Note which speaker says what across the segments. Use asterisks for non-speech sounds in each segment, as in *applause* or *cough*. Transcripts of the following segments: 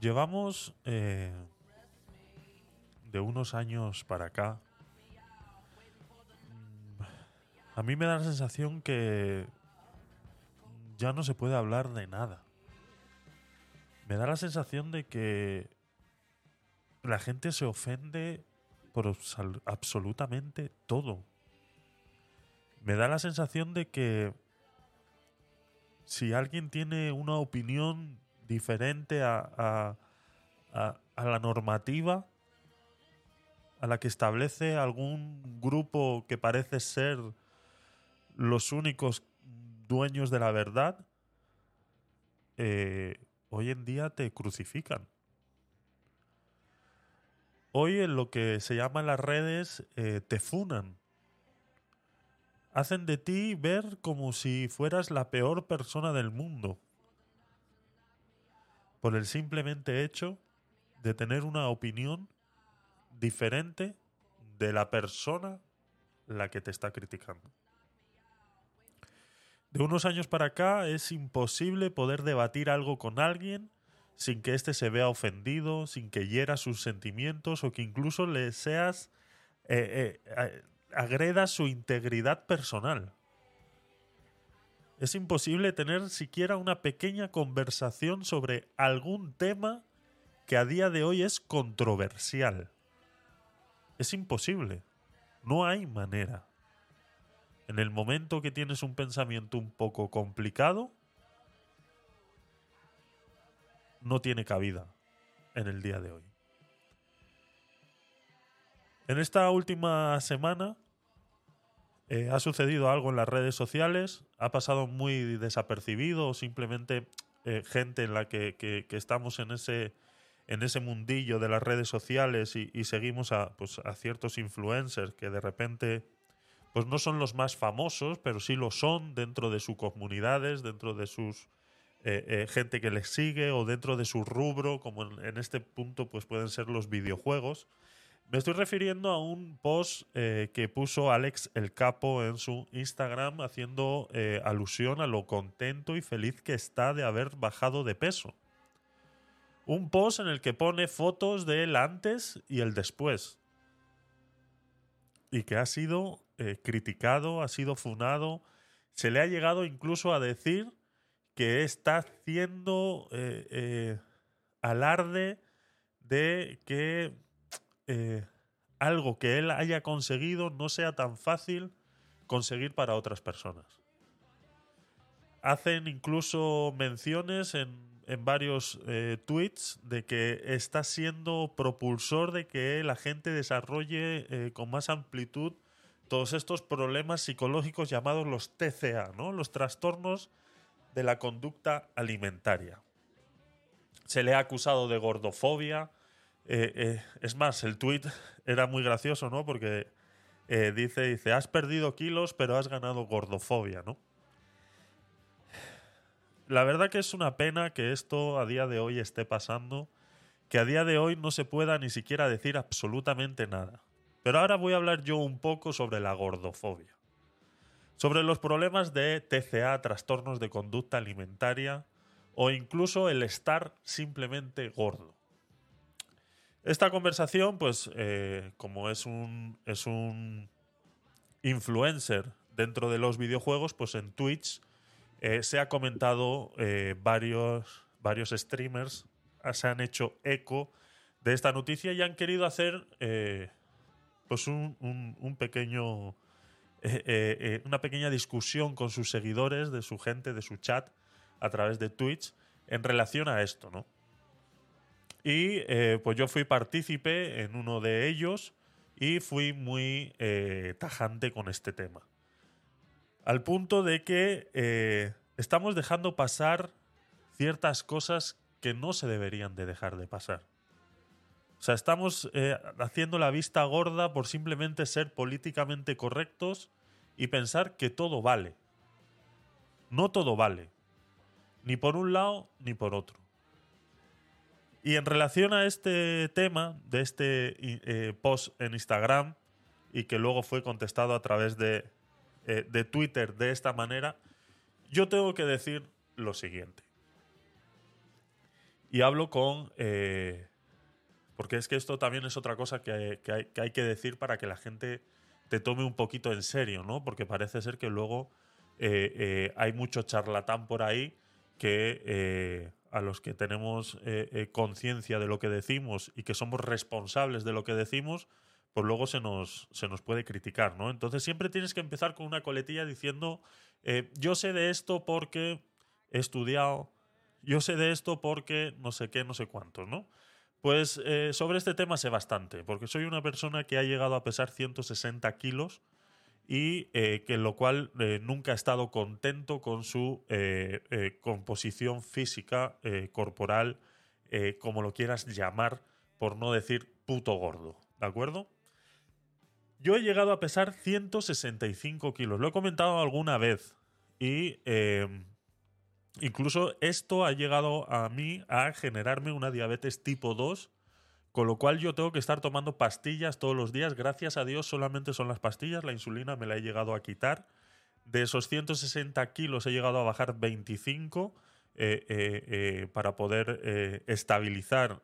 Speaker 1: Llevamos eh, de unos años para acá. mm, A mí me da la sensación que ya no se puede hablar de nada. Me da la sensación de que la gente se ofende por absolutamente todo. Me da la sensación de que si alguien tiene una opinión diferente a, a- a- la normativa, a la que establece algún grupo que parece ser los únicos dueños de la verdad, eh, hoy en día te crucifican. Hoy en lo que se llama las redes eh, te funan. Hacen de ti ver como si fueras la peor persona del mundo. Por el simplemente hecho de tener una opinión diferente de la persona la que te está criticando. De unos años para acá es imposible poder debatir algo con alguien sin que éste se vea ofendido, sin que hiera sus sentimientos o que incluso le seas eh, eh, a- agredas su integridad personal. Es imposible tener siquiera una pequeña conversación sobre algún tema que a día de hoy es controversial. Es imposible. No hay manera. En el momento que tienes un pensamiento un poco complicado, no tiene cabida en el día de hoy. En esta última semana eh, ha sucedido algo en las redes sociales, ha pasado muy desapercibido, o simplemente eh, gente en la que, que- estamos en ese, en ese mundillo de las redes sociales y, seguimos a, pues, a ciertos influencers que de repente pues no son los más famosos, pero sí lo son dentro de sus comunidades, dentro de sus eh, gente que les sigue o dentro de su rubro, como en, en este punto pues pueden ser los videojuegos. Me estoy refiriendo a un post eh, que puso Alex el Capo en su Instagram haciendo eh, alusión a lo contento y feliz que está de haber bajado de peso. Un post en el que pone fotos del antes y el después. Y que ha sido eh, criticado, ha sido funado. Se le ha llegado incluso a decir que está haciendo alarde de que eh, algo que él haya conseguido no sea tan fácil conseguir para otras personas. Hacen incluso menciones en, en varios eh, tweets de que está siendo propulsor de que la gente desarrolle eh, con más amplitud todos estos problemas psicológicos llamados los TCA, ¿no? Los trastornos de la conducta alimentaria. Se le ha acusado de gordofobia. Eh, eh, es más, el tuit era muy gracioso, ¿no? Porque eh, dice, dice, has perdido kilos, pero has ganado gordofobia, ¿no? La verdad que es una pena que esto a día de hoy esté pasando, que a día de hoy no se pueda ni siquiera decir absolutamente nada. Pero ahora voy a hablar yo un poco sobre la gordofobia sobre los problemas de TCA, trastornos de conducta alimentaria o incluso el estar simplemente gordo. Esta conversación, pues, eh, como es un, es un influencer dentro de los videojuegos, pues en Twitch eh, se ha comentado eh, varios, varios streamers ah, se han hecho eco de esta noticia y han querido hacer pues un, un- un pequeño una pequeña discusión con sus seguidores, de su gente, de su chat, a través de Twitch, en relación a esto, ¿no? Y eh, pues yo fui partícipe en uno de ellos y fui muy eh, tajante con este tema. Al punto de que eh, estamos dejando pasar ciertas cosas que no se deberían de dejar de pasar. O sea, estamos haciendo la vista gorda por simplemente ser políticamente correctos y pensar que todo vale. No todo vale. Ni por un lado ni por otro. Y en relación a este tema, de este eh, post en Instagram, y que luego fue contestado a través de, eh, de Twitter de esta manera, yo tengo que decir lo siguiente. y hablo con... eh, porque es que esto también es otra cosa que, hay, que decir para que la gente te tome un poquito en serio, ¿no? Porque parece ser que luego hay mucho charlatán por ahí que a los que tenemos eh, eh, conciencia de lo que decimos y que somos responsables de lo que decimos, pues luego se nos, se nos puede criticar, ¿no? Entonces siempre tienes que empezar con una coletilla diciendo, eh, yo sé de esto porque he estudiado, yo sé de esto porque no sé qué, no sé cuántos, ¿no? Pues sobre este tema sé bastante, porque soy una persona que ha llegado a pesar 160 kilos y eh, que lo cual eh, nunca ha estado contento con su eh, eh, composición física, corporal, como lo quieras llamar, por no decir puto gordo, ¿de acuerdo? Yo he llegado a pesar 165 kilos, lo he comentado alguna vez y incluso esto ha llegado a mí a generarme una diabetes tipo 2 con lo cual yo tengo que estar tomando pastillas todos los días. Gracias a Dios solamente son las pastillas. La insulina me la he llegado a quitar. De esos 160 kilos he llegado a bajar 25 eh, eh, eh, para poder estabilizar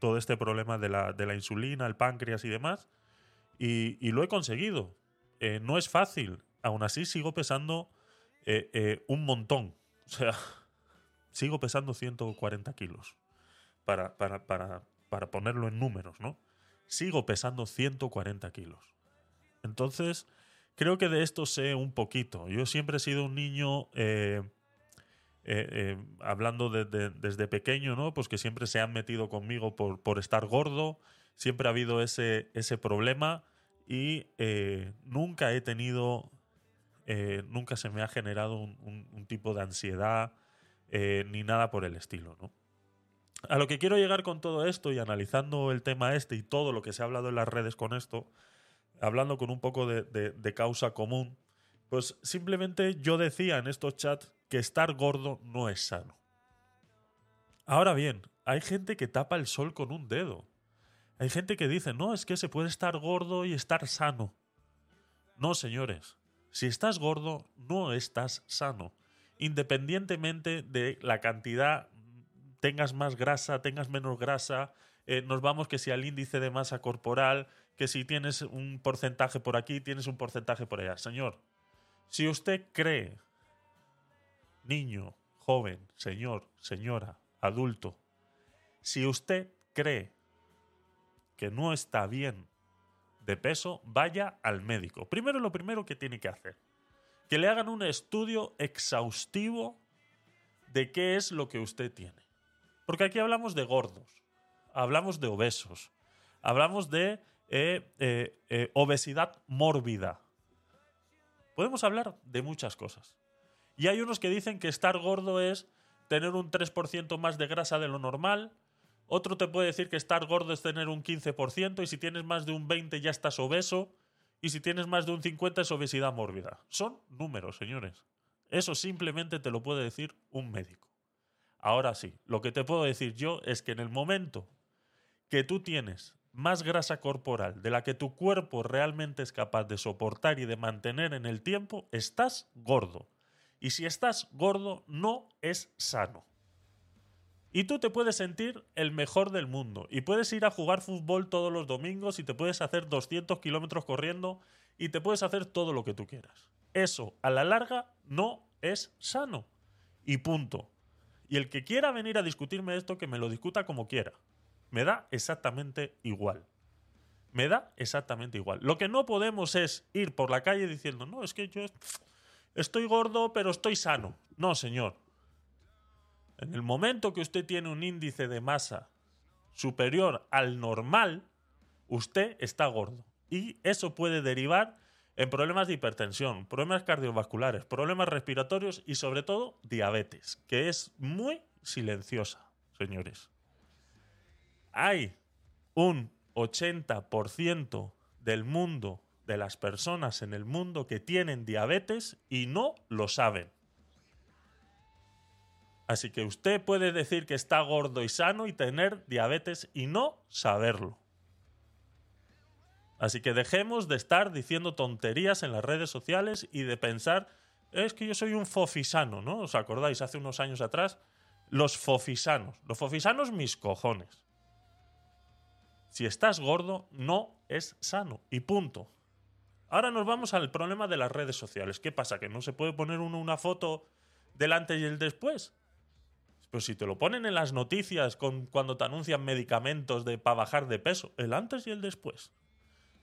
Speaker 1: todo este problema de la, de la insulina, el páncreas y demás. Y, lo he conseguido. No es fácil. Aún así sigo pesando un montón. O sea, *laughs* sigo pesando 140 kilos. Para, para, para ponerlo en números, ¿no? Sigo pesando 140 kilos. Entonces, creo que de esto sé un poquito. Yo siempre he sido un niño, eh, eh, eh, hablando de- de- desde pequeño, ¿no? Pues que siempre se han metido conmigo por, por estar gordo. Siempre ha habido ese, ese problema y nunca he tenido, nunca se me ha generado un, un- tipo de ansiedad ni nada por el estilo, ¿no? A lo que quiero llegar con todo esto y analizando el tema este y todo lo que se ha hablado en las redes con esto, hablando con un poco de, causa común, pues simplemente yo decía en estos chats que estar gordo no es sano. Ahora bien, hay gente que tapa el sol con un dedo. Hay gente que dice, no, es que se puede estar gordo y estar sano. No, señores. Si estás gordo, no estás sano. Independientemente de la cantidad, tengas más grasa, tengas menos grasa, eh, nos vamos que si al índice de masa corporal, que si tienes un porcentaje por aquí, tienes un porcentaje por allá. Señor, si usted cree, niño, joven, señor, señora, adulto, si usted cree que no está bien de peso, vaya al médico. Primero lo primero que tiene que hacer, que le hagan un estudio exhaustivo de qué es lo que usted tiene. Porque aquí hablamos de gordos, hablamos de obesos, hablamos de eh, eh, eh, obesidad mórbida. Podemos hablar de muchas cosas. Y hay unos que dicen que estar gordo es tener un 3% más de grasa de lo normal. Otro te puede decir que estar gordo es tener un 15% y si tienes más de un 20 ya estás obeso y si tienes más de un 50 es obesidad mórbida. Son números, señores. Eso simplemente te lo puede decir un médico. Ahora sí, lo que te puedo decir yo es que en el momento que tú tienes más grasa corporal de la que tu cuerpo realmente es capaz de soportar y de mantener en el tiempo, estás gordo. Y si estás gordo, no es sano. Y tú te puedes sentir el mejor del mundo. Y puedes ir a jugar fútbol todos los domingos y te puedes hacer 200 kilómetros corriendo y te puedes hacer todo lo que tú quieras. Eso, a la larga, no es sano. Y punto. Y el que quiera venir a discutirme esto, que me lo discuta como quiera. Me da exactamente igual. Me da exactamente igual. Lo que no podemos es ir por la calle diciendo, no, es que yo estoy gordo, pero estoy sano. No, señor. En el momento que usted tiene un índice de masa superior al normal, usted está gordo. Y eso puede derivar en problemas de hipertensión, problemas cardiovasculares, problemas respiratorios y sobre todo diabetes, que es muy silenciosa, señores. Hay un 80% del mundo, de las personas en el mundo que tienen diabetes y no lo saben. Así que usted puede decir que está gordo y sano y tener diabetes y no saberlo. Así que dejemos de estar diciendo tonterías en las redes sociales y de pensar, es que yo soy un fofisano, ¿no? ¿Os acordáis? Hace unos años atrás Los fofisanos. Los fofisanos, mis cojones. Si estás gordo, no es sano. Y punto. Ahora nos vamos al problema de las redes sociales. ¿Qué pasa? ¿Que no se puede poner uno una foto del antes y el después? Pues si te lo ponen en las noticias con, cuando te anuncian medicamentos de, para bajar de peso, el antes y el después.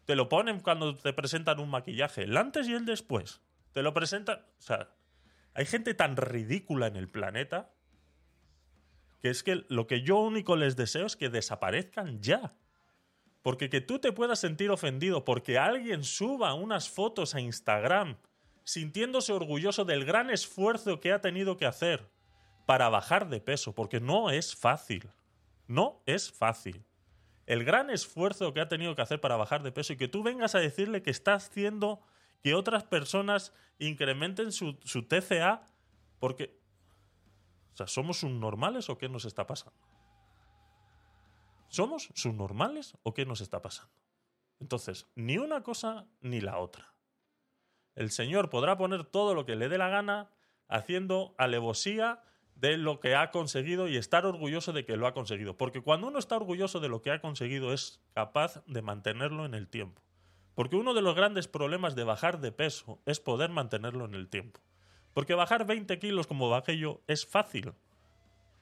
Speaker 1: Te lo ponen cuando te presentan un maquillaje, el antes y el después. Te lo presentan. O sea, hay gente tan ridícula en el planeta que es que lo que yo único les deseo es que desaparezcan ya. Porque que tú te puedas sentir ofendido porque alguien suba unas fotos a Instagram sintiéndose orgulloso del gran esfuerzo que ha tenido que hacer para bajar de peso, porque no es fácil. No es fácil. El gran esfuerzo que ha tenido que hacer para bajar de peso y que tú vengas a decirle que está haciendo que otras personas incrementen su, TCA porque... O sea, ¿somos subnormales o qué nos está pasando? ¿Somos subnormales o qué nos está pasando? Entonces, ni una cosa ni la otra. El Señor podrá poner todo lo que le dé la gana haciendo alevosía de lo que ha conseguido y estar orgulloso de que lo ha conseguido. Porque cuando uno está orgulloso de lo que ha conseguido es capaz de mantenerlo en el tiempo. Porque uno de los grandes problemas de bajar de peso es poder mantenerlo en el tiempo. Porque bajar 20 kilos como bajé yo es fácil.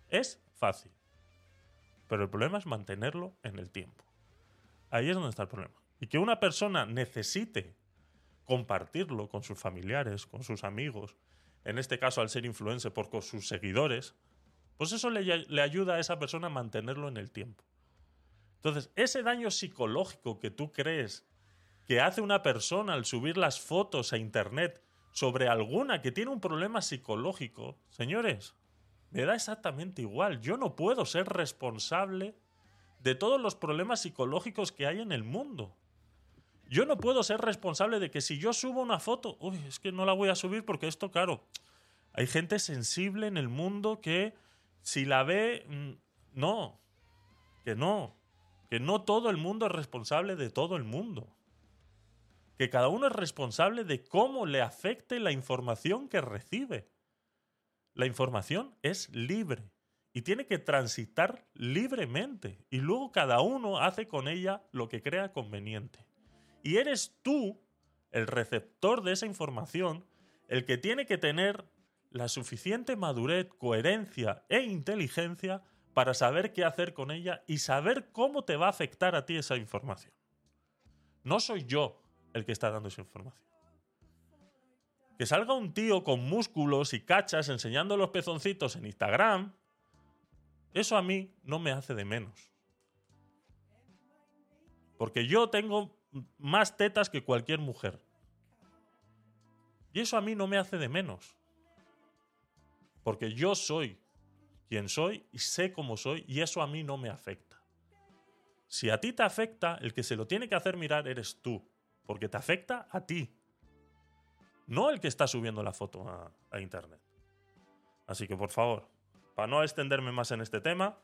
Speaker 1: Es fácil. Pero el problema es mantenerlo en el tiempo. Ahí es donde está el problema. Y que una persona necesite compartirlo con sus familiares, con sus amigos, en este caso al ser influencer por sus seguidores, pues eso le, le ayuda a esa persona a mantenerlo en el tiempo. Entonces, ese daño psicológico que tú crees que hace una persona al subir las fotos a Internet sobre alguna que tiene un problema psicológico, señores, me da exactamente igual. Yo no puedo ser responsable de todos los problemas psicológicos que hay en el mundo. Yo no puedo ser responsable de que si yo subo una foto, uy, es que no la voy a subir porque esto, claro, hay gente sensible en el mundo que si la ve, mm, no, que no, que no todo el mundo es responsable de todo el mundo. Que cada uno es responsable de cómo le afecte la información que recibe. La información es libre y tiene que transitar libremente y luego cada uno hace con ella lo que crea conveniente. Y eres tú, el receptor de esa información, el que tiene que tener la suficiente madurez, coherencia e inteligencia para saber qué hacer con ella y saber cómo te va a afectar a ti esa información. No soy yo el que está dando esa información. Que salga un tío con músculos y cachas enseñando los pezoncitos en Instagram, eso a mí no me hace de menos. Porque yo tengo más tetas que cualquier mujer. Y eso a mí no me hace de menos. Porque yo soy quien soy y sé cómo soy y eso a mí no me afecta. Si a ti te afecta, el que se lo tiene que hacer mirar eres tú. Porque te afecta a ti. No el que está subiendo la foto a, internet. Así que por favor, para no extenderme más en este tema,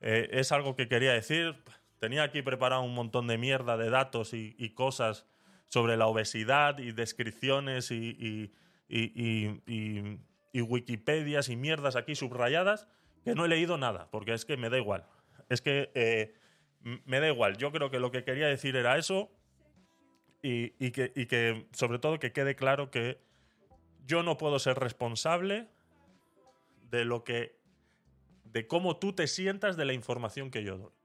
Speaker 1: eh, es algo que quería decir. Tenía aquí preparado un montón de mierda de datos y, cosas sobre la obesidad y descripciones y, y, Wikipedias y mierdas aquí subrayadas que no he leído nada, porque es que me da igual. Es que eh, me da igual. Yo creo que lo que quería decir era eso y, que, y que, sobre todo, que quede claro que yo no puedo ser responsable de lo que. de cómo tú te sientas de la información que yo doy.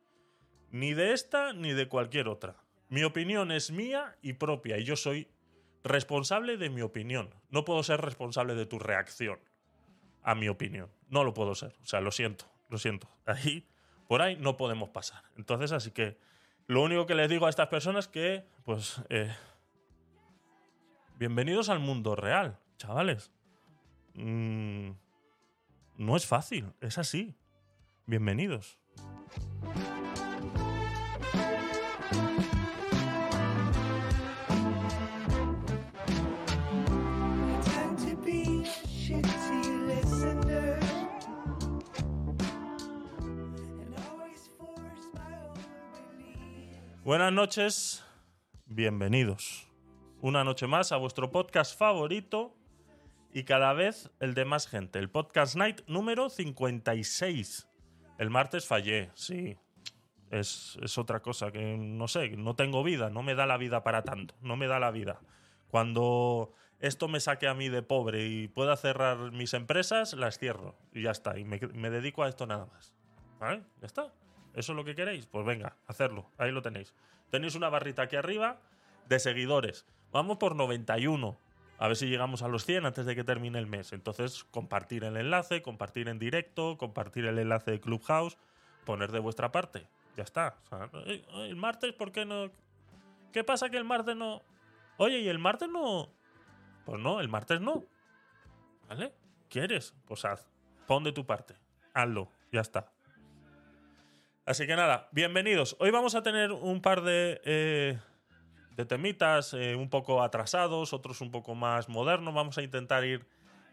Speaker 1: Ni de esta ni de cualquier otra. Mi opinión es mía y propia y yo soy responsable de mi opinión. No puedo ser responsable de tu reacción a mi opinión. No lo puedo ser. O sea, lo siento, lo siento. Ahí, por ahí no podemos pasar. Entonces, así que lo único que les digo a estas personas es que, pues, eh, bienvenidos al mundo real, chavales. Mm, no es fácil, es así. Bienvenidos. Buenas noches, bienvenidos una noche más a vuestro podcast favorito y cada vez el de más gente. El Podcast Night número 56. El martes fallé, sí. Es, es otra cosa que no sé, no tengo vida, no me da la vida para tanto, no me da la vida. Cuando esto me saque a mí de pobre y pueda cerrar mis empresas, las cierro y ya está. Y me, me dedico a esto nada más. ¿Vale? Ya está. ¿Eso es lo que queréis? Pues venga, hacerlo. Ahí lo tenéis. Tenéis una barrita aquí arriba de seguidores. Vamos por 91. A ver si llegamos a los 100 antes de que termine el mes. Entonces, compartir el enlace, compartir en directo, compartir el enlace de Clubhouse, poner de vuestra parte. Ya está. O sea, el martes, ¿por qué no? ¿Qué pasa que el martes no? Oye, ¿y el martes no? Pues no, el martes no. ¿Vale? ¿Quieres? Pues haz. Pon de tu parte. Hazlo. Ya está. Así que nada, bienvenidos. Hoy vamos a tener un par de, eh, de temitas eh, un poco atrasados, otros un poco más modernos. Vamos a intentar ir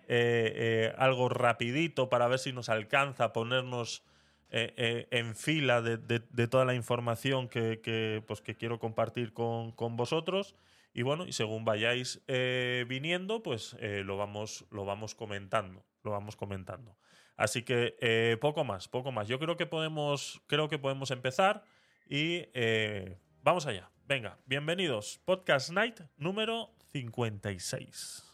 Speaker 1: eh, algo rapidito para ver si nos alcanza a ponernos en fila de, toda la información que, que, pues, que quiero compartir con, con, vosotros. Y bueno, y según vayáis viniendo, pues lo, vamos, lo vamos comentando. Lo vamos comentando. Así que eh, poco más, poco más. Yo creo que podemos, creo que podemos empezar y eh, vamos allá. Venga, bienvenidos. Podcast Night número 56.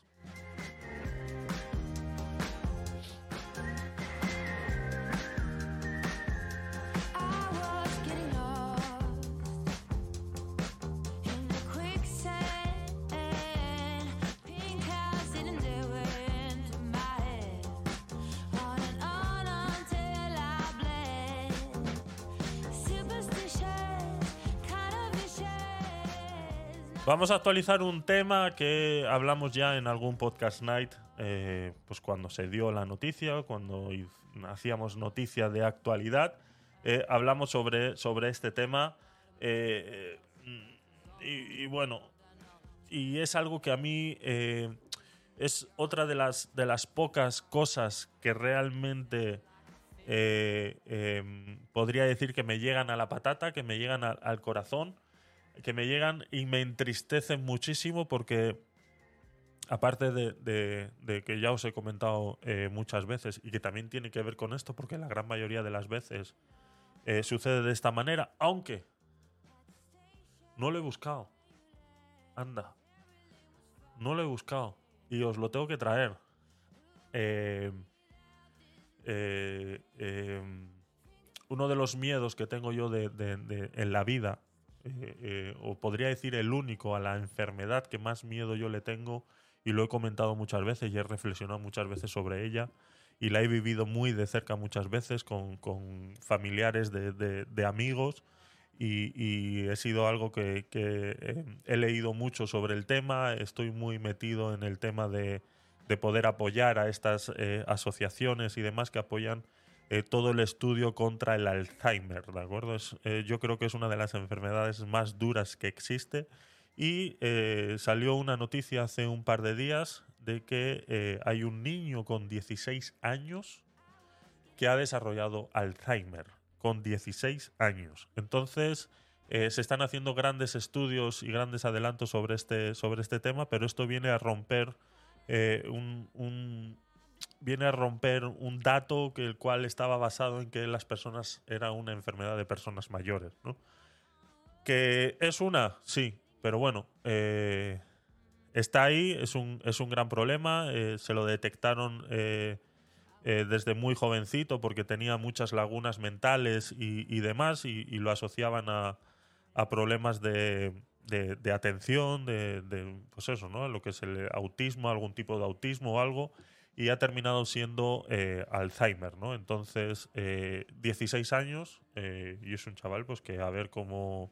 Speaker 1: Vamos a actualizar un tema que hablamos ya en algún podcast night, eh, pues cuando se dio la noticia, cuando hacíamos noticia de actualidad, eh, hablamos sobre, sobre este tema. Eh, y, bueno, y es algo que a mí es otra de las, de las pocas cosas que realmente podría decir que me llegan a la patata, que me llegan al corazón que me llegan y me entristecen muchísimo porque, aparte de, que ya os he comentado eh, muchas veces y que también tiene que ver con esto, porque la gran mayoría de las veces eh, sucede de esta manera, aunque no lo he buscado. Anda. No lo he buscado. Y os lo tengo que traer. Eh, uno de los miedos que tengo yo de, en la vida eh, eh, o podría decir el único, a la enfermedad que más miedo yo le tengo, y lo he comentado muchas veces y he reflexionado muchas veces sobre ella, y la he vivido muy de cerca muchas veces con, familiares de, amigos, y, he sido algo que, eh, he leído mucho sobre el tema, estoy muy metido en el tema de, poder apoyar a estas asociaciones y demás que apoyan eh, todo el estudio contra el Alzheimer, ¿de acuerdo? Eh, yo creo que es una de las enfermedades más duras que existe y eh, salió una noticia hace un par de días de que hay un niño con 16 años que ha desarrollado Alzheimer, con 16 años. Entonces, se están haciendo grandes estudios y grandes adelantos sobre este, sobre este tema, pero esto viene a romper un, viene a romper un dato que el cual estaba basado en que las personas era una enfermedad de personas mayores, ¿no? Que es una, sí, pero bueno, eh, está ahí, es un, es un gran problema, eh, se lo detectaron eh, desde muy jovencito porque tenía muchas lagunas mentales y, demás y, lo asociaban a, problemas de, de, atención, de, de, pues eso, ¿no? Lo que es el autismo, algún tipo de autismo o algo y ha terminado siendo eh, Alzheimer, ¿no? Entonces, 16 eh, años eh, y es un chaval pues que a ver cómo,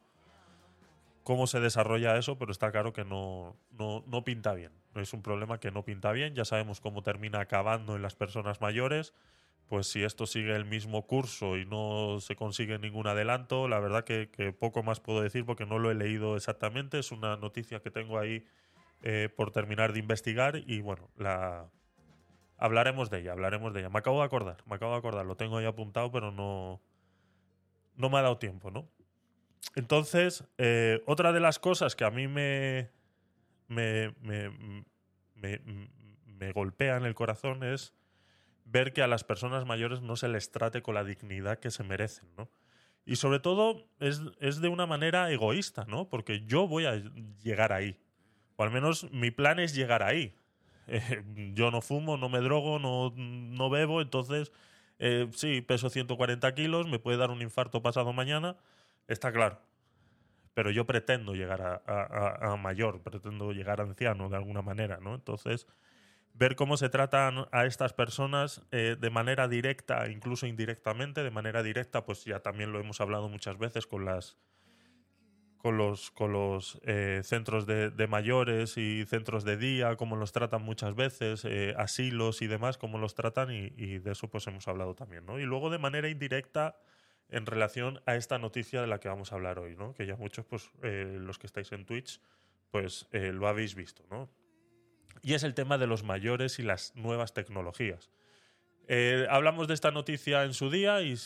Speaker 1: cómo se desarrolla eso, pero está claro que no, no, no pinta bien. Es un problema que no pinta bien, ya sabemos cómo termina acabando en las personas mayores, pues si esto sigue el mismo curso y no se consigue ningún adelanto, la verdad que, que poco más puedo decir porque no lo he leído exactamente, es una noticia que tengo ahí por terminar de investigar y bueno, la Hablaremos de ella, hablaremos de ella. Me acabo de acordar, me acabo de acordar, lo tengo ahí apuntado, pero no, no me ha dado tiempo, ¿no? Entonces, eh, otra de las cosas que a mí me, me, me, me golpea en el corazón es ver que a las personas mayores no se les trate con la dignidad que se merecen, ¿no? Y sobre todo es, es de una manera egoísta, ¿no? Porque yo voy a llegar ahí. O al menos mi plan es llegar ahí. *laughs* Yo no fumo, no me drogo, no, no bebo, entonces eh, sí, peso 140 kilos, me puede dar un infarto pasado mañana, está claro. Pero yo pretendo llegar a, mayor, pretendo llegar a anciano de alguna manera, ¿no? Entonces, ver cómo se tratan a estas personas eh, de manera directa, incluso indirectamente, de manera directa, pues ya también lo hemos hablado muchas veces con las con los, con los eh, centros de, mayores y centros de día, cómo los tratan muchas veces, eh, asilos y demás, cómo los tratan y, de eso pues hemos hablado también, ¿no? Y luego de manera indirecta en relación a esta noticia de la que vamos a hablar hoy, ¿no? Que ya muchos, pues eh, los que estáis en Twitch, pues lo habéis visto, ¿no? Y es el tema de los mayores y las nuevas tecnologías. Eh, hablamos de esta noticia en su día y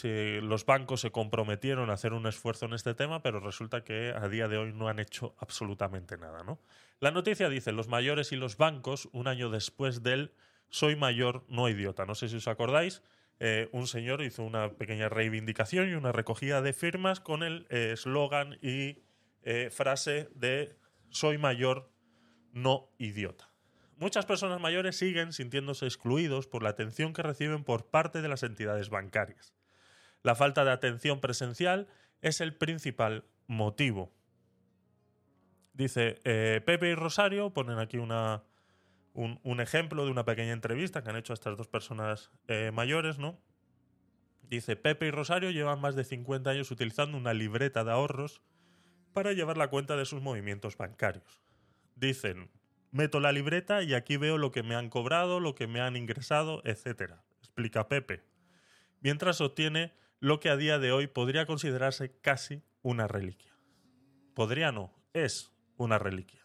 Speaker 1: los bancos se comprometieron a hacer un esfuerzo en este tema, pero resulta que a día de hoy no han hecho absolutamente nada. La noticia dice, los mayores y los bancos, un año después del soy mayor, no idiota. No sé si os acordáis, eh, un señor hizo una pequeña reivindicación y una recogida de firmas con el eh, eslogan y frase de soy mayor, no idiota. Muchas personas mayores siguen sintiéndose excluidos por la atención que reciben por parte de las entidades bancarias. La falta de atención presencial es el principal motivo. Dice eh, Pepe y Rosario, ponen aquí una, un, ejemplo de una pequeña entrevista que han hecho a estas dos personas eh, mayores, ¿no? Dice, Pepe y Rosario llevan más de 50 años utilizando una libreta de ahorros para llevar la cuenta de sus movimientos bancarios. Dicen, meto la libreta y aquí veo lo que me han cobrado, lo que me han ingresado, etc. Explica Pepe. Mientras obtiene lo que a día de hoy podría considerarse casi una reliquia. Podría no, es una reliquia.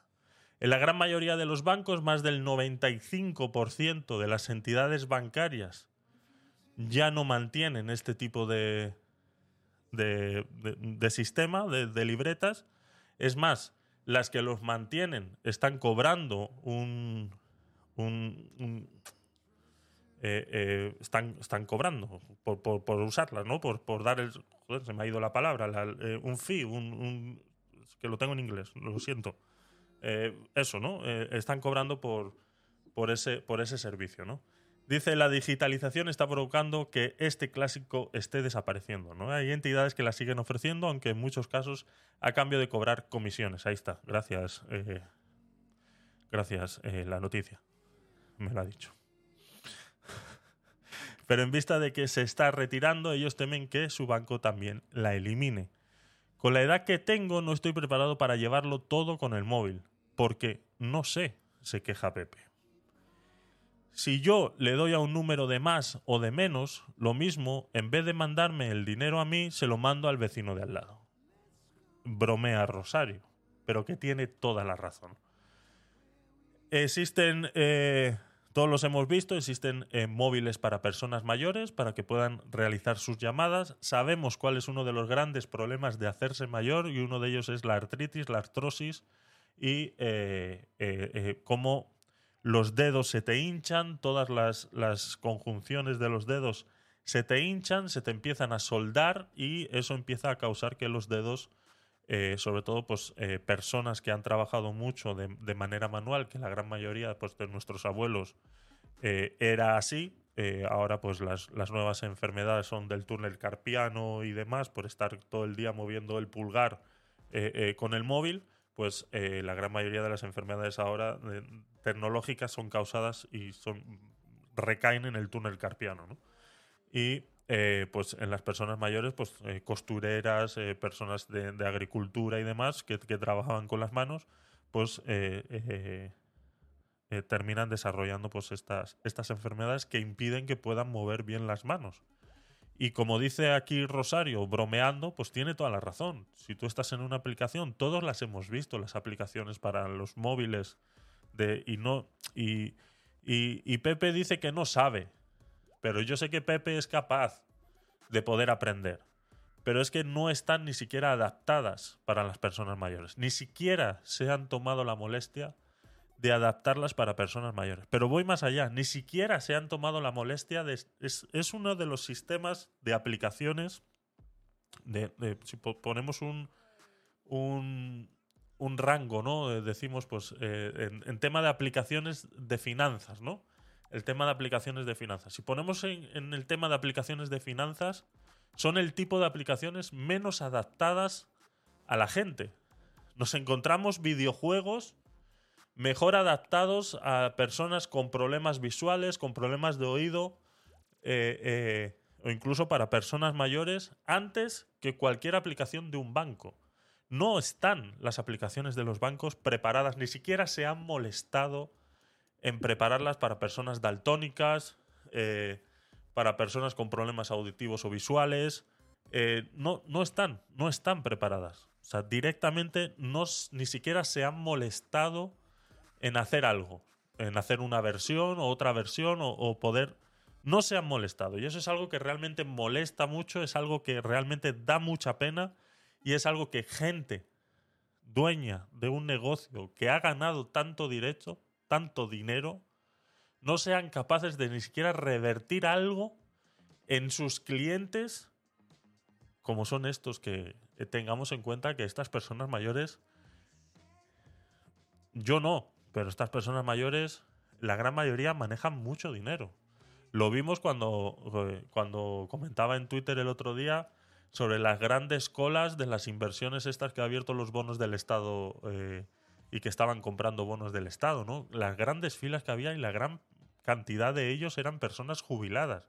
Speaker 1: En la gran mayoría de los bancos, más del 95% de las entidades bancarias ya no mantienen este tipo de, de, sistema, de libretas. Es más, las que los mantienen están cobrando un, un, eh, eh, están, están cobrando por, por, usarlas, ¿no? Por, por dar el. Joder, se me ha ido la palabra. Eh, un fee, un, que lo tengo en inglés, lo siento. eso, ¿no? están cobrando por, por, ese, por ese servicio, ¿no? Dice, la digitalización está provocando que este clásico esté desapareciendo. ¿no? Hay entidades que la siguen ofreciendo, aunque en muchos casos a cambio de cobrar comisiones. Ahí está. Gracias. Eh, gracias, eh, la noticia. Me lo ha dicho. *laughs* Pero en vista de que se está retirando, ellos temen que su banco también la elimine. Con la edad que tengo no estoy preparado para llevarlo todo con el móvil, porque no sé, se queja Pepe. Si yo le doy a un número de más o de menos, lo mismo, en vez de mandarme el dinero a mí, se lo mando al vecino de al lado. Bromea Rosario, pero que tiene toda la razón. Existen, eh, todos los hemos visto, existen eh, móviles para personas mayores para que puedan realizar sus llamadas. Sabemos cuál es uno de los grandes problemas de hacerse mayor y uno de ellos es la artritis, la artrosis y eh, cómo los dedos se te hinchan, todas las, conjunciones de los dedos se te hinchan, se te empiezan a soldar y eso empieza a causar que los dedos, eh, sobre todo pues, eh, personas que han trabajado mucho de, manera manual, que la gran mayoría pues, de nuestros abuelos eh, era así, ahora pues las, las, nuevas enfermedades son del túnel carpiano y demás, por estar todo el día moviendo el pulgar con el móvil pues eh, la gran mayoría de las enfermedades ahora eh, tecnológicas son causadas y son recaen en el túnel carpiano. ¿no? Y eh, pues en las personas mayores, pues costureras, personas de, agricultura y demás que, que, trabajaban con las manos, pues terminan desarrollando pues estas, estas enfermedades que impiden que puedan mover bien las manos. Y como dice aquí Rosario, bromeando, pues tiene toda la razón. Si tú estás en una aplicación, todos las hemos visto, las aplicaciones para los móviles. De, y, no, y, y, Pepe dice que no sabe. Pero yo sé que Pepe es capaz de poder aprender. Pero es que no están ni siquiera adaptadas para las personas mayores. Ni siquiera se han tomado la molestia de adaptarlas para personas mayores. Pero voy más allá, ni siquiera se han tomado la molestia de... Es, uno de los sistemas de aplicaciones, de, si po- ponemos un, un, un rango, ¿no? Eh, Decimos, pues, eh, en, tema de aplicaciones de finanzas, ¿no? El tema de aplicaciones de finanzas. Si ponemos en el tema de aplicaciones de finanzas, son el tipo de aplicaciones menos adaptadas a la gente. Nos encontramos videojuegos mejor adaptados a personas con problemas visuales, con problemas de oído, eh, eh, o incluso para personas mayores, antes que cualquier aplicación de un banco. No están las aplicaciones de los bancos preparadas, ni siquiera se han molestado en prepararlas para personas daltónicas, eh, para personas con problemas auditivos o visuales. No, no están, no están preparadas. O sea, directamente no, ni siquiera se han molestado en hacer algo, en hacer una versión o otra versión o, poder... No se han molestado. Y eso es algo que realmente molesta mucho, es algo que realmente da mucha pena y es algo que gente dueña de un negocio que ha ganado tanto derecho, tanto dinero, no sean capaces de ni siquiera revertir algo en sus clientes como son estos que tengamos en cuenta que estas personas mayores yo no, pero estas personas mayores, la gran mayoría manejan mucho dinero. Lo vimos cuando, eh, cuando comentaba en Twitter el otro día sobre las grandes colas de las inversiones estas que ha abierto los bonos del Estado eh, y que estaban comprando bonos del Estado, ¿no? Las grandes filas que había y la gran cantidad de ellos eran personas jubiladas.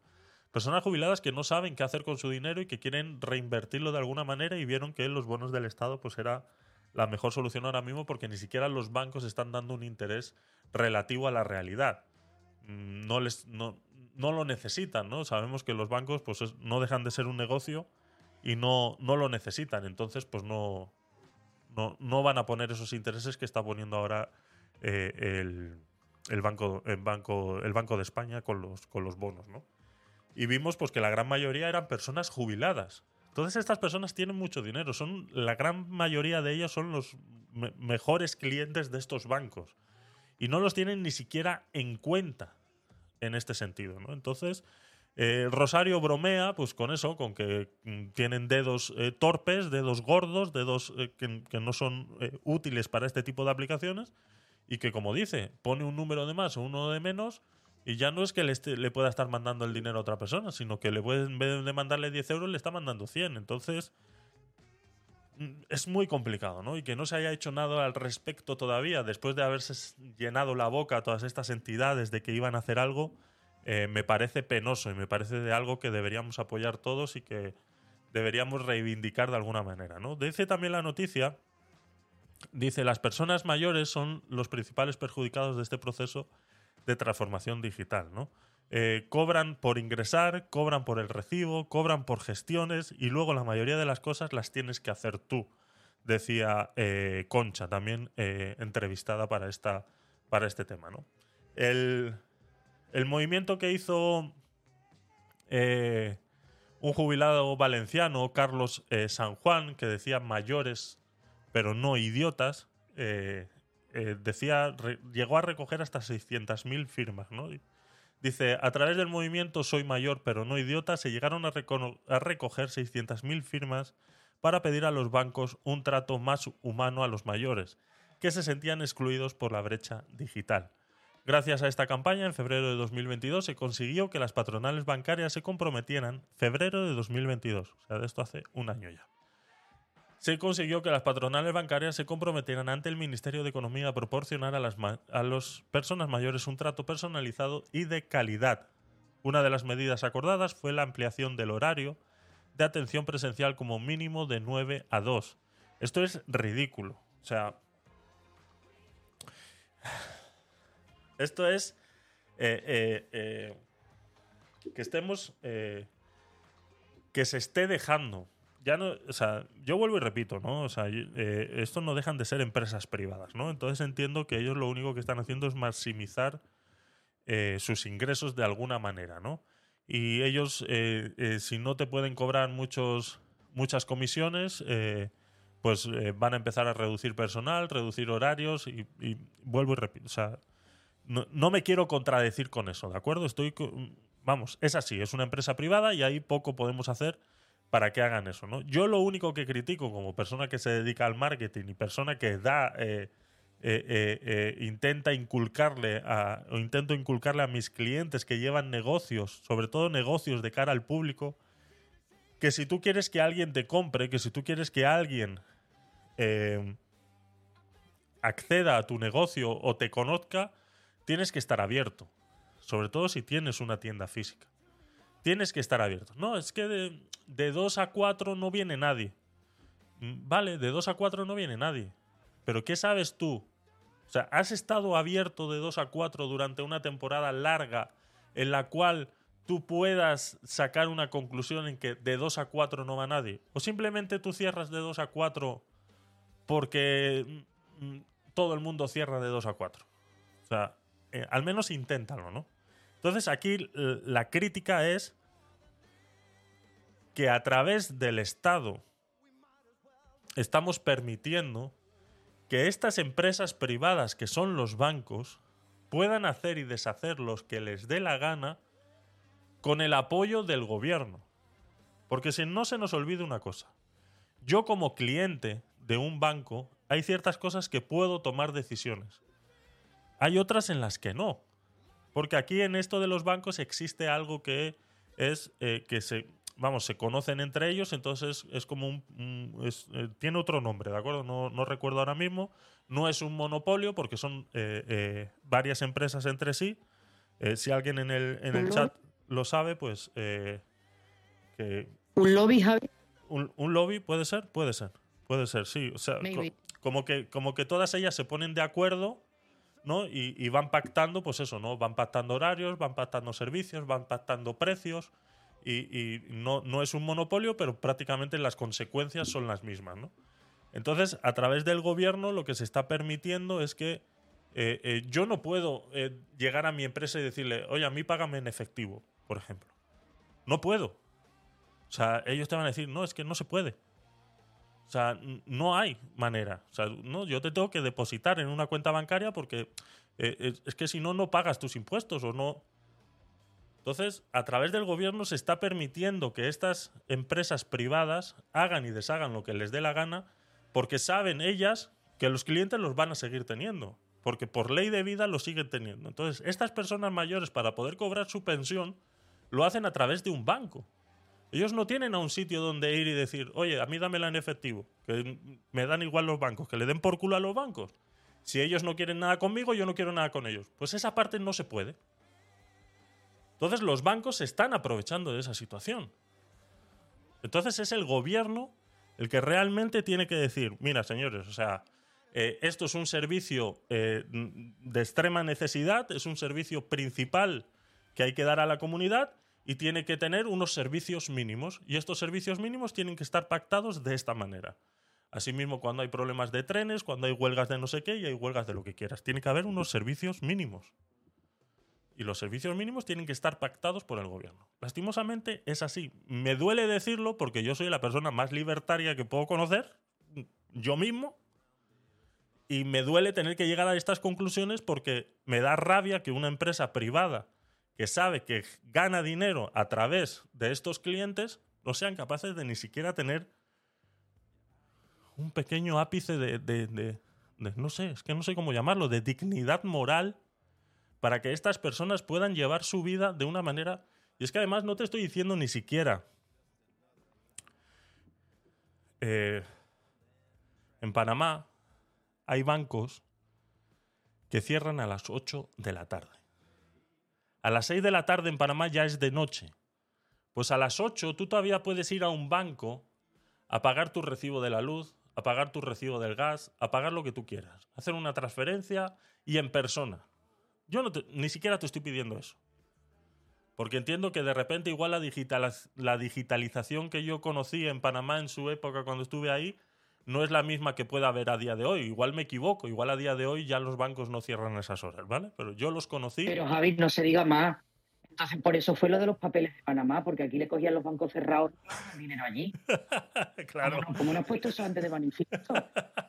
Speaker 1: Personas jubiladas que no saben qué hacer con su dinero y que quieren reinvertirlo de alguna manera y vieron que los bonos del Estado pues era la mejor solución ahora mismo porque ni siquiera los bancos están dando un interés relativo a la realidad. Mm, No, les, no, no lo necesitan, ¿no? Sabemos que los bancos pues es- no dejan de ser un negocio y no, no lo necesitan. Entonces, pues no, no, no van a poner esos intereses que está poniendo ahora eh, el, el banco, el, banco, el Banco de España con los, con los bonos, ¿no? Y vimos pues que la gran mayoría eran personas jubiladas. Entonces estas personas tienen mucho dinero. Son, la gran mayoría de ellas son los me- mejores clientes de estos bancos. Y no los tienen ni siquiera en cuenta en este sentido. ¿no? Entonces, eh, Rosario bromea pues con eso, con que mm, tienen dedos eh, torpes, dedos gordos, dedos eh, que, que no son útiles para este tipo de aplicaciones. Y que, como dice, pone un número de más o uno de menos y ya no es que le, pueda estar mandando el dinero a otra persona, sino que le puede, en vez de mandarle 10 euros, le está mandando 100. Entonces, mm, es muy complicado, ¿no? Y que no se haya hecho nada al respecto todavía, después de haberse llenado la boca a todas estas entidades de que iban a hacer algo, eh, me parece penoso y me parece de algo que deberíamos apoyar todos y que deberíamos reivindicar de alguna manera, ¿no? Dice también la noticia, dice, las personas mayores son los principales perjudicados de este proceso de transformación digital, ¿no? Eh, cobran por ingresar, cobran por el recibo, cobran por gestiones y luego la mayoría de las cosas las tienes que hacer tú, decía eh, Concha, también eh, entrevistada para, esta, para este tema. ¿no? El, el movimiento que hizo un jubilado valenciano, Carlos San Juan, que decía mayores pero no idiotas, eh, decía, llegó a recoger hasta 600.000 firmas. ¿no? Dice, a través del movimiento Soy Mayor pero no idiota se llegaron a, a recoger 600.000 firmas para pedir a los bancos un trato más humano a los mayores, que se sentían excluidos por la brecha digital. Gracias a esta campaña, en febrero de 2022 se consiguió que las patronales bancarias se comprometieran, febrero de 2022, o sea, de esto hace un año ya. Se consiguió que las patronales bancarias se comprometieran ante el Ministerio de Economía a proporcionar a las a las personas mayores un trato personalizado y de calidad. Una de las medidas acordadas fue la ampliación del horario de atención presencial como mínimo de 9 a 2. Esto es ridículo. O sea, esto es eh, eh, eh, que estemos que se esté dejando ya no o sea yo vuelvo y repito no o sea eh, esto no dejan de ser empresas privadas no entonces entiendo que ellos lo único que están haciendo es maximizar eh, sus ingresos de alguna manera no y ellos eh, eh, si no te pueden cobrar muchos muchas comisiones pues van a empezar a reducir personal, reducir horarios y, y vuelvo y repito. O sea, no, no, me quiero contradecir con eso, ¿de acuerdo? Estoy. Vamos, es así, es una empresa privada y ahí poco podemos hacer para que hagan eso, ¿no? Yo lo único que critico como persona que se dedica al marketing y persona que da. Eh, eh, eh, intenta inculcarle a, o intento inculcarle a mis clientes que llevan negocios, sobre todo negocios de cara al público, que si tú quieres que alguien te compre, que si tú quieres que alguien acceda a tu negocio o te conozca, tienes que estar abierto. Sobre todo si tienes una tienda física. Tienes que estar abierto. No, es que de, de 2 a 4 no viene nadie. Mm, vale, de 2 a 4 no viene nadie. Pero ¿qué sabes tú? O sea, ¿has estado abierto de 2 a 4 durante una temporada larga en la cual tú puedas sacar una conclusión en que de 2 a 4 no va nadie? ¿O simplemente tú cierras de 2 a 4 porque mm, todo el mundo cierra de 2 a 4? O sea, eh, al menos inténtalo, ¿no? Entonces aquí la crítica es que a través del Estado estamos permitiendo que estas empresas privadas, que son los bancos, puedan hacer y deshacer los que les dé la gana con el apoyo del gobierno. Porque si no se nos olvide una cosa, yo como cliente de un banco hay ciertas cosas que puedo tomar decisiones. Hay otras en las que no. Porque aquí en esto de los bancos existe algo que es eh, que se, vamos, se conocen entre ellos, entonces es como un... es, eh, tiene otro nombre, ¿de acuerdo? No, no, recuerdo ahora mismo. No es un monopolio porque son eh, eh, varias empresas entre sí. si alguien en el, en el chat lo sabe, pues... que,
Speaker 2: ¿Un lobby, Javi?
Speaker 1: Un, un, lobby puede ser? Puede ser. Puede ser, sí. O sea, co como, que, como que todas ellas se ponen de acuerdo ¿no? Y, y, van pactando, pues eso, ¿no? Van pactando horarios, van pactando servicios, van pactando precios y, no, no, es un monopolio, pero prácticamente las consecuencias son las mismas. ¿no? Entonces, a través del gobierno lo que se está permitiendo es que eh, eh, yo no puedo eh, llegar a mi empresa y decirle, oye, a mí págame en efectivo, por ejemplo. No puedo. O sea, ellos te van a decir, no, es que no se puede. O sea, no hay manera. O sea, no, yo te tengo que depositar en una cuenta bancaria porque es que si no, no pagas tus impuestos o no. Entonces, a través del gobierno se está permitiendo que estas empresas privadas hagan y deshagan lo que les dé la gana, porque saben ellas que los clientes los van a seguir teniendo, porque por ley de vida los siguen teniendo. Entonces, estas personas mayores, para poder cobrar su pensión, lo hacen a través de un banco. Ellos no tienen a un sitio donde ir y decir, oye, a mí dámela en efectivo, que me dan igual los bancos, que le den por culo a los bancos. Si ellos no quieren nada conmigo, yo no quiero nada con ellos. Pues esa parte no se puede. Entonces los bancos se están aprovechando de esa situación. Entonces es el gobierno el que realmente tiene que decir, mira señores, o sea, eh, esto es un servicio eh, de extrema necesidad, es un servicio principal que hay que dar a la comunidad y tiene que tener unos servicios mínimos. Y estos servicios mínimos tienen que estar pactados de esta manera. Asimismo, cuando hay problemas de trenes, cuando hay huelgas de no sé qué y hay huelgas de lo que quieras, tiene que haber unos servicios mínimos y los servicios mínimos tienen que estar pactados por el gobierno. Lastimosamente es así. Me duele decirlo porque yo soy la persona más libertaria que puedo conocer, yo mismo, y me duele tener que llegar a estas conclusiones porque me da rabia que una empresa privada que sabe que gana dinero a través de estos clientes no sean capaces de ni siquiera tener un pequeño ápice de, de, no sé, es que no sé cómo llamarlo, de dignidad moral para que estas personas puedan llevar su vida de una manera... Y es que además no te estoy diciendo ni siquiera... Eh, en Panamá hay bancos que cierran a las 8 de la tarde. A las 6 de la tarde en Panamá ya es de noche. Pues a las 8 tú todavía puedes ir a un banco a pagar tu recibo de la luz, a pagar tu recibo del gas, a pagar lo que tú quieras, hacer una transferencia y en persona. Yo no ni siquiera te estoy pidiendo eso. Porque entiendo que de repente igual la, digital, la digitalización que yo conocí en Panamá en su época cuando estuve ahí no es la misma que pueda haber a día de hoy. Igual me equivoco, igual a día de hoy ya los bancos no cierran esas horas, ¿vale? Pero yo los conocí.
Speaker 2: Pero Javi, no se diga más. Entonces, por eso fue lo de los papeles de Panamá, porque aquí le cogían los bancos cerrados el dinero allí. *laughs*
Speaker 1: claro.
Speaker 2: ¿Cómo no, has puesto eso antes de manifiesto?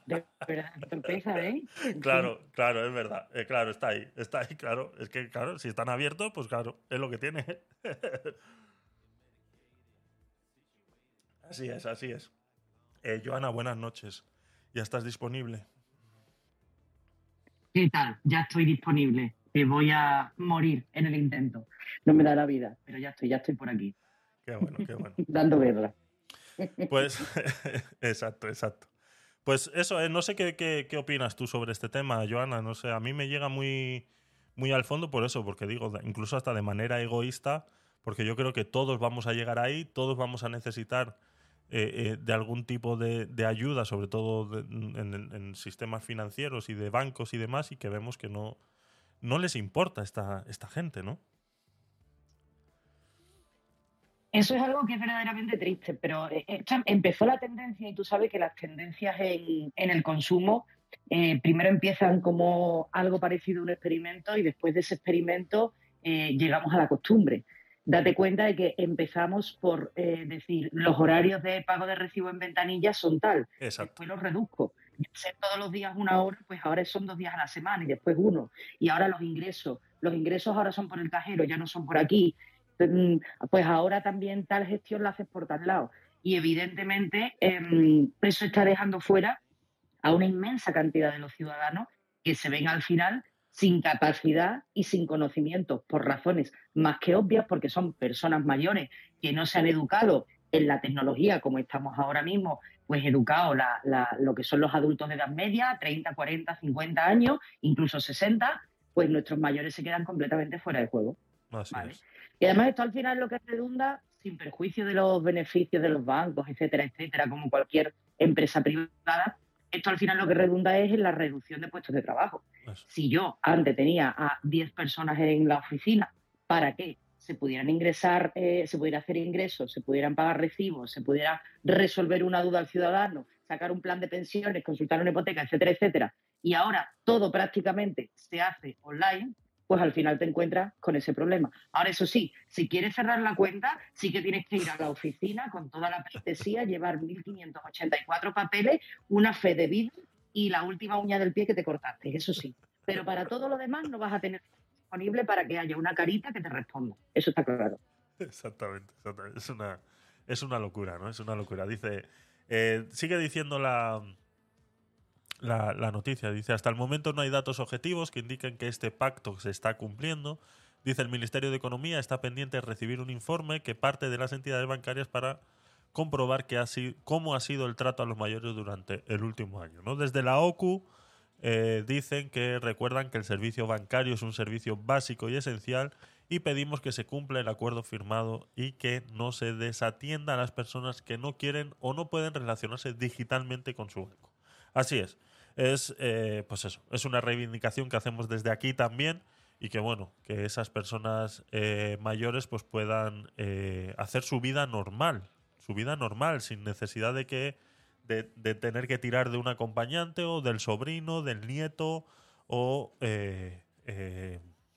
Speaker 2: De verdad, torpeza, ¿eh?
Speaker 1: Claro, claro, es verdad. Eh, claro, está ahí, está ahí, claro. Es que, claro, si están abiertos, pues claro, es lo que tiene. *laughs* así es, así es. Eh, Joana, buenas noches. ¿Ya estás disponible?
Speaker 2: ¿Qué tal? Ya estoy disponible. Voy a morir en el intento. No me da la vida, pero ya estoy, ya estoy por aquí.
Speaker 1: Qué bueno, qué bueno. *laughs*
Speaker 2: Dando guerra.
Speaker 1: Pues, *laughs* *laughs* exacto, exacto. Pues eso, eh, no sé qué, qué, opinas tú sobre este tema, Joana. No sé, a mí me llega muy, muy al fondo por eso, porque digo, incluso hasta de manera egoísta, porque yo creo que todos vamos a llegar ahí, todos vamos a necesitar eh, eh, de algún tipo de, ayuda, sobre todo en, sistemas financieros y de bancos y demás, y que vemos que no, no les importa esta, esta gente, ¿no?
Speaker 2: Eso es algo que es verdaderamente triste, pero eh, empezó la tendencia y tú sabes que las tendencias en, el consumo primero empiezan como algo parecido a un experimento y después de ese experimento llegamos a la costumbre date cuenta de que empezamos por eh, decir, los horarios de pago de recibo en ventanilla son tal, después los reduzco. Ser todos los días una hora, pues ahora son dos días a la semana y después uno. Y ahora los ingresos, los ingresos ahora son por el cajero, ya no son por aquí. Mm, pues ahora también tal gestión la haces por tal lado. Y evidentemente em, eso está dejando fuera a una inmensa cantidad de los ciudadanos que se ven al final sin capacidad y sin conocimiento, por razones más que obvias, porque son personas mayores que no se han educado en la tecnología como estamos ahora mismo, pues educados lo que son los adultos de edad media, 30, 40, 50 años, incluso 60, pues nuestros mayores se quedan completamente fuera de juego. Y además esto al final lo que redunda, sin perjuicio de los beneficios de los bancos, etcétera, etcétera, como cualquier empresa privada, esto al final lo que redunda es en la reducción de puestos de trabajo. Si yo antes tenía a 10 personas en la oficina para que se pudieran ingresar, eh, se pudiera hacer ingresos, se pudieran pagar recibos, se pudiera resolver una duda al ciudadano, sacar un plan de pensiones, consultar una hipoteca, etcétera, etcétera, y ahora todo prácticamente se hace online, pues al final te encuentras con ese problema. Ahora, eso sí, si quieres cerrar la cuenta, sí que tienes que ir a la oficina con toda la pleitesía, llevar 1.584 papeles, una fe de vida y la última uña del pie que te cortaste, eso sí. Pero para todo lo demás no vas a tener disponible para que haya una carita que te responda. Eso está claro.
Speaker 1: Exactamente, Es, una, es una locura, ¿no? Es una locura. Dice, eh, sigue diciendo la, la, noticia. Dice, hasta el momento no hay datos objetivos que indiquen que este pacto se está cumpliendo. Dice, el Ministerio de Economía está pendiente de recibir un informe que parte de las entidades bancarias para comprobar que ha sido, cómo ha sido el trato a los mayores durante el último año. ¿no? Desde la OCU eh, dicen que recuerdan que el servicio bancario es un servicio básico y esencial y pedimos que se cumpla el acuerdo firmado y que no se desatienda a las personas que no quieren o no pueden relacionarse digitalmente con su banco. Así es es, eh, pues eso, es una reivindicación que hacemos desde aquí también y que bueno, que esas personas eh, mayores pues puedan hacer su vida normal, su vida normal, sin necesidad de que de, tener que tirar de un acompañante o del sobrino, del nieto o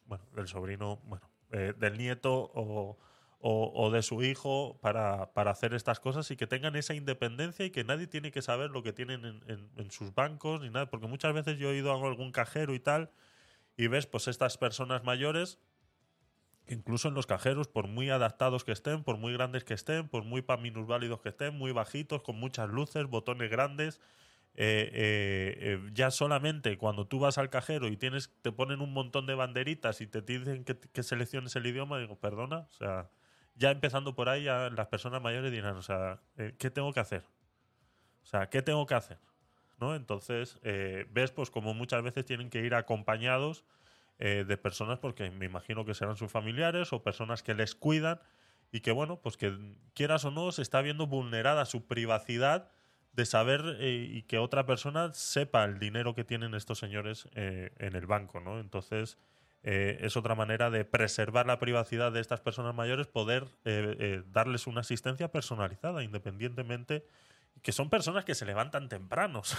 Speaker 1: bueno, del sobrino, bueno, del nieto o o, de su hijo para, para, hacer estas cosas y que tengan esa independencia y que nadie tiene que saber lo que tienen en, en, sus bancos ni nada. Porque muchas veces yo he ido a algún cajero y tal y ves pues estas personas mayores incluso en los cajeros, por muy adaptados que estén, por muy grandes que estén, por muy paminusválidos que estén, muy bajitos, con muchas luces, botones grandes, eh, eh, eh, ya solamente cuando tú vas al cajero y tienes, te ponen un montón de banderitas y te dicen que, selecciones el idioma, digo, perdona, o sea, ya empezando por ahí, las personas mayores dirán, o sea, ¿qué tengo que hacer? O sea, ¿qué tengo que hacer? ¿No? Entonces, ves, pues como muchas veces tienen que ir acompañados eh, de personas, porque me imagino que serán sus familiares o personas que les cuidan y que, bueno, pues que quieras o no, se está viendo vulnerada su privacidad de saber y que otra persona sepa el dinero que tienen estos señores en el banco, ¿no? Entonces, eh, es otra manera de preservar la privacidad de estas personas mayores, poder eh, eh, darles una asistencia personalizada, independientemente que son personas que se levantan tempranos.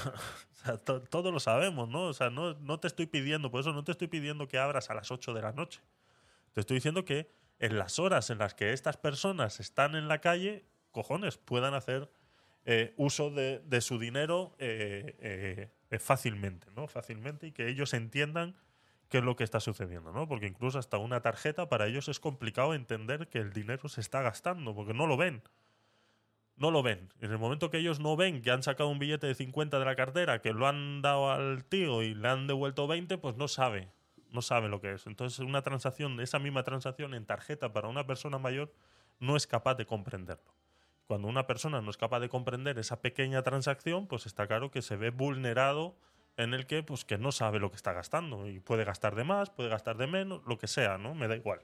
Speaker 1: *laughs* todos lo sabemos, ¿no? O sea, no, no, te estoy pidiendo, por eso no te estoy pidiendo que abras a las 8 de la noche. Te estoy diciendo que en las horas en las que estas personas están en la calle, cojones, puedan hacer eh, uso de, su dinero eh, eh, fácilmente, ¿no? Fácilmente y que ellos entiendan qué es lo que está sucediendo, ¿no? Porque incluso hasta una tarjeta para ellos es complicado entender que el dinero se está gastando, porque no lo ven. No lo ven. En el momento que ellos no ven que han sacado un billete de 50 de la cartera, que lo han dado al tío y le han devuelto 20, pues no sabe. No sabe lo que es. Entonces, una transacción, esa misma transacción en tarjeta para una persona mayor, no es capaz de comprenderlo. Cuando una persona no es capaz de comprender esa pequeña transacción, pues está claro que se ve vulnerado en el que, pues, que no sabe lo que está gastando. Y puede gastar de más, puede gastar de menos, lo que sea, ¿no? Me da igual.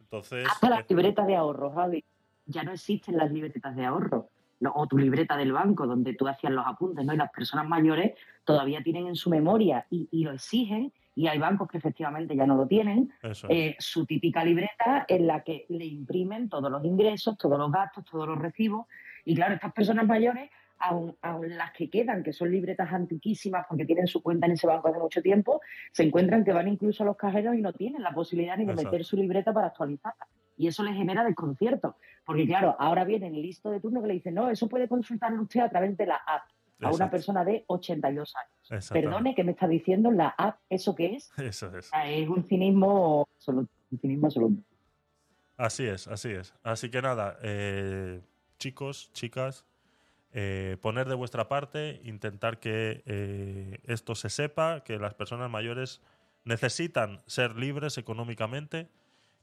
Speaker 1: Entonces.
Speaker 2: Hasta
Speaker 1: eh,
Speaker 2: las libretas de ahorro, Javi. Ya no existen las libretas de ahorro. No, o tu libreta del banco, donde tú hacías los apuntes, ¿no? Y las personas mayores todavía tienen en su memoria y, y lo exigen, y hay bancos que efectivamente ya no lo tienen,
Speaker 1: eso es.
Speaker 2: eh, su típica libreta en la que le imprimen todos los ingresos, todos los gastos, todos los recibos. Y claro, estas personas mayores, aun, aun las que quedan, que son libretas antiquísimas porque tienen su cuenta en ese banco hace mucho tiempo, se encuentran que van incluso a los cajeros y no tienen la posibilidad ni de
Speaker 1: Exacto.
Speaker 2: meter su libreta para actualizarla. Y eso les genera desconcierto. Porque claro, ahora viene el listo de turno que le dice, no, eso puede consultarlo usted a través de la app a una persona de 82 años. Perdone, ¿qué me está diciendo la app? ¿Eso qué es? *laughs*
Speaker 1: Eso es.
Speaker 2: Es un cinismo absoluto. Un cinismo absoluto.
Speaker 1: Así es, así es. Así que nada, eh, chicos, chicas, eh, poner de vuestra parte, intentar que eh, esto se sepa, que las personas mayores necesitan ser libres económicamente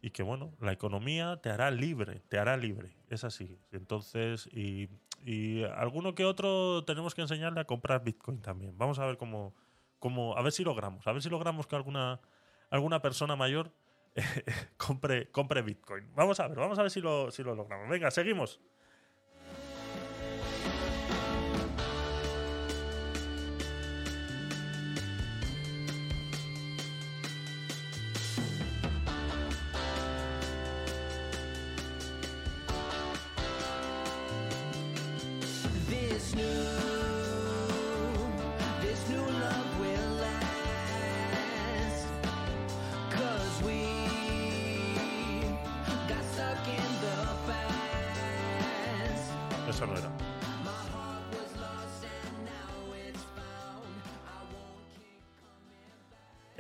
Speaker 1: y que, bueno, la economía te hará libre, te hará libre. Es así. Entonces, y, y alguno que otro tenemos que enseñarle a comprar Bitcoin también. Vamos a ver cómo, cómo a ver si logramos, a ver si logramos que alguna, alguna persona mayor *laughs* compre, compre Bitcoin. Vamos a ver, vamos a ver si lo, si lo logramos. Venga, seguimos.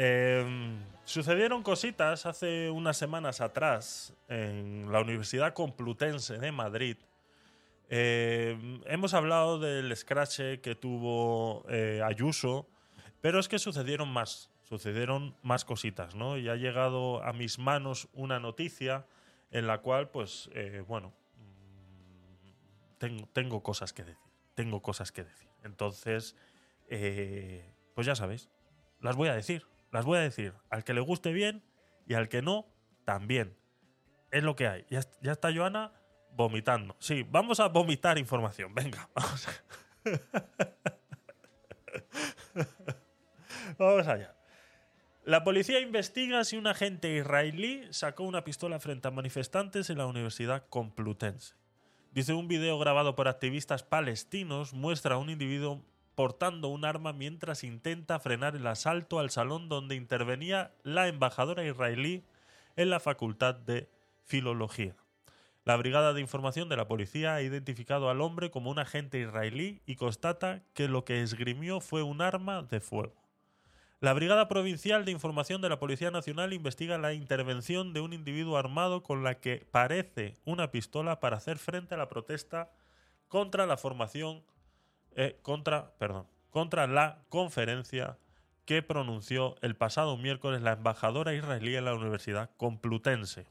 Speaker 1: Eh, sucedieron cositas hace unas semanas atrás en la Universidad Complutense de Madrid. Eh, hemos hablado del scratch que tuvo eh, Ayuso, pero es que sucedieron más, sucedieron más cositas, ¿no? Y ha llegado a mis manos una noticia en la cual, pues, eh, bueno, mm, tengo, tengo cosas que decir, tengo cosas que decir. Entonces, eh, pues ya sabéis, las voy a decir, las voy a decir. Al que le guste bien y al que no, también. Es lo que hay. Ya, est- ya está Joana vomitando. Sí, vamos a vomitar información. Venga, *laughs* vamos. *laughs* vamos allá. La policía investiga si un agente israelí sacó una pistola frente a manifestantes en la Universidad Complutense. Dice un video grabado por activistas palestinos muestra a un individuo portando un arma mientras intenta frenar el asalto al salón donde intervenía la embajadora israelí en la Facultad de Filología. La Brigada de Información de la Policía ha identificado al hombre como un agente israelí y constata que lo que esgrimió fue un arma de fuego. La Brigada Provincial de Información de la Policía Nacional investiga la intervención de un individuo armado con la que parece una pistola para hacer frente a la protesta contra la formación eh, contra, perdón, contra la conferencia que pronunció el pasado miércoles la embajadora israelí en la Universidad Complutense.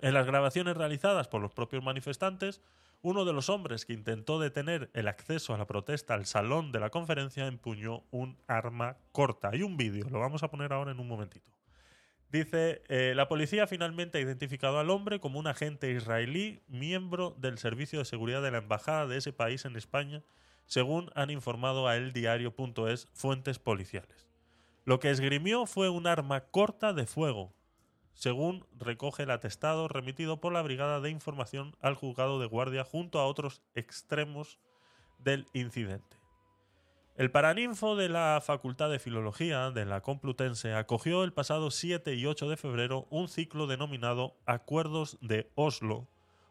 Speaker 1: En las grabaciones realizadas por los propios manifestantes, uno de los hombres que intentó detener el acceso a la protesta al salón de la conferencia empuñó un arma corta. Hay un vídeo, lo vamos a poner ahora en un momentito. Dice, eh, la policía finalmente ha identificado al hombre como un agente israelí, miembro del Servicio de Seguridad de la Embajada de ese país en España, según han informado a eldiario.es fuentes policiales. Lo que esgrimió fue un arma corta de fuego, según recoge el atestado remitido por la Brigada de Información al juzgado de guardia junto a otros extremos del incidente. El Paraninfo de la Facultad de Filología de la Complutense acogió el pasado 7 y 8 de febrero un ciclo denominado Acuerdos de Oslo,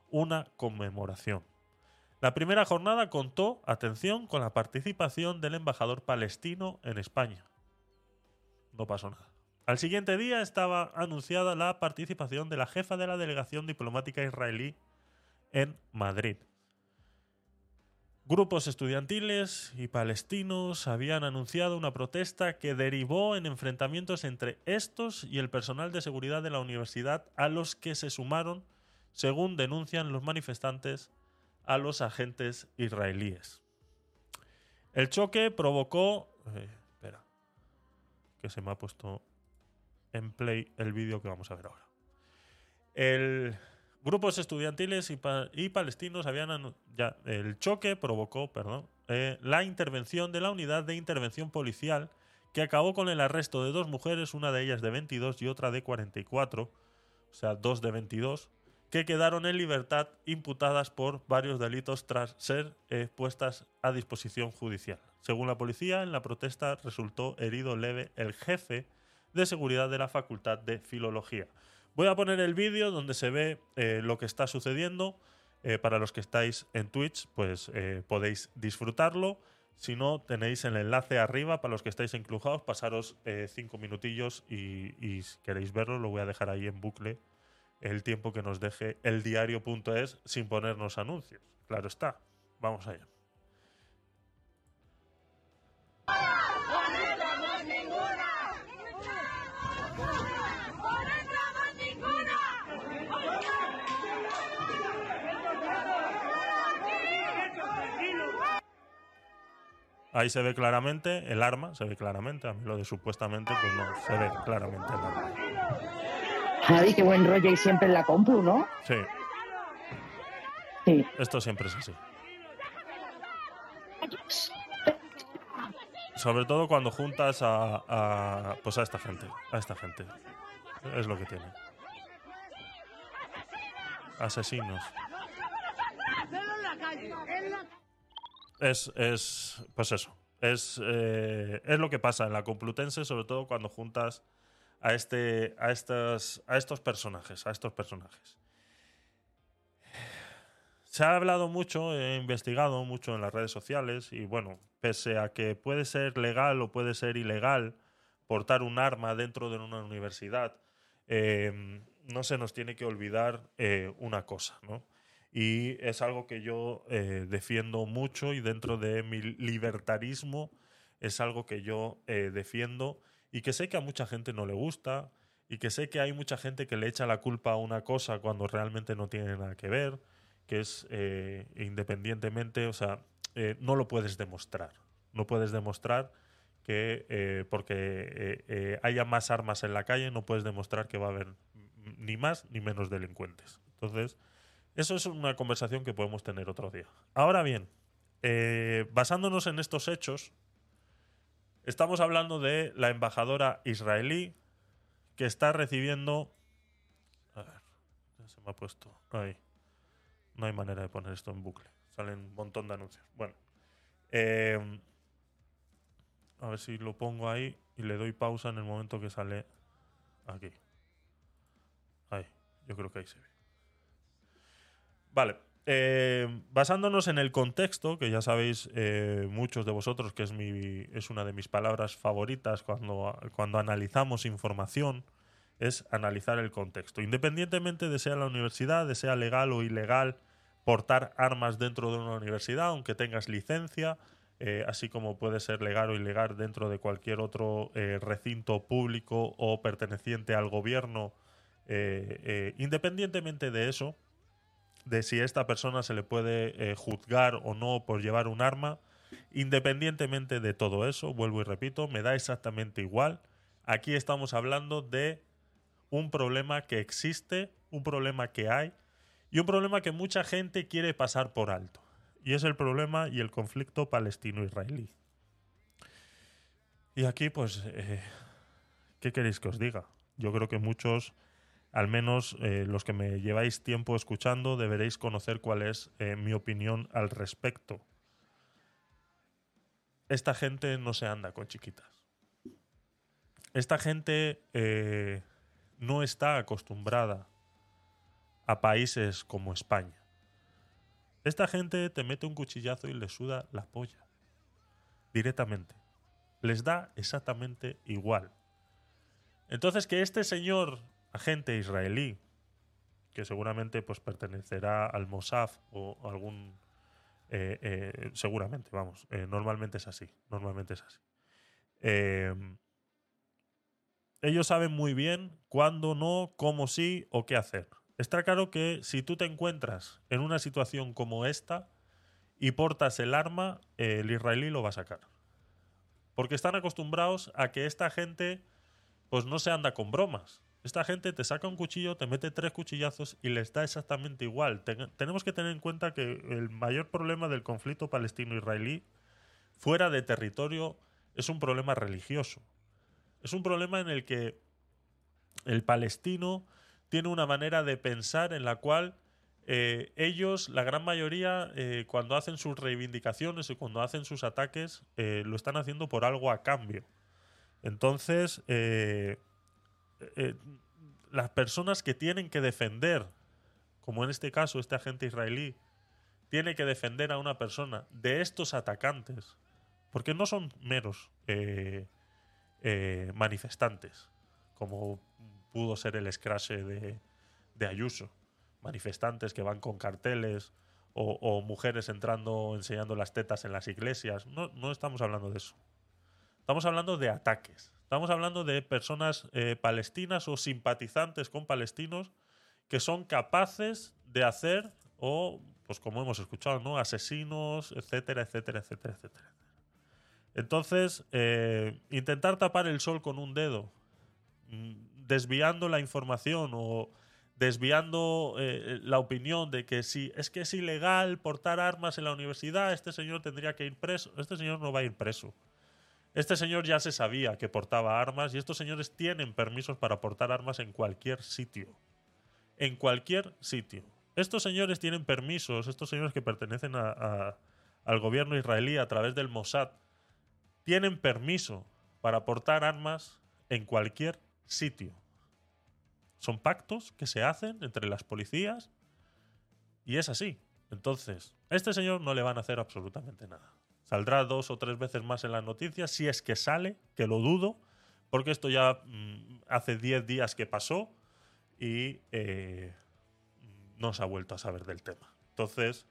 Speaker 1: una conmemoración. La primera jornada contó, atención, con la participación del embajador palestino en España. No pasó nada. Al siguiente día estaba anunciada la participación de la jefa de la delegación diplomática israelí en Madrid. Grupos estudiantiles y palestinos habían anunciado una protesta que derivó en enfrentamientos entre estos y el personal de seguridad de la universidad a los que se sumaron, según denuncian los manifestantes, a los agentes israelíes. El choque provocó... eh, espera, que se me ha puesto en play el vídeo que vamos a ver ahora. El, grupos estudiantiles y, pa- y palestinos habían el choque provocó, perdón, eh, la intervención de la unidad de intervención policial que acabó con el arresto de dos mujeres, una de ellas de 22 y otra de 44, o sea, dos de 22, que quedaron en libertad imputadas por varios delitos tras ser eh, puestas a disposición judicial. Según la policía, en la protesta resultó herido leve el jefe de seguridad de la Facultad de Filología. Voy a poner el vídeo donde se ve eh, lo que está sucediendo. Eh, para los que estáis en Twitch, pues eh, podéis disfrutarlo. Si no, tenéis el enlace arriba. Para los que estáis en Clubhouse, pasaros cinco minutillos y, y si queréis verlo, lo voy a dejar ahí en bucle el tiempo que nos deje el diario.es sin ponernos anuncios. Claro está. Vamos allá. Ahí se ve claramente el arma, se ve claramente. A mí lo de supuestamente, pues no, se ve claramente el arma.
Speaker 2: Javi, qué buen rollo y siempre en la compu, ¿no?
Speaker 1: Sí,
Speaker 2: Sí.
Speaker 1: esto siempre es así. Sobre todo cuando juntas a, a, pues a esta gente, a esta gente. Es lo que tiene. Asesinos. Es, es, pues eso. Es, eh, es lo que pasa en la Complutense, sobre todo cuando juntas a este, a estas, a estos personajes, a estos personajes. Se ha hablado mucho, he investigado mucho en las redes sociales y bueno, pese a que puede ser legal o puede ser ilegal portar un arma dentro de una universidad, eh, no se nos tiene que olvidar eh, una cosa, ¿no? Y es algo que yo eh, defiendo mucho y dentro de mi libertarismo es algo que yo eh, defiendo y que sé que a mucha gente no le gusta y que sé que hay mucha gente que le echa la culpa a una cosa cuando realmente no tiene nada que ver, que es eh, independientemente, o sea, no lo puedes demostrar. No puedes demostrar que porque haya más armas en la calle, no puedes demostrar que va a haber ni más ni menos delincuentes. Entonces, eso es una conversación que podemos tener otro día. Ahora bien, eh, basándonos en estos hechos, estamos hablando de la embajadora israelí que está recibiendo... A ver, ya se me ha puesto ahí. No hay manera de poner esto en bucle. Salen un montón de anuncios. Bueno. eh, a ver si lo pongo ahí y le doy pausa en el momento que sale aquí. Ahí. Yo creo que ahí se ve. Vale. eh, basándonos en el contexto, que ya sabéis eh, muchos de vosotros que es, mi, es una de mis palabras favoritas cuando, cuando analizamos información, es analizar el contexto. Independientemente de sea la universidad, de sea legal o ilegal portar armas dentro de una universidad, aunque tengas licencia, eh, así como puede ser legal o ilegal dentro de cualquier otro eh, recinto público o perteneciente al gobierno, eh, independientemente de eso, de si a esta persona se le puede eh, juzgar o no por llevar un arma, independientemente de todo eso, vuelvo y repito, me da exactamente igual. Aquí estamos hablando de un problema que existe, un problema que hay y un problema que mucha gente quiere pasar por alto. Y es el problema y el conflicto palestino-israelí. Y aquí, pues, eh, ¿qué queréis que os diga? Yo creo que muchos, al menos eh, los que me lleváis tiempo escuchando, deberéis conocer cuál es eh, mi opinión al respecto. esta gente no se anda con chiquitas. Esta gente eh, no está acostumbrada a países como España. Esta gente te mete un cuchillazo y le suda la polla. Directamente. Les da exactamente igual. Entonces que este señor agente israelí, que seguramente pues pertenecerá al Mossad o algún... eh, eh, seguramente, vamos. eh, normalmente es así. Normalmente es así. Eh, ellos saben muy bien cuándo no, cómo sí o qué hacer. Está claro que si tú te encuentras en una situación como esta y portas el arma, el israelí lo va a sacar. Porque están acostumbrados a que esta gente pues no se anda con bromas. Esta gente te saca un cuchillo, te mete tres cuchillazos y les da exactamente igual. Ten- tenemos que tener en cuenta que el mayor problema del conflicto palestino-israelí fuera de territorio es un problema religioso. Es un problema en el que el palestino tiene una manera de pensar en la cual eh, ellos, la gran mayoría, eh, cuando hacen sus reivindicaciones y cuando hacen sus ataques, eh, lo están haciendo por algo a cambio. Entonces, eh, las personas que tienen que defender, como en este caso este agente israelí, tiene que defender a una persona de estos atacantes, porque no son meros eh, eh, manifestantes, como pudo ser el scratch de, de Ayuso. Manifestantes que van con carteles o, o mujeres entrando enseñando las tetas en las iglesias. No, no estamos hablando de eso. Estamos hablando de ataques. Estamos hablando de personas eh, palestinas o simpatizantes con palestinos que son capaces de hacer o, pues como hemos escuchado, ¿no? Asesinos, etcétera, etcétera, etcétera, etcétera. Entonces, eh, intentar tapar el sol con un dedo, mm, desviando la información o desviando eh, la opinión de que si es que es ilegal portar armas en la universidad, este señor tendría que ir preso. Este señor no va a ir preso. Este señor ya se sabía que portaba armas y estos señores tienen permisos para portar armas en cualquier sitio. En cualquier sitio. Estos señores tienen permisos, estos señores que pertenecen al gobierno israelí a través del Mossad, tienen permiso para portar armas en cualquier sitio. Son pactos que se hacen entre las policías y es así. Entonces, a este señor no le van a hacer absolutamente nada. Saldrá dos o tres veces más en las noticias, si es que sale, que lo dudo, porque esto ya mm, hace 10 días que pasó y eh, no se ha vuelto a saber del tema. Entonces,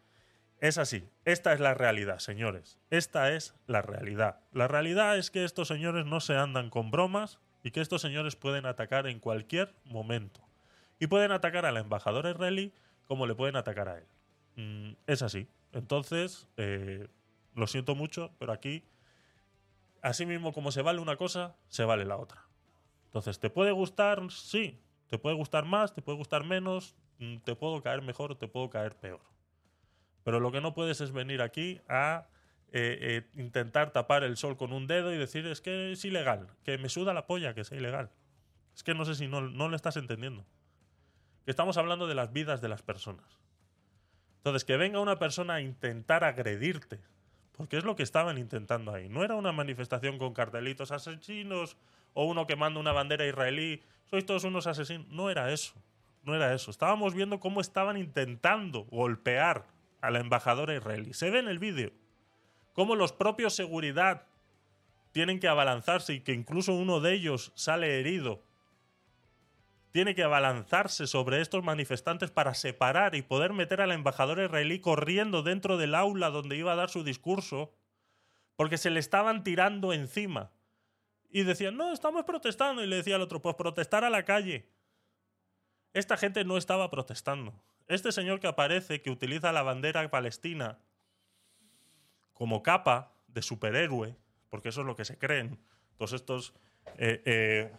Speaker 1: es así. Esta es la realidad, señores. Esta es la realidad. La realidad es que estos señores no se andan con bromas y que estos señores pueden atacar en cualquier momento. Y pueden atacar a la embajadora israelí como le pueden atacar a él. Mm, es así. Entonces, eh, lo siento mucho, pero aquí, así mismo como se vale una cosa, se vale la otra. Entonces, ¿te puede gustar? Sí. ¿Te puede gustar más? ¿Te puede gustar menos? Mm, ¿Te puedo caer mejor te puedo caer peor? Pero lo que no puedes es venir aquí a eh, eh, intentar tapar el sol con un dedo y decir es que es ilegal, que me suda la polla, que sea ilegal. Es que no sé si no, no lo estás entendiendo. Que estamos hablando de las vidas de las personas. Entonces, que venga una persona a intentar agredirte, porque es lo que estaban intentando ahí. No era una manifestación con cartelitos asesinos o uno que manda una bandera israelí, sois todos unos asesinos. No era eso. No era eso. Estábamos viendo cómo estaban intentando golpear a la embajadora israelí. Se ve en el vídeo. Cómo los propios seguridad tienen que abalanzarse y que incluso uno de ellos sale herido. Tiene que abalanzarse sobre estos manifestantes para separar y poder meter a la embajadora israelí corriendo dentro del aula donde iba a dar su discurso, porque se le estaban tirando encima. Y decían, no, estamos protestando. Y le decía al otro, pues protestar a la calle. Esta gente no estaba protestando. Este señor que aparece, que utiliza la bandera palestina como capa de superhéroe, porque eso es lo que se creen, todos estos... eh, eh,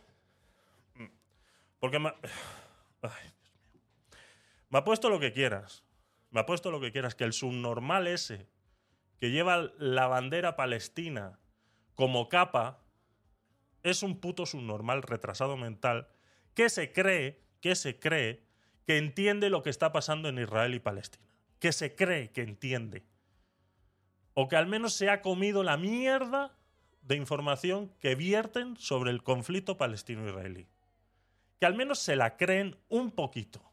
Speaker 1: porque me, *sighs* Ay, Dios mío. me ha puesto lo que quieras, me ha puesto lo que quieras, que el subnormal ese, que lleva la bandera palestina como capa, es un puto subnormal retrasado mental que se cree, que se cree, que entiende lo que está pasando en Israel y Palestina. Que se cree que entiende. o que al menos se ha comido la mierda de información que vierten sobre el conflicto palestino-israelí. Que al menos se la creen un poquito.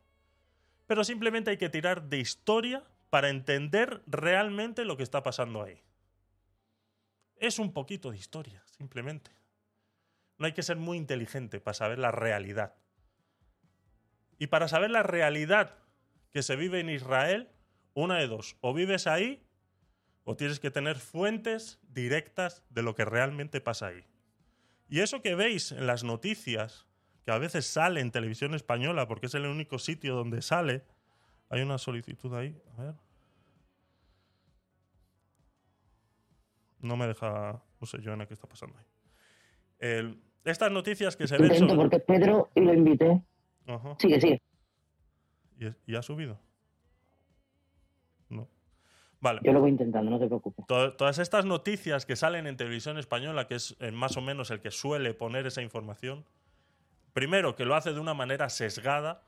Speaker 1: Pero simplemente hay que tirar de historia para entender realmente lo que está pasando ahí. Es un poquito de historia, simplemente. No hay que ser muy inteligente para saber la realidad. Y para saber la realidad que se vive en Israel, una de dos. O vives ahí o tienes que tener fuentes directas de lo que realmente pasa ahí. Y eso que veis en las noticias, que a veces sale en televisión española, porque es el único sitio donde sale, hay una solicitud ahí, a ver. No me deja, no sé, Joana, qué está pasando ahí. El- estas noticias que se ven sobre-
Speaker 2: porque Pedro y lo invité.
Speaker 1: Ajá.
Speaker 2: Sigue, sigue.
Speaker 1: ¿Y, y ha subido? No. Vale.
Speaker 2: Yo lo voy intentando, no te preocupes.
Speaker 1: To- todas estas noticias que salen en televisión española, que es eh, más o menos el que suele poner esa información, primero, que lo hace de una manera sesgada,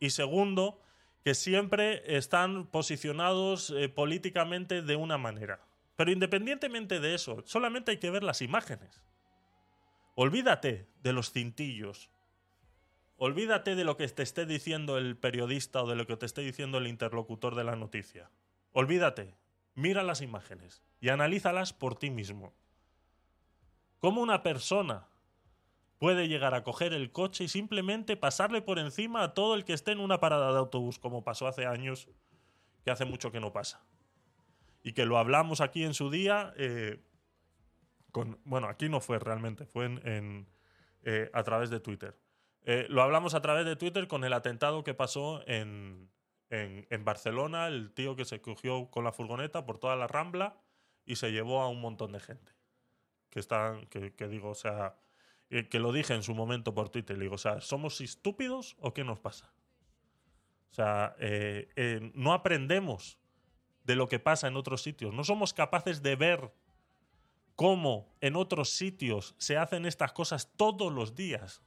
Speaker 1: y segundo, que siempre están posicionados eh, políticamente de una manera. Pero independientemente de eso, solamente hay que ver las imágenes. Olvídate de los cintillos. Olvídate de lo que te esté diciendo el periodista o de lo que te esté diciendo el interlocutor de la noticia. Olvídate. Mira las imágenes y analízalas por ti mismo. ¿Cómo una persona puede llegar a coger el coche y simplemente pasarle por encima a todo el que esté en una parada de autobús, como pasó hace años, que hace mucho que no pasa? Y que lo hablamos aquí en su día, eh, con, bueno, aquí no fue realmente, fue en, eh, a través de Twitter. Eh, lo hablamos a través de Twitter con el atentado que pasó en, en, en Barcelona, el tío que se cogió con la furgoneta por toda la rambla y se llevó a un montón de gente. Que están, que, que digo, o sea, eh, que lo dije en su momento por Twitter, le digo, o sea, ¿somos estúpidos o qué nos pasa? O sea, eh, eh, no aprendemos de lo que pasa en otros sitios, no somos capaces de ver cómo en otros sitios se hacen estas cosas todos los días.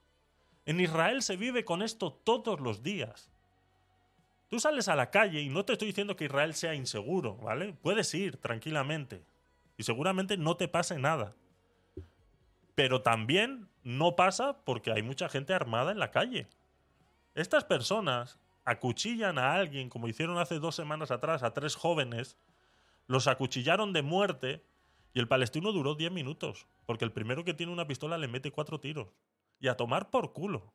Speaker 1: En Israel se vive con esto todos los días. Tú sales a la calle y no te estoy diciendo que Israel sea inseguro, ¿vale? Puedes ir tranquilamente y seguramente no te pase nada. Pero también no pasa porque hay mucha gente armada en la calle. Estas personas acuchillan a alguien, como hicieron hace dos semanas atrás, a tres jóvenes, los acuchillaron de muerte y el palestino duró 10 minutos, porque el primero que tiene una pistola le mete cuatro tiros. Y a tomar por culo.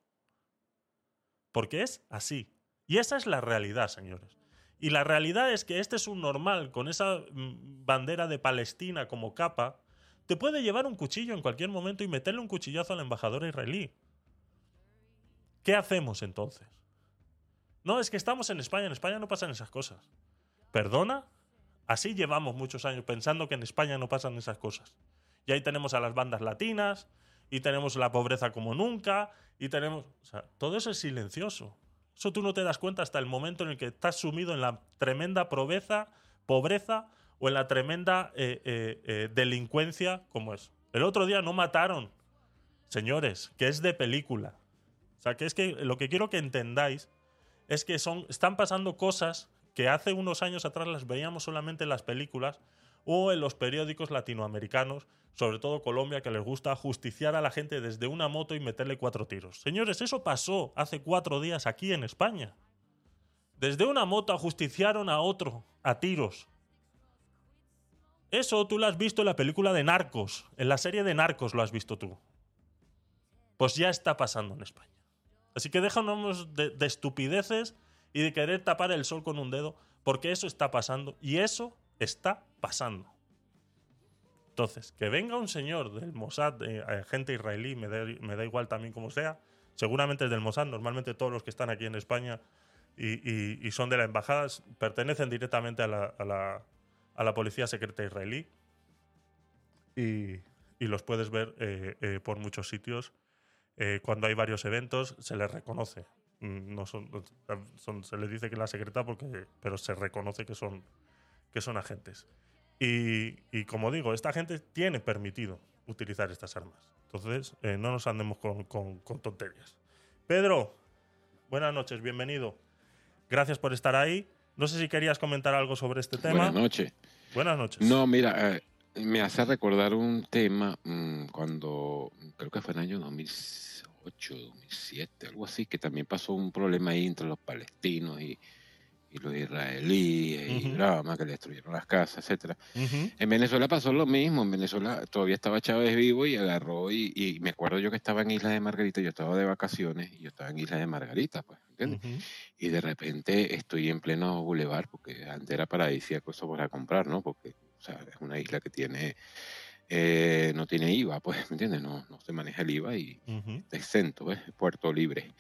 Speaker 1: Porque es así. Y esa es la realidad, señores. Y la realidad es que este es un normal, con esa mm, bandera de Palestina como capa, te puede llevar un cuchillo en cualquier momento y meterle un cuchillazo al embajador israelí. ¿Qué hacemos entonces? No, es que estamos en España, en España no pasan esas cosas. ¿Perdona? Así llevamos muchos años pensando que en España no pasan esas cosas. Y ahí tenemos a las bandas latinas, y tenemos la pobreza como nunca, y tenemos... Todo eso es silencioso. Eso tú no te das cuenta hasta el momento en el que estás sumido en la tremenda pobreza, pobreza o en la tremenda eh, eh, eh, delincuencia como es. El otro día no mataron, señores, que es de película. O sea, que es que lo que quiero que entendáis es que son, están pasando cosas que hace unos años atrás las veíamos solamente en las películas o en los periódicos latinoamericanos, sobre todo Colombia, que les gusta justiciar a la gente desde una moto y meterle cuatro tiros. Señores, eso pasó hace cuatro días aquí en España. Desde una moto ajusticiaron a otro a tiros. Eso tú lo has visto en la película de Narcos, en la serie de Narcos lo has visto tú. Pues ya está pasando en España. Así que déjanos de, de estupideces y de querer tapar el sol con un dedo, porque eso está pasando y eso está pasando. Entonces, que venga un señor del Mossad, eh, agente israelí, me da, igual también como sea, seguramente es del Mossad, normalmente todos los que están aquí en España y, son de la embajada s- pertenecen directamente a la- a la policía secreta israelí y, y los puedes ver eh, eh, por muchos sitios. Eh, cuando hay varios eventos se les reconoce. Mm, No son, se les dice que es la secreta porque, pero se reconoce que son, que son agentes. Y, y como digo, esta gente tiene permitido utilizar estas armas. Entonces, no nos andemos con, con- con tonterías. Pedro, buenas noches, bienvenido. Gracias por estar ahí. No sé si querías comentar algo sobre este tema.
Speaker 3: Buenas noches.
Speaker 1: Buenas noches.
Speaker 3: No, mira, eh, me hace recordar un tema mm, cuando, creo que fue en el año 2008, 2007, algo así, que también pasó un problema ahí entre los palestinos y, y los israelíes, y
Speaker 1: Ujú.
Speaker 3: drama, que le destruyeron las casas, etcétera. En Venezuela pasó lo mismo, en Venezuela todavía estaba Chávez vivo y agarró y, y me acuerdo yo que estaba en Isla de Margarita, yo estaba de vacaciones y yo estaba en Isla de Margarita, pues, ¿entiendes? Y de repente estoy en pleno bulevar, porque antes era paradisíaco eso para comprar, ¿no? Porque o sea, es una isla que tiene, eh, no tiene IVA, pues, ¿me entiendes? No, no se maneja el IVA y está exento, ¿ves? Puerto Libre.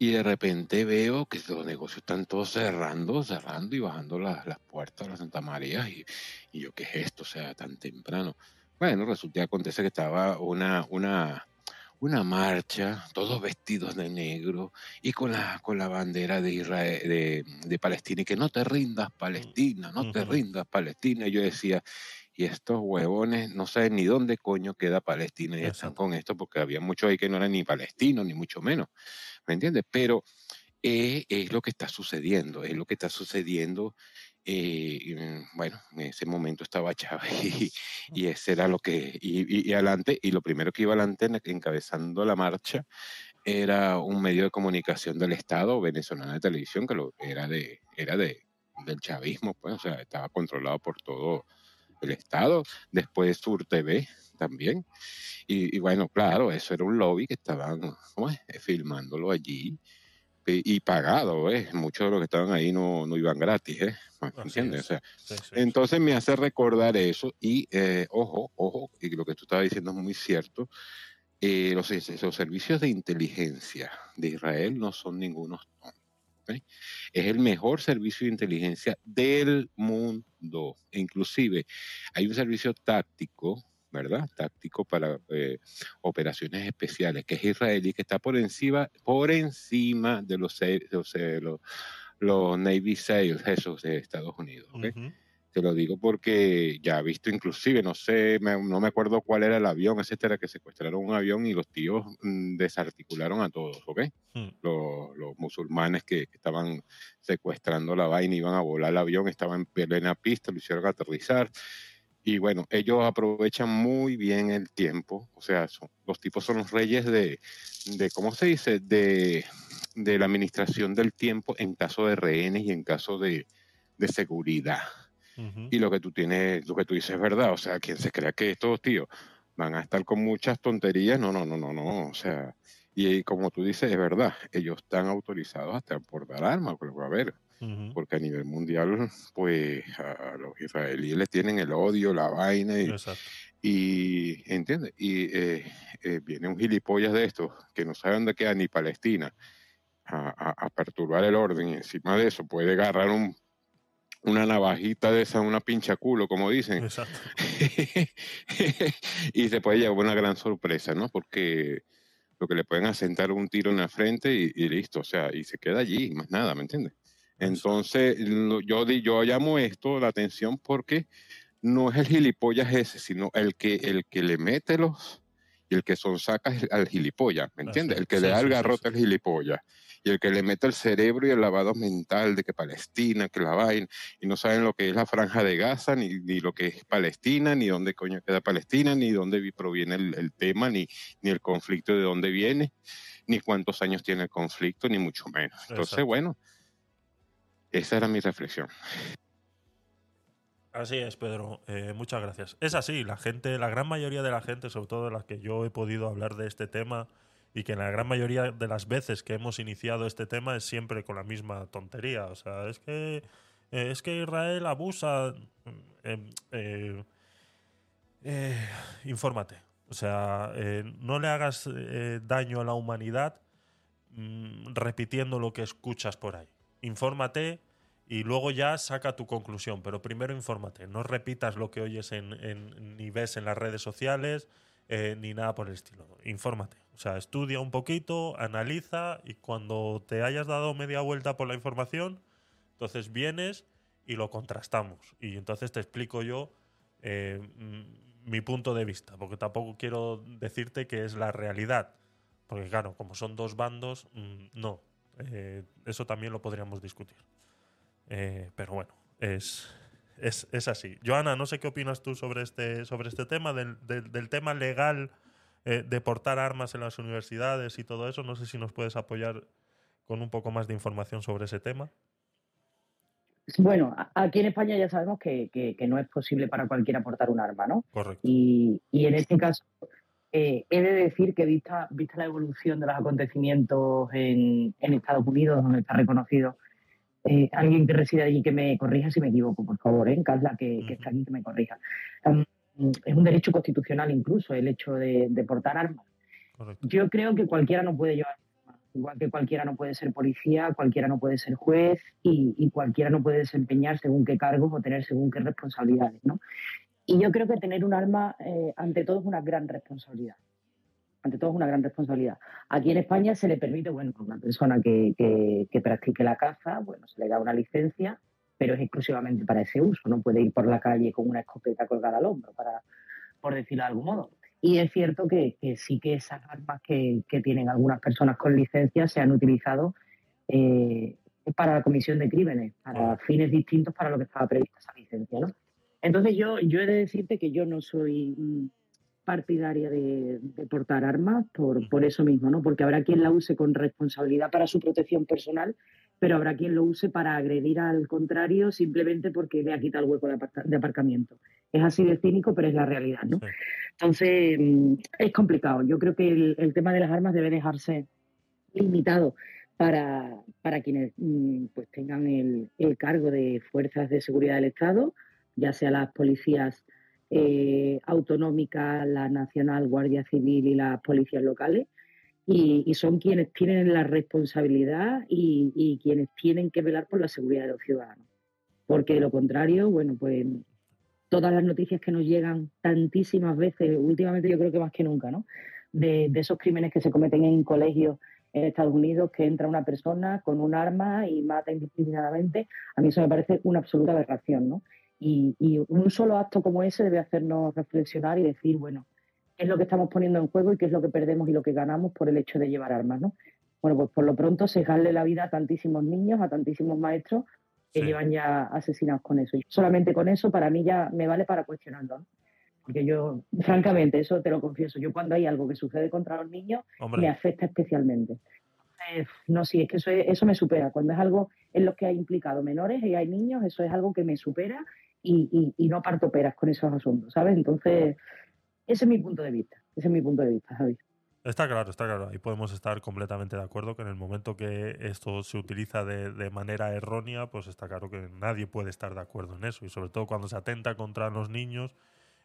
Speaker 3: Y de repente veo que los negocios están todos cerrando, cerrando y bajando las, las puertas de la Santa María. Y, y yo, ¿qué es esto? O sea, tan temprano. Bueno, resulta que acontece que estaba una, una, una marcha, todos vestidos de negro y con la, con la bandera de Israel, de, de Palestina, y que no te rindas, Palestina, no te *laughs* rindas, Palestina. Y yo decía, y estos huevones no saben ni dónde coño queda Palestina y están con esto, porque había muchos ahí que no eran ni palestinos, ni mucho menos. ¿Me entiendes? Pero eh, es lo que está sucediendo, es lo que está sucediendo. eh, mm, bueno, en ese momento estaba Chávez y, *laughs* y ese era lo que, y, y- y adelante, y lo primero que iba adelante en- encabezando la marcha era un medio de comunicación del Estado venezolano de televisión que lo, era de, era de, del chavismo, pues, o sea, estaba controlado por todo el Estado, después Sur TV también, y, y bueno, claro, eso era un lobby que estaban. Eh, filmándolo allí eh, y pagado, ¿ves? Muchos de los que estaban ahí no, no iban gratis, ¿eh?
Speaker 1: Así
Speaker 3: ¿Entiendes?
Speaker 1: es.
Speaker 3: O sea,
Speaker 1: Sí, sí.
Speaker 3: entonces me hace recordar eso y, eh, ojo, ojo, y lo que tú estabas diciendo es muy cierto, eh, los, los servicios de inteligencia de Israel no son ningunos tontos. Es el mejor servicio de inteligencia del mundo. Inclusive hay un servicio táctico, ¿verdad? Táctico para eh, operaciones especiales, que es israelí, que está por encima, por encima de los, eh, los, los Navy SEALs, esos de Estados Unidos. ¿ok?
Speaker 1: Ujú.
Speaker 3: Te lo digo porque ya he visto inclusive, no sé, me- no me acuerdo cuál era el avión, etcétera, que secuestraron un avión y los tíos mm, desarticularon a todos, ¿ok?
Speaker 1: Mm.
Speaker 3: Los, los musulmanes que, que estaban secuestrando la vaina, iban a volar el avión, estaban en plena pista, lo hicieron aterrizar. Y bueno, ellos aprovechan muy bien el tiempo, o sea, son- los tipos son los reyes de, de ¿cómo se dice? De, de la administración del tiempo en caso de rehenes y en caso de, de seguridad. Y lo que tú tienes, lo que tú dices es verdad. O sea, quien se crea que estos tíos van a estar con muchas tonterías, no, no, no, no, no. O sea, y como tú dices, es verdad, ellos están autorizados hasta a portar armas, pero a ver, porque a nivel mundial, pues a los israelíes les tienen el odio, la vaina, y, y ¿entiendes? Y eh, eh, viene un gilipollas de estos que no saben dónde queda ni Palestina a, a- a perturbar el orden y encima de eso puede agarrar un, una navajita de esa, una pincha culo, como dicen,
Speaker 1: Exacto. *laughs*
Speaker 3: y se puede llevar una gran sorpresa, ¿no? Porque lo que le pueden asentar un tiro en la frente y, y listo, o sea, y se queda allí, más nada, ¿me entiendes? Entonces, lo- yo, yo llamo esto la atención porque no es el gilipollas ese, sino el que, el que le mete los y el que son saca al gilipollas, ¿me entiendes? El que le da el garrote al gilipollas y el que le mete el cerebro y el lavado mental de que Palestina, que la vaina, y no saben lo que es la franja de Gaza, ni, ni lo que es Palestina, ni dónde coño queda Palestina, ni dónde vi- proviene el, el tema, ni, ni el conflicto de dónde viene, ni cuántos años tiene el conflicto, ni mucho menos. Entonces,
Speaker 1: Exacto.
Speaker 3: bueno, esa era mi reflexión.
Speaker 1: Así es, Pedro. Eh, muchas gracias. Es así, la gente, la gran mayoría de la gente, sobre todo de las que yo he podido hablar de este tema, y que la gran mayoría de las veces que hemos iniciado este tema es siempre con la misma tontería. O sea, es que eh, es que Israel abusa. eh, eh, eh, infórmate. O sea, no le hagas daño a la humanidad mm, repitiendo lo que escuchas por ahí. Infórmate y luego ya saca tu conclusión, pero primero infórmate. No repitas lo que oyes en, en- ni ves en las redes sociales eh, ni nada por el estilo. Infórmate. O sea, estudia un poquito, analiza y cuando te hayas dado media vuelta por la información, entonces vienes y lo contrastamos. Y entonces te explico yo eh, mi punto de vista, porque tampoco quiero decirte que es la realidad. Porque claro, como son dos bandos, mm, no. Eh, eso también lo podríamos discutir. Pero bueno, es, es, es así. Joana, no sé qué opinas tú sobre este, sobre este tema, del, del- del tema legal eh, de portar armas en las universidades y todo eso. No sé si nos puedes apoyar con un poco más de información sobre ese tema.
Speaker 2: Bueno, aquí en España ya sabemos que, que- que no es posible para cualquiera portar un arma, ¿no?
Speaker 1: Correcto.
Speaker 2: Y, y en este caso, eh, he de decir que vista, vista la evolución de los acontecimientos en, en Estados Unidos, donde está reconocido, eh, alguien que reside allí que me corrija si me equivoco, por favor, ¿eh? Carla, que, que está aquí, que me corrija. Um, es un derecho constitucional incluso el hecho de, de portar armas.
Speaker 1: correcto.
Speaker 2: Yo creo que cualquiera no puede llevar armas, igual que cualquiera no puede ser policía, cualquiera no puede ser juez y, y cualquiera no puede desempeñar según qué cargos o tener según qué responsabilidades, ¿no? Y yo creo que tener un arma, eh, ante todo, es una gran responsabilidad. Ante todo, es una gran responsabilidad. Aquí en España se le permite, bueno, a una persona que, que- que practique la caza, bueno, se le da una licencia, pero es exclusivamente para ese uso. No puede ir por la calle con una escopeta colgada al hombro, para, por decirlo de algún modo. Y es cierto que, que sí que esas armas que, tienen algunas personas con licencia se han utilizado eh, para la comisión de crímenes, para fines distintos para lo que estaba prevista esa licencia, ¿no? Entonces yo, yo he de decirte que yo no soy partidaria de, de portar armas por, por eso mismo, ¿no? Porque habrá quien la use con responsabilidad para su protección personal, pero habrá quien lo use para agredir al contrario simplemente porque le ha quitado el hueco de, aparcamiento. Es así de cínico, pero es la realidad, ¿no?
Speaker 1: Sí.
Speaker 2: Entonces, mm, es complicado. Yo creo que el, el tema de las armas debe dejarse limitado para, para quienes mm, pues tengan el, el cargo de fuerzas de seguridad del Estado, ya sea las policías eh, autonómicas, la nacional, Guardia Civil y las policías locales, y, son quienes tienen la responsabilidad y, y quienes tienen que velar por la seguridad de los ciudadanos. Porque de lo contrario, bueno, pues todas las noticias que nos llegan tantísimas veces, últimamente yo creo que más que nunca, ¿no? De, de esos crímenes que se cometen en colegios en Estados Unidos, que entra una persona con un arma y mata indiscriminadamente, a mí eso me parece una absoluta aberración, ¿no? Y, y un solo acto como ese debe hacernos reflexionar y decir, bueno, qué es lo que estamos poniendo en juego y qué es lo que perdemos y lo que ganamos por el hecho de llevar armas, ¿no? Bueno, pues por lo pronto sejarle la vida a tantísimos niños, a tantísimos maestros que
Speaker 1: Sí.
Speaker 2: llevan ya asesinados con eso. Y solamente con eso para mí ya me vale para cuestionarlo, ¿no? Porque yo, francamente, eso te lo confieso, yo cuando hay algo que sucede contra los niños, me afecta especialmente. No, sí, es que eso, es- eso me supera. Cuando es algo en lo que hay implicado menores y hay niños, eso es algo que me supera y, y- y no parto peras con esos asuntos, ¿sabes? Entonces, ese es mi punto de vista. Ese es mi punto de vista, Javi.
Speaker 1: Está claro, está claro. Ahí podemos estar completamente de acuerdo que en el momento que esto se utiliza de, de manera errónea, pues está claro que nadie puede estar de acuerdo en eso. Y sobre todo cuando se atenta contra los niños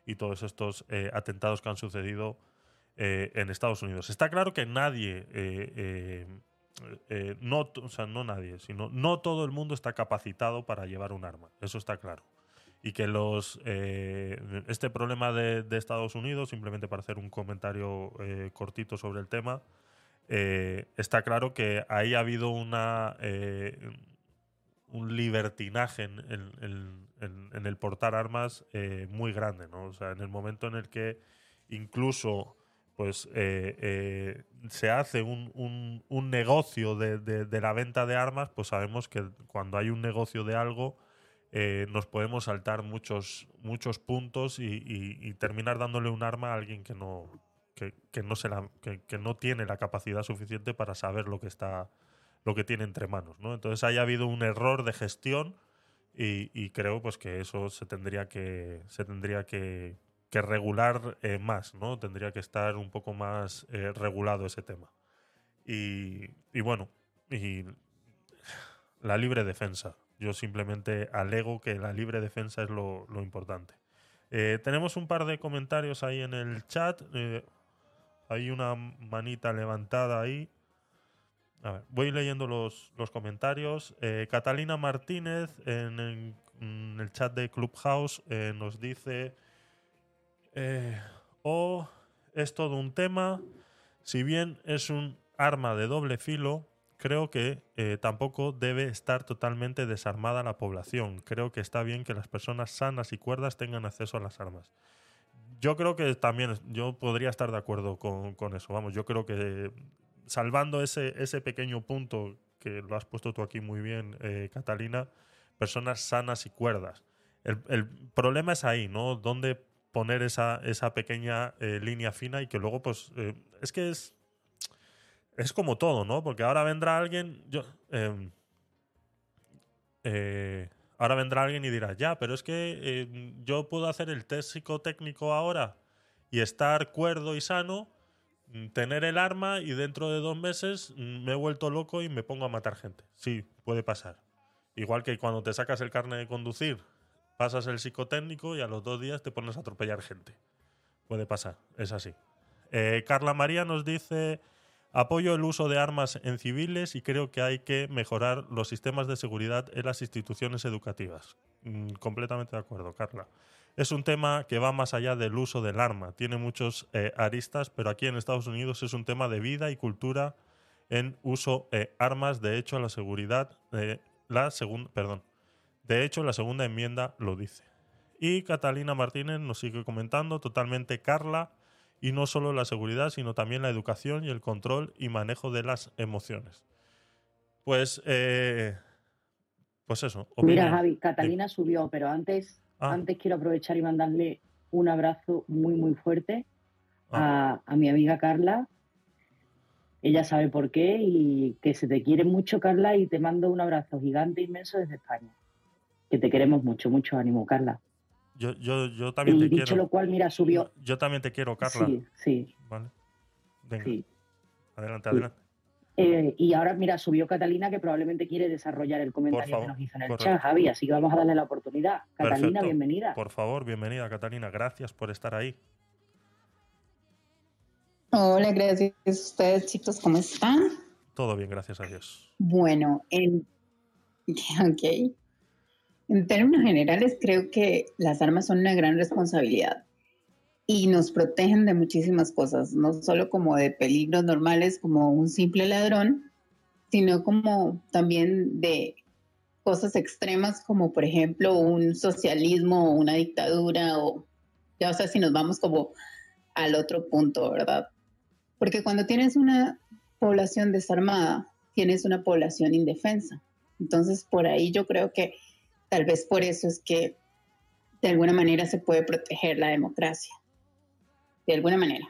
Speaker 1: y todos estos eh, atentados que han sucedido eh, en Estados Unidos. Está claro que nadie, eh, eh, no, o sea, no nadie, sino no todo el mundo está capacitado para llevar un arma. Eso está claro. Y que los eh, este problema de, Estados Unidos, simplemente para hacer un comentario eh, cortito sobre el tema, eh, está claro que ahí ha habido una un libertinaje en, el portar armas muy grande, ¿no? O sea, en el momento en el que incluso pues se hace un, un- un negocio de, de- de la venta de armas, pues sabemos que cuando hay un negocio de algo eh, nos podemos saltar muchos, muchos puntos y, y- y terminar dándole un arma a alguien que no, que, que no se la- que, que no tiene la capacidad suficiente para saber lo que está lo que tiene entre manos, ¿no? Entonces haya habido un error de gestión y, y creo pues que eso se tendría que se tendría que, que regular eh, más, ¿no? Tendría que estar un poco más eh, regulado ese tema. Y, y bueno, y la libre defensa. Yo simplemente alego que la libre defensa es lo, importante. Eh, tenemos un par de comentarios ahí en el chat. eh, hay una manita levantada ahí. A ver, voy leyendo los, los comentarios. Eh, Catalina Martínez en, en- en el chat de Clubhouse nos dice: Oh, es todo un tema. Si bien es un arma de doble filo, creo que eh, tampoco debe estar totalmente desarmada la población. Creo que está bien que las personas sanas y cuerdas tengan acceso a las armas. Yo creo que también, yo podría estar de acuerdo con, con eso. Vamos, yo creo que salvando ese, ese pequeño punto que lo has puesto tú aquí muy bien, eh, Catalina, personas sanas y cuerdas. El, el problema es ahí, ¿no? Dónde poner esa, esa pequeña eh, línea fina y que luego, pues, eh, es que es, es como todo, ¿no? Porque ahora vendrá alguien, yo, em, eh, ahora vendrá alguien y dirá, ya, pero es que eh, yo puedo hacer el test psicotécnico ahora y estar cuerdo y sano, mm, tener el arma y dentro de dos meses mm, me he vuelto loco y me pongo a matar gente. Sí, puede pasar. Igual que cuando te sacas el carnet de conducir, pasas el psicotécnico y a los dos días te pones a atropellar gente. Puede pasar, es así. Eh, Carla María nos dice, apoyo el uso de armas en civiles y creo que hay que mejorar los sistemas de seguridad en las instituciones educativas. Mm, completamente de acuerdo, Carla. Es un tema que va más allá del uso del arma. Tiene muchos eh, aristas, pero aquí en Estados Unidos es un tema de vida y cultura en uso eh, armas. De hecho, la seguridad, eh, la segunda, perdón, de hecho, la segunda enmienda lo dice. Y Catalina Martínez nos sigue comentando, totalmente Carla, y no solo la seguridad, sino también la educación y el control y manejo de las emociones. Pues, eh, pues eso.
Speaker 2: Mira. Javi, Catalina subió, pero antes,
Speaker 1: Ah.
Speaker 2: antes quiero aprovechar y mandarle un abrazo muy, muy fuerte
Speaker 1: Ah,
Speaker 2: a, a mi amiga Carla. Ella sabe por qué y que se te quiere mucho, Carla, y te mando un abrazo gigante, inmenso desde España. Que te queremos mucho, mucho ánimo, Carla.
Speaker 1: Yo, yo, yo también
Speaker 2: Y
Speaker 1: te
Speaker 2: dicho
Speaker 1: quiero.
Speaker 2: lo cual, mira, subió.
Speaker 1: Yo también te quiero, Carla.
Speaker 2: Sí, sí,
Speaker 1: Vale. Venga,
Speaker 2: sí.
Speaker 1: adelante,
Speaker 2: Sí.
Speaker 1: adelante.
Speaker 2: Eh, y ahora, mira, subió Catalina que probablemente quiere desarrollar el comentario
Speaker 1: favor,
Speaker 2: que nos hizo en el
Speaker 1: correcto.
Speaker 2: chat, Javi, así que vamos a darle la oportunidad. Catalina,
Speaker 1: Perfecto.
Speaker 2: bienvenida.
Speaker 1: Por favor, bienvenida, Catalina. Gracias por estar ahí.
Speaker 4: Hola, gracias a ustedes, chicos, ¿cómo están?
Speaker 1: Todo bien, gracias a Dios.
Speaker 4: Bueno, en, *laughs* ok. En términos generales, creo que las armas son una gran responsabilidad y nos protegen de muchísimas cosas, no solo como de peligros normales como un simple ladrón, sino como también de cosas extremas como por ejemplo un socialismo o una dictadura o ya o sea si nos vamos como al otro punto, ¿verdad? Porque cuando tienes una población desarmada, tienes una población indefensa. Entonces, por ahí yo creo que tal vez por eso es que de alguna manera se puede proteger la democracia. De alguna manera.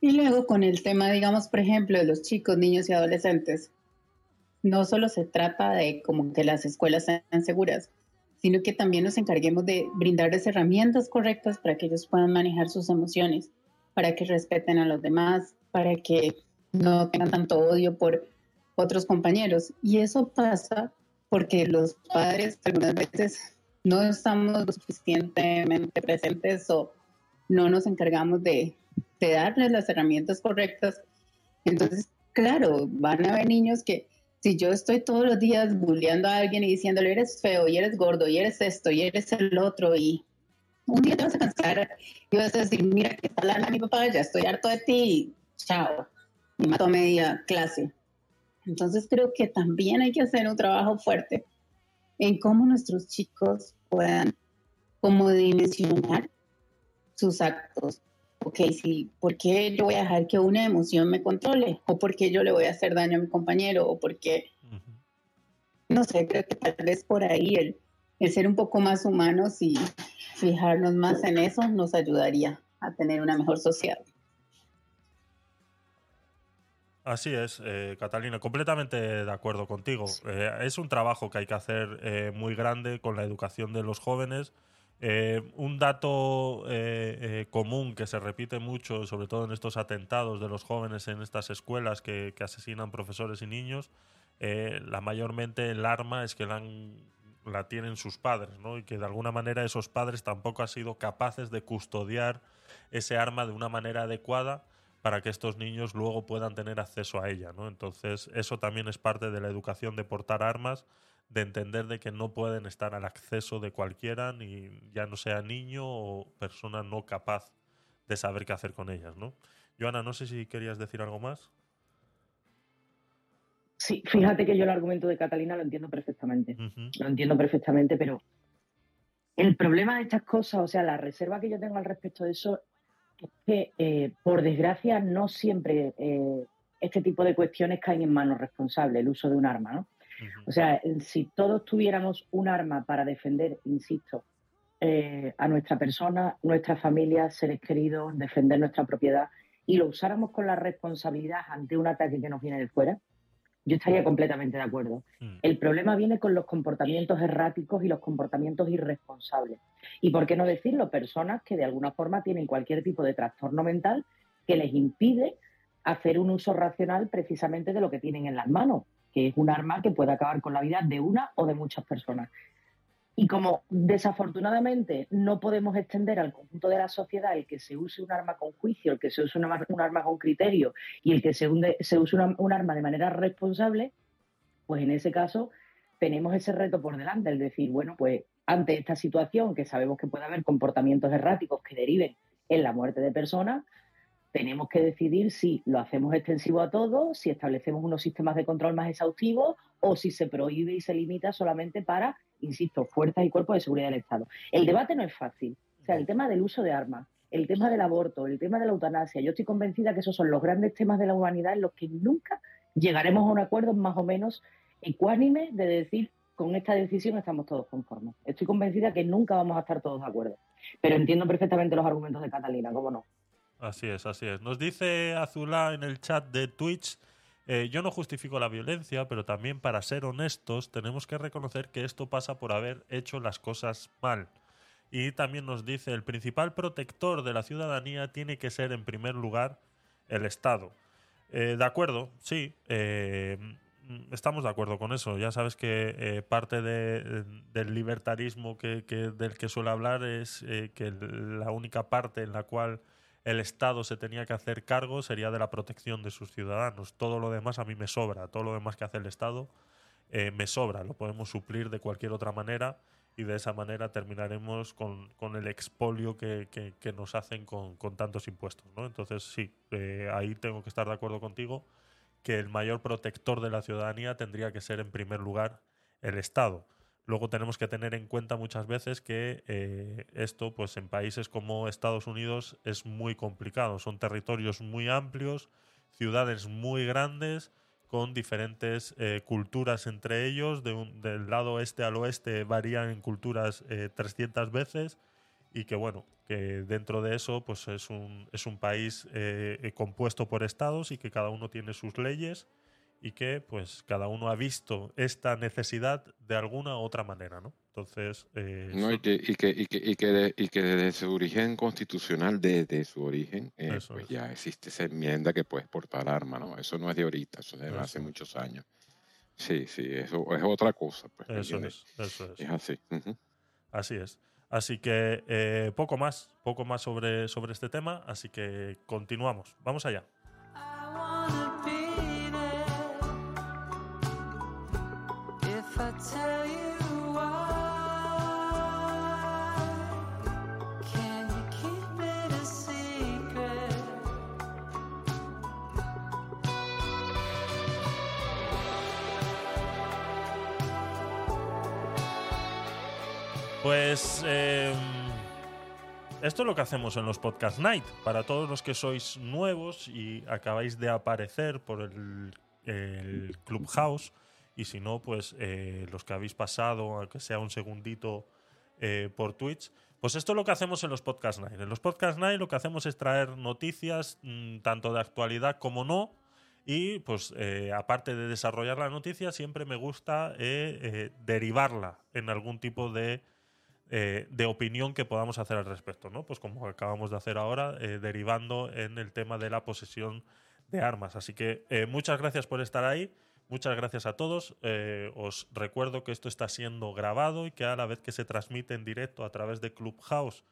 Speaker 4: Y luego con el tema, digamos, por ejemplo, de los chicos, niños y adolescentes, no solo se trata de como que las escuelas sean seguras, sino que también nos encarguemos de brindarles herramientas correctas para que ellos puedan manejar sus emociones, para que respeten a los demás, para que no tengan tanto odio por otros compañeros. Y eso pasa porque los padres algunas veces no estamos lo suficientemente presentes o no nos encargamos de, de darles las herramientas correctas. Entonces, claro, van a haber niños que si yo estoy todos los días bulleando a alguien y diciéndole eres feo y eres gordo y eres esto y eres el otro y un día te vas a cansar y vas a decir, mira, que está mi papá, ya estoy harto de ti chao, y mato media clase. Entonces creo que también hay que hacer un trabajo fuerte en cómo nuestros chicos puedan como dimensionar sus actos. Ok, sí, ¿por qué yo voy a dejar que una emoción me controle? ¿O por qué yo le voy a hacer daño a mi compañero? ¿O por qué no sé, creo que tal vez por ahí el, el ser un poco más humanos y fijarnos más en eso nos ayudaría a tener una mejor sociedad.
Speaker 1: Así es, eh, Catalina, completamente de acuerdo contigo. Eh, es un trabajo que hay que hacer eh, muy grande con la educación de los jóvenes. Un dato común que se repite mucho, sobre todo en estos atentados de los jóvenes en estas escuelas que, que asesinan profesores y niños, la mayormente el arma es que la, han- la tienen sus padres, ¿no? Y que de alguna manera esos padres tampoco han sido capaces de custodiar ese arma de una manera adecuada para que estos niños luego puedan tener acceso a ella, ¿no? Entonces, eso también es parte de la educación de portar armas, de entender de que no pueden estar al acceso de cualquiera, ni ya no sea niño o persona no capaz de saber qué hacer con ellas, ¿no? Joana, no sé si querías decir algo más.
Speaker 2: Sí, fíjate que yo el argumento de Catalina lo entiendo perfectamente. Lo entiendo perfectamente, pero el problema de estas cosas, o sea, la reserva que yo tengo al respecto de eso, es que, eh, por desgracia, no siempre eh, este tipo de cuestiones caen en manos responsables, el uso de un arma, ¿no? O sea, si todos tuviéramos un arma para defender, insisto, eh, a nuestra persona, nuestra familia, seres queridos, defender nuestra propiedad y lo usáramos con la responsabilidad ante un ataque que nos viene de fuera, yo estaría completamente de acuerdo.
Speaker 1: Mm.
Speaker 2: El problema viene con los comportamientos erráticos y los comportamientos irresponsables. Y por qué no decirlo, personas que de alguna forma tienen cualquier tipo de trastorno mental que les impide hacer un uso racional precisamente de lo que tienen en las manos, que es un arma que puede acabar con la vida de una o de muchas personas. Y como desafortunadamente no podemos extender al conjunto de la sociedad el que se use un arma con juicio, el que se use un arma con criterio y el que se, use un arma de manera responsable, pues en ese caso tenemos ese reto por delante, el decir, bueno, pues ante esta situación que sabemos que puede haber comportamientos erráticos que deriven en la muerte de personas, tenemos que decidir si lo hacemos extensivo a todos, si establecemos unos sistemas de control más exhaustivos o si se prohíbe y se limita solamente para, insisto, fuerzas y cuerpos de seguridad del Estado. El debate no es fácil. O sea, el tema del uso de armas, el tema del aborto, el tema de la eutanasia, yo estoy convencida que esos son los grandes temas de la humanidad en los que nunca llegaremos a un acuerdo más o menos ecuánime de decir con esta decisión estamos todos conformes. Estoy convencida que nunca vamos a estar todos de acuerdo. Pero entiendo perfectamente los argumentos de Catalina, ¿cómo no?
Speaker 1: Así es, así es. Nos dice Azulá en el chat de Twitch, eh, yo no justifico la violencia, pero también para ser honestos tenemos que reconocer que esto pasa por haber hecho las cosas mal. Y también nos dice, el principal protector de la ciudadanía tiene que ser en primer lugar el Estado. Eh, de acuerdo, sí. eh, estamos de acuerdo con eso. Ya sabes que eh, parte de- del libertarismo que, del que suele hablar es que la única parte en la cual el Estado se tenía que hacer cargo sería de la protección de sus ciudadanos. Todo lo demás a mí me sobra. Todo lo demás que hace el Estado eh, me sobra. Lo podemos suplir de cualquier otra manera y de esa manera terminaremos con, el expolio que, nos hacen con, con tantos impuestos. ¿no? Entonces, sí, eh, ahí tengo que estar de acuerdo contigo que el mayor protector de la ciudadanía tendría que ser en primer lugar el Estado. Luego tenemos que tener en cuenta muchas veces que eh, esto, pues en países como Estados Unidos, es muy complicado. Son territorios muy amplios, ciudades muy grandes, con diferentes eh, culturas entre ellos. Del lado este al oeste varían en culturas eh, 300 veces y que bueno, que dentro de eso pues es un, es un país eh, compuesto por estados y que cada uno tiene sus leyes y que pues cada uno ha visto esta necesidad de alguna u otra manera, ¿no? Entonces, eh,
Speaker 3: No, y, que, y, que, y, que, y, que de- y que desde su origen constitucional, desde su origen, eh, pues
Speaker 1: es.
Speaker 3: ya existe esa enmienda que puedes portar arma, ¿no? Eso no es de ahorita, eso es de
Speaker 1: Eso
Speaker 3: hace muchos años. Sí, sí, eso es otra cosa, pues, ¿me
Speaker 1: eso es, eso es.
Speaker 3: Es así.
Speaker 1: Así es. Así que eh, poco más, poco más sobre, sobre este tema, así que continuamos. Vamos allá. Pues eh, esto es lo que hacemos en los Podcast Night. Para todos los que sois nuevos y acabáis de aparecer por el, Clubhouse, y si no, pues eh, los que habéis pasado, aunque sea un segundito eh, por Twitch, pues esto es lo que hacemos en los Podcast Night. En los Podcast Night lo que hacemos es traer noticias, mm, tanto de actualidad como no, y pues aparte de desarrollar la noticia, siempre me gusta derivarla en algún tipo de, eh, de opinión que podamos hacer al respecto, ¿no? Pues como acabamos de hacer ahora, eh, derivando en el tema de la posesión de armas. Así que eh, muchas gracias por estar ahí. Muchas gracias a todos. Eh, os recuerdo que esto está siendo grabado y que a la vez que se transmite en directo a través de Clubhouse,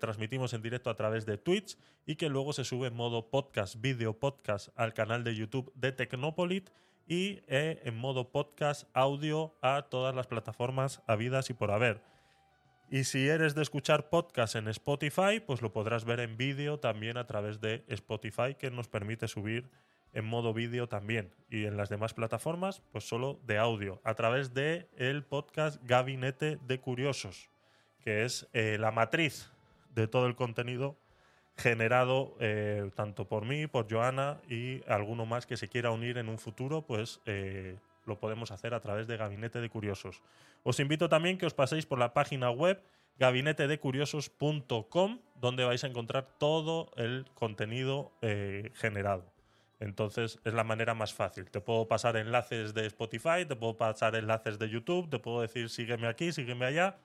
Speaker 1: transmitimos en directo a través de Twitch y que luego se sube en modo podcast, video podcast al canal de YouTube de Tecnopolit y en modo podcast audio a todas las plataformas habidas y por haber. Y si eres de escuchar podcast en Spotify, pues lo podrás ver en vídeo también a través de Spotify, que nos permite subir en modo vídeo también. Y en las demás plataformas, pues solo de audio, a través de el podcast Gabinete de Curiosos, que es eh, la matriz de todo el contenido generado eh, tanto por mí, por Joana y alguno más que se quiera unir en un futuro, pues eh, lo podemos hacer a través de Gabinete de Curiosos. Os invito también que os paséis por la página web gabinetedecuriosos.com, donde vais a encontrar todo el contenido eh, generado. Entonces es la manera más fácil. Te puedo pasar enlaces de Spotify, te puedo pasar enlaces de YouTube, te puedo decir sígueme aquí, sígueme allá.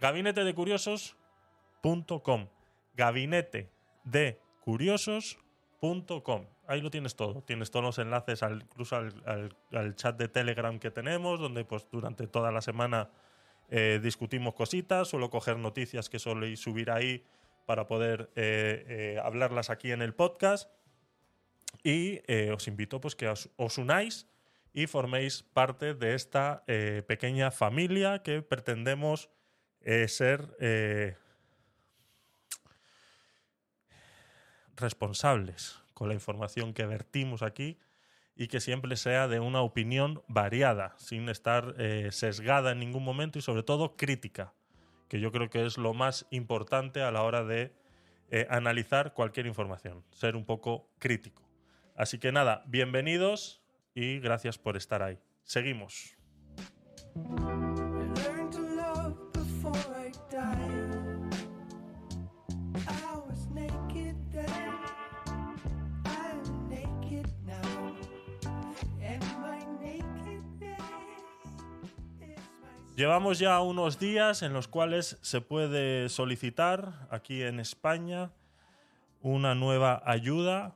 Speaker 1: Gabinetedecuriosos.com. Gabinete de curiosos.com. Ahí lo tienes todo. Tienes todos los enlaces al, incluso al, al- chat de Telegram que tenemos, donde pues durante toda la semana eh, discutimos cositas. Suelo coger noticias que soléis subir ahí para poder eh, eh, hablarlas aquí en el podcast. Y os invito pues que os, unáis y forméis parte de esta pequeña familia que pretendemos ser responsables con la información que vertimos aquí y que siempre sea de una opinión variada, sin estar eh, sesgada en ningún momento y sobre todo crítica, que yo creo que es lo más importante a la hora de eh, analizar cualquier información, ser un poco crítico. Así que nada, bienvenidos y gracias por estar ahí. Seguimos. Llevamos ya unos días en los cuales se puede solicitar aquí en España una nueva ayuda,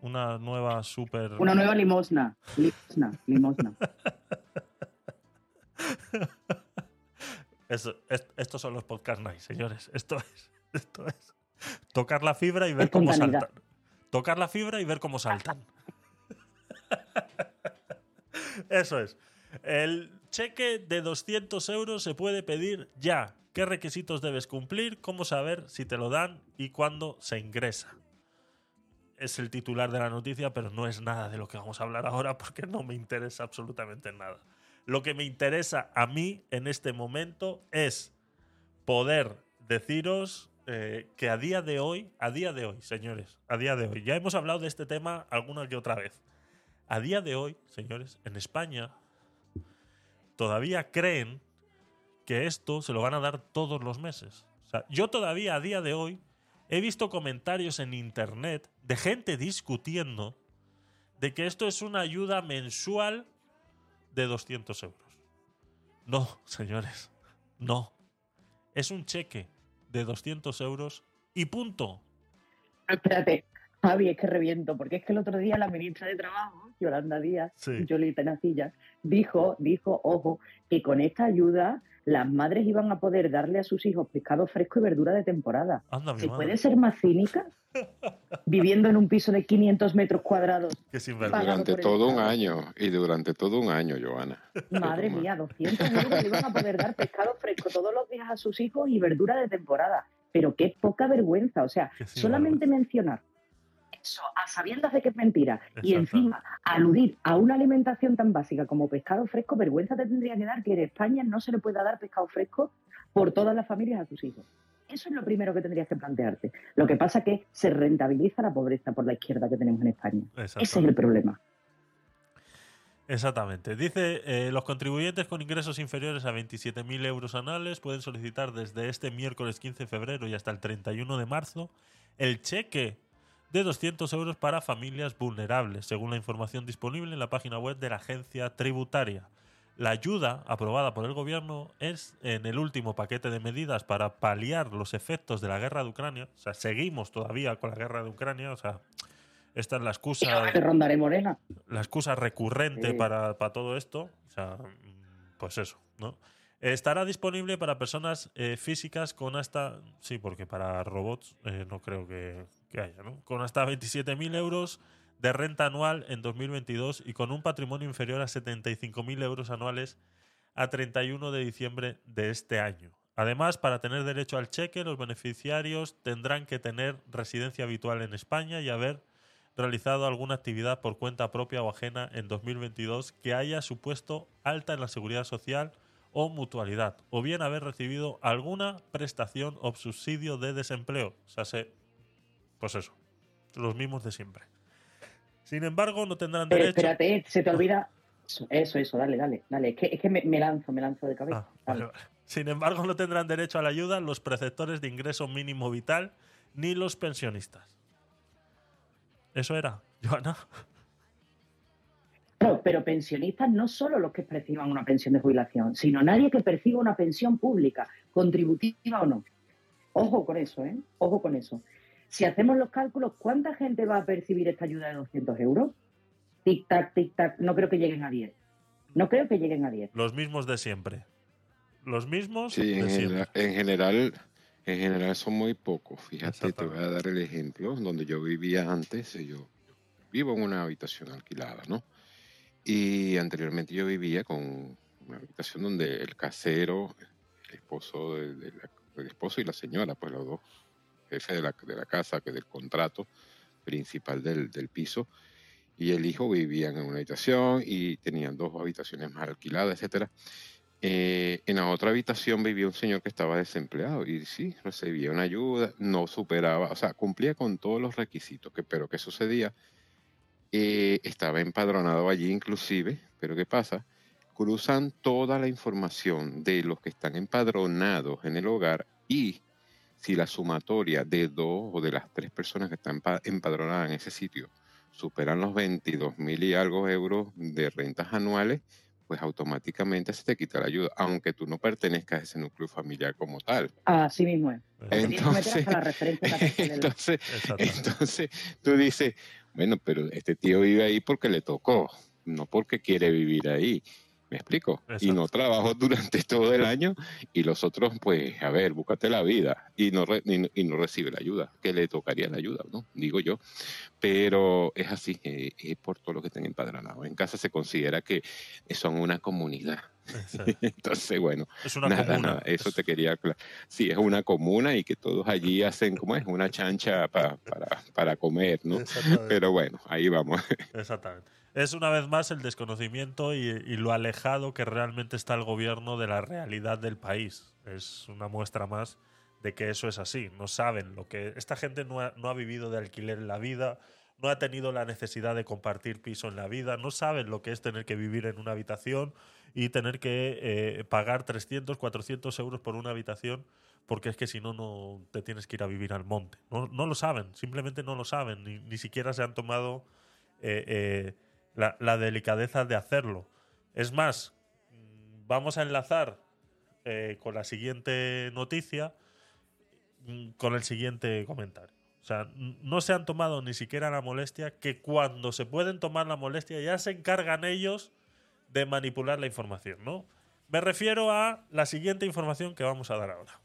Speaker 1: una nueva super...
Speaker 2: Una nueva limosna. Limosna, limosna.
Speaker 1: Eso- est- estos son los podcast night, señores. Esto es, esto es tocar la fibra y ver cómo saltan. Tocar la fibra y ver cómo saltan. *laughs* Eso es. El cheque de 200 euros se puede pedir ya. ¿Qué requisitos debes cumplir? ¿Cómo saber si te lo dan y cuándo se ingresa? Es el titular de la noticia, pero no es nada de lo que vamos a hablar ahora porque no me interesa absolutamente nada. Lo que me interesa a mí en este momento es poder deciros eh, que a día de hoy, a día de hoy, señores, a día de hoy, ya hemos hablado de este tema alguna que otra vez. A día de hoy, señores, en España todavía creen que esto se lo van a dar todos los meses. Yo todavía a día de hoy he visto comentarios en internet de gente discutiendo de que esto es una ayuda mensual de 200 euros. No, *laughs* señores, no. Es un cheque de 200 euros y punto.
Speaker 2: Espérate, Javi, es que reviento, porque es que el otro día la ministra de Trabajo, Yolanda Díaz,
Speaker 1: Sí.
Speaker 2: Yoli Tenacilla, dijo, dijo, ojo, que con esta ayuda las madres iban a poder darle a sus hijos pescado fresco y verdura de temporada.
Speaker 1: Anda,
Speaker 2: ¿Se
Speaker 1: madre.
Speaker 2: puede ser más cínica? *laughs* Viviendo en un piso de 500 metros cuadrados.
Speaker 1: Que
Speaker 3: Durante todo un año, y durante todo un año, Joana.
Speaker 2: Madre mía, 200 euros le iban a poder dar pescado fresco todos los días a sus hijos y verdura de temporada. Pero qué poca vergüenza. O sea, solamente mencionar eso a sabiendas de que es mentira y encima aludir a una alimentación tan básica como pescado fresco, vergüenza te tendría que dar que en España no se le pueda dar pescado fresco por todas las familias a sus hijos. Eso es lo primero que tendrías que plantearte. Lo que pasa es que se rentabiliza la pobreza por la izquierda que tenemos en España. Ese es el problema.
Speaker 1: Exactamente. Dice, eh, los contribuyentes con ingresos inferiores a 27.000 euros anuales pueden solicitar desde este miércoles 15 de febrero y hasta el 31 de marzo el cheque de 200 euros para familias vulnerables, según la información disponible en la página web de la agencia tributaria. La ayuda aprobada por el gobierno es en el último paquete de medidas para paliar los efectos de la guerra de Ucrania. O sea, seguimos todavía con la guerra de Ucrania. O sea, esta es la excusa
Speaker 2: rondaré morena.
Speaker 1: la excusa recurrente
Speaker 2: Sí.
Speaker 1: para, para todo esto, o sea, pues eso, ¿no? Estará disponible para personas eh, físicas con hasta, sí, porque para robots eh, no creo que, que haya. Con hasta 27.000 euros de renta anual en 2022 y con un patrimonio inferior a 75.000 euros anuales a 31 de diciembre de este año. Además, para tener derecho al cheque, los beneficiarios tendrán que tener residencia habitual en España y haber realizado alguna actividad por cuenta propia o ajena en 2022 que haya supuesto alta en la seguridad social o mutualidad, o bien haber recibido alguna prestación o subsidio de desempleo. O sea, se, pues eso, los mismos de siempre. Sin embargo, no tendrán
Speaker 2: Pero
Speaker 1: derecho.
Speaker 2: espérate, se te olvida, Eso, eso, eso, dale, dale, dale. Es que, es que me, me lanzo, me lanzo de cabeza.
Speaker 1: Ah,
Speaker 2: Dale.
Speaker 1: vale, vale. Sin embargo, no tendrán derecho a la ayuda los preceptores de ingreso mínimo vital ni los pensionistas. Eso era, *laughs* Joana.
Speaker 2: Claro, pero pensionistas no solo los que perciban una pensión de jubilación, sino nadie que perciba una pensión pública, contributiva o no. Ojo con eso, ¿eh? Ojo con eso. Si hacemos los cálculos, ¿cuánta gente va a percibir esta ayuda de 200 euros? Tic, tac, tic, tac. No creo que lleguen a 10. No creo que lleguen a 10.
Speaker 1: Los mismos de siempre. Los mismos
Speaker 3: Sí, en
Speaker 1: siempre.
Speaker 3: general, en general, en general son muy pocos. Fíjate, te voy a dar el ejemplo donde yo vivía antes. eh, Yo vivo en una habitación alquilada, ¿no? Y anteriormente yo vivía con una habitación donde el casero, el esposo, de, de la- el esposo y la señora, pues los dos jefes de la, de la casa, que del contrato principal del, del piso, y el hijo vivían en una habitación y tenían dos habitaciones más alquiladas, etcétera. Eh, en la otra habitación vivía un señor que estaba desempleado y sí, recibía una ayuda, no superaba, o sea, cumplía con todos los requisitos, que, pero ¿qué sucedía? Eh, estaba empadronado allí inclusive, pero ¿qué pasa? Cruzan toda la información de los que están empadronados en el hogar y si la sumatoria de dos o de las tres personas que están empa- empadronadas en ese sitio superan los 22 mil y algo euros de rentas anuales, pues automáticamente se te quita la ayuda, aunque tú no pertenezcas a ese núcleo familiar como tal.
Speaker 2: Así mismo es.
Speaker 3: Entonces, entonces, entonces tú dices, bueno, pero este tío vive ahí porque le tocó, no porque quiere vivir ahí. ¿Me explico? Y no trabajó *laughs* durante todo el año y los otros, pues, a ver, búscate la vida y no, re- y no, y no recibe la ayuda, que le tocaría la ayuda, ¿no? Digo yo. Pero es así, eh, es por todo lo que estén empadronados. En casa se considera que son una comunidad. *laughs* Entonces, bueno,
Speaker 1: Es una
Speaker 3: nada,
Speaker 1: comuna.
Speaker 3: nada, eso
Speaker 1: Es-
Speaker 3: te quería aclarar. Sí, es una comuna y que todos allí hacen, ¿cómo es? Una chancha pa- para, para comer, ¿no? Pero bueno, ahí vamos. *laughs*
Speaker 1: Exactamente. Es una vez más el desconocimiento y, y lo alejado que realmente está el gobierno de la realidad del país. Es una muestra más de que eso es así. No saben lo que. Esta gente no ha, no ha vivido de alquiler en la vida, no ha tenido la necesidad de compartir piso en la vida, no saben lo que es tener que vivir en una habitación y tener que eh, pagar 300, 400 euros por una habitación porque es que si no, no te tienes que ir a vivir al monte. No, no lo saben, simplemente no lo saben, ni, ni siquiera se han tomado eh, eh, la, delicadeza de hacerlo. Es más, mm, vamos a enlazar eh, con la siguiente noticia, mm, con el siguiente comentario. O sea, no se han tomado ni siquiera la molestia que cuando se pueden tomar la molestia ya se encargan ellos de manipular la información, ¿no? Me refiero a la siguiente información que vamos a dar ahora.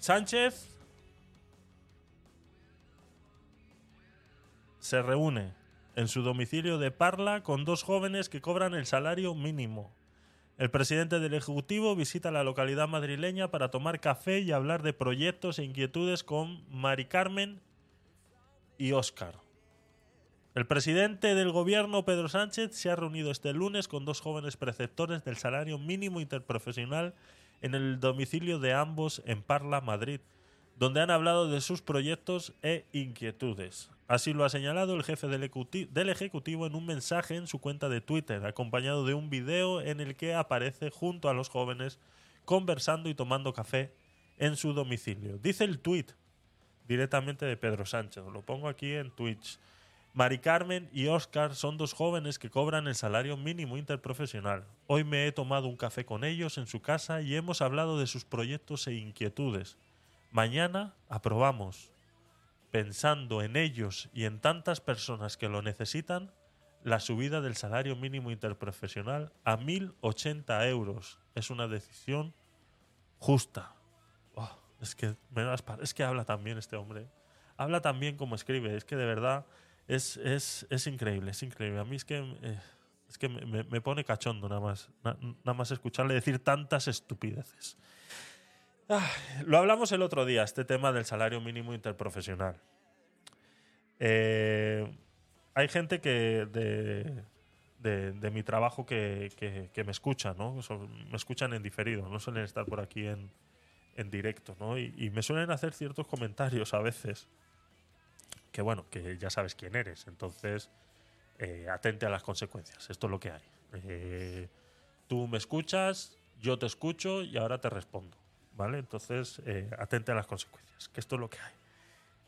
Speaker 1: Sánchez se reúne en su domicilio de Parla con dos jóvenes que cobran el salario mínimo. El presidente del Ejecutivo visita la localidad madrileña para tomar café y hablar de proyectos e inquietudes con Mari Carmen y Óscar. El presidente del gobierno, Pedro Sánchez, se ha reunido este lunes con dos jóvenes preceptores del salario mínimo interprofesional en el domicilio de ambos en Parla, Madrid, donde han hablado de sus proyectos e inquietudes. Así lo ha señalado el jefe del, ecuti- del Ejecutivo en un mensaje en su cuenta de Twitter, acompañado de un video en el que aparece junto a los jóvenes conversando y tomando café en su domicilio. Dice el tuit directamente de Pedro Sánchez, lo pongo aquí en Twitch. Mari Carmen y Oscar son dos jóvenes que cobran el salario mínimo interprofesional. Hoy me he tomado un café con ellos en su casa y hemos hablado de sus proyectos e inquietudes. Mañana aprobamos, pensando en ellos y en tantas personas que lo necesitan, la subida del salario mínimo interprofesional a 1.080 euros. Es una decisión justa. Oh, es, que es que habla también este hombre. Habla también como escribe. Es que de verdad es, es, es increíble, es increíble. A mí es que, eh, es que me, pone cachondo nada más, na- nada más escucharle decir tantas estupideces. Ah, lo hablamos el otro día, este tema del salario mínimo interprofesional. Eh, hay gente que de, mi trabajo que, me escucha, ¿no? Me escuchan en diferido, no suelen estar por aquí en, directo, ¿no? Y, y me suelen hacer ciertos comentarios a veces que, bueno, que ya sabes quién eres, entonces eh, atente a las consecuencias, esto es lo que hay. Eh, tú me escuchas, yo te escucho y ahora te respondo, ¿vale? Entonces, eh, atente a las consecuencias, que esto es lo que hay.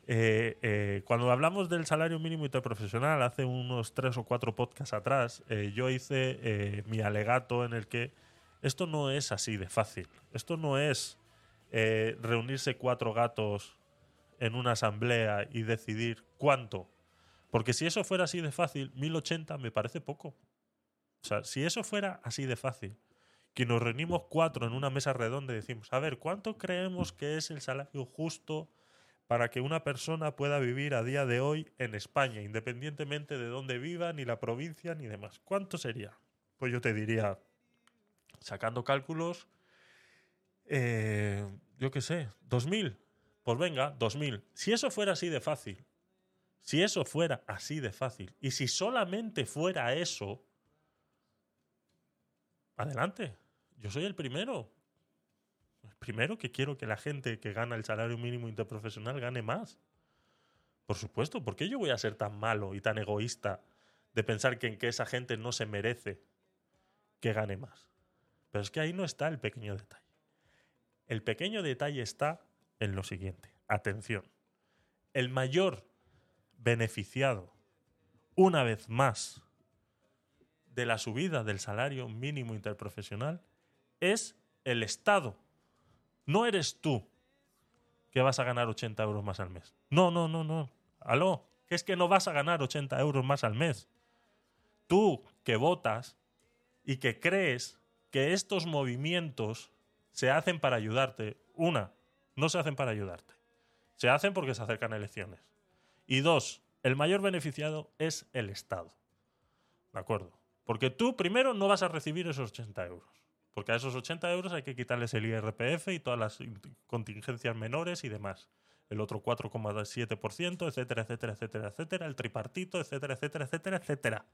Speaker 1: Eh, eh, cuando hablamos del salario mínimo interprofesional, hace unos tres o cuatro podcasts atrás, yo hice mi alegato en el que esto no es así de fácil. Esto no es reunirse cuatro gatos en una asamblea y decidir cuánto. Porque si eso fuera así de fácil, 1080 me parece poco. O sea, si eso fuera así de fácil, que nos reunimos cuatro en una mesa redonda y decimos, a ver, ¿cuánto creemos que es el salario justo para que una persona pueda vivir a día de hoy en España, independientemente de dónde viva, ni la provincia, ni demás? ¿Cuánto sería? Pues yo te diría, sacando cálculos, eh, yo qué sé, 2.000. Pues venga, 2.000. Si eso fuera así de fácil, si eso fuera así de fácil, y si solamente fuera eso, adelante. Yo soy el primero. El primero que quiero que la gente que gana el salario mínimo interprofesional gane más. Por supuesto, ¿por qué yo voy a ser tan malo y tan egoísta de pensar que, en que esa gente no se merece que gane más? Pero es que ahí no está el pequeño detalle. El pequeño detalle está en lo siguiente. Atención. El mayor beneficiado, una vez más, de la subida del salario mínimo interprofesional es el Estado. No eres tú que vas a ganar 80 euros más al mes. No, no, no, no. Aló, que es que no vas a ganar 80 euros más al mes. Tú que votas y que crees que estos movimientos se hacen para ayudarte. Una, no se hacen para ayudarte. Se hacen porque se acercan elecciones. Y dos, el mayor beneficiado es el Estado. ¿De acuerdo? Porque tú primero no vas a recibir esos 80 euros. Porque a esos 80 euros hay que quitarles el IRPF y todas las contingencias menores y demás. El otro 4,7%, etcétera, etcétera, etcétera, etcétera. El tripartito, etcétera, etcétera, etcétera, etcétera.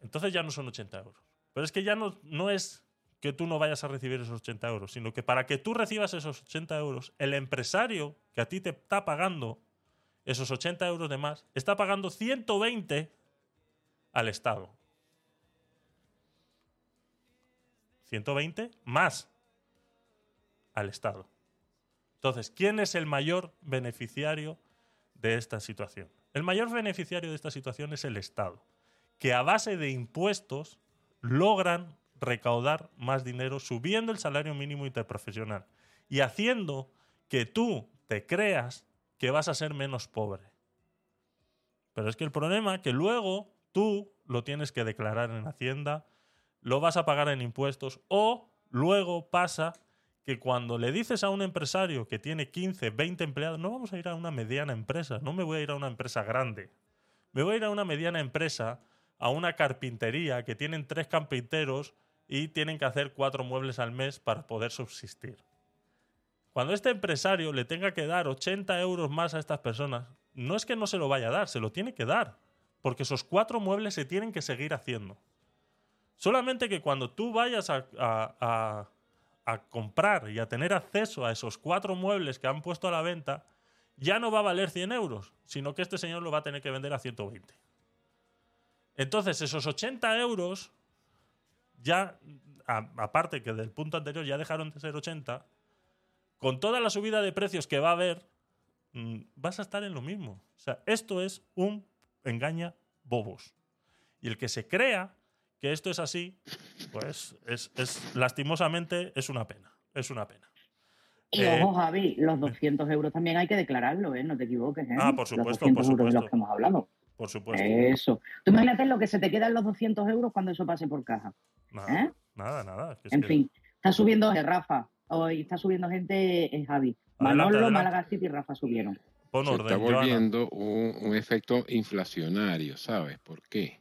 Speaker 1: Entonces ya no son 80 euros. Pero es que ya no, no es que tú no vayas a recibir esos 80 euros, sino que para que tú recibas esos 80 euros, el empresario que a ti te está pagando esos 80 euros de más, está pagando 120 al Estado. 120 más al Estado. Entonces, ¿quién es el mayor beneficiario de esta situación? El mayor beneficiario de esta situación es el Estado, que a base de impuestos logran recaudar más dinero subiendo el salario mínimo interprofesional y haciendo que tú te creas que vas a ser menos pobre. Pero es que el problema es que luego tú lo tienes que declarar en Hacienda, lo vas a pagar en impuestos o luego pasa que cuando le dices a un empresario que tiene 15, 20 empleados, no vamos a ir a una mediana empresa, no me voy a ir a una empresa grande, me voy a ir a una mediana empresa, a una carpintería que tienen tres carpinteros y tienen que hacer cuatro muebles al mes para poder subsistir. Cuando este empresario le tenga que dar 80 euros más a estas personas, no es que no se lo vaya a dar, se lo tiene que dar, porque esos cuatro muebles se tienen que seguir haciendo. Solamente que cuando tú vayas a, a- comprar y a tener acceso a esos cuatro muebles que han puesto a la venta, ya no va a valer 100 euros, sino que este señor lo va a tener que vender a 120. Entonces, esos 80 euros, ya, aparte que del punto anterior ya dejaron de ser 80, con toda la subida de precios que va a haber, mm, vas a estar en lo mismo. O sea, esto es un engaña bobos. Y el que se crea que esto es así, pues es, es lastimosamente es una pena. Es una pena.
Speaker 2: Y
Speaker 1: Eh,
Speaker 2: ojo, Javi, los 200 euros también hay que declararlo, ¿eh? No te equivoques, ¿eh?
Speaker 1: Ah, por supuesto,
Speaker 2: Los 200
Speaker 1: por
Speaker 2: euros de
Speaker 1: supuesto.
Speaker 2: los que hemos hablado.
Speaker 1: Por supuesto.
Speaker 2: Eso. Tú imagínate lo que se te quedan los 200 euros cuando eso pase por caja.
Speaker 1: Nada,
Speaker 2: ¿eh?
Speaker 1: nada, nada. Es
Speaker 2: En
Speaker 1: que-
Speaker 2: fin, está subiendo eh, Rafa. Hoy está subiendo gente en Javi.
Speaker 1: Adelante,
Speaker 2: Manolo. Málaga City y Rafa subieron.
Speaker 1: Pon
Speaker 3: Se está volviendo un, un efecto inflacionario, ¿sabes? ¿Por qué?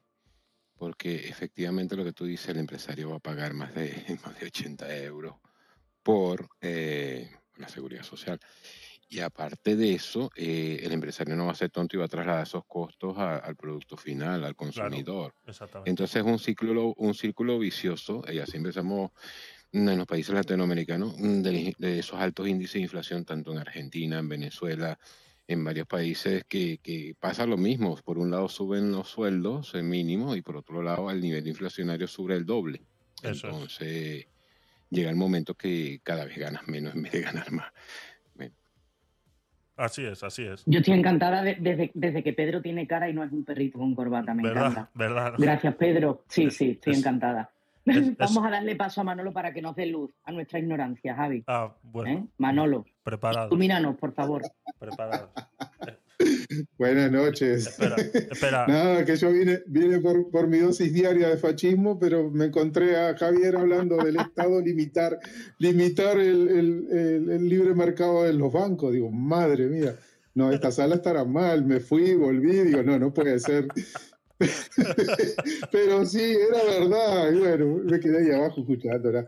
Speaker 3: Porque efectivamente lo que tú dices, el empresario va a pagar más de, *laughs* más de 80 euros por eh, la seguridad social. Y aparte de eso, eh, el empresario no va a ser tonto y va a trasladar esos costos a- al producto final, al consumidor.
Speaker 1: Exactamente.
Speaker 3: Entonces es un círculo, un círculo vicioso, y así empezamos mm, en los países latinoamericanos, mm, de, de esos altos índices de inflación, tanto en Argentina, en Venezuela, en varios países, que, que pasa lo mismo. Por un lado suben los sueldos en mínimo y por otro lado el nivel inflacionario sube el doble.
Speaker 1: Eso es.
Speaker 3: Entonces llega el momento que cada vez ganas menos en vez de ganar más.
Speaker 1: Así es, así es.
Speaker 2: Yo estoy encantada de- desde, desde que Pedro tiene cara y no es un perrito con corbata, me
Speaker 1: ¿Verdad?
Speaker 2: encanta.
Speaker 1: ¿Verdad?
Speaker 2: Gracias, Pedro. Sí,
Speaker 1: Es-
Speaker 2: sí, estoy
Speaker 1: es-
Speaker 2: encantada.
Speaker 1: Es- *laughs*
Speaker 2: Vamos a darle paso a Manolo para que nos dé luz a nuestra ignorancia, Javi.
Speaker 1: Ah, bueno,
Speaker 2: ¿Eh? Manolo,
Speaker 1: preparado,
Speaker 2: ilumínanos, por favor.
Speaker 1: preparado. *laughs*
Speaker 5: Buenas noches.
Speaker 1: Espera, espera. *laughs*
Speaker 5: Nada, que yo vine, vine por, por mi dosis diaria de fascismo, pero me encontré a Javier hablando del Estado limitar, limitar el, el- el- el libre mercado de los bancos. Digo, madre mía, no, esta sala estará mal. Me fui, volví, digo, no, no puede ser. *laughs* pero sí, era verdad. Y bueno, me quedé ahí abajo escuchándola.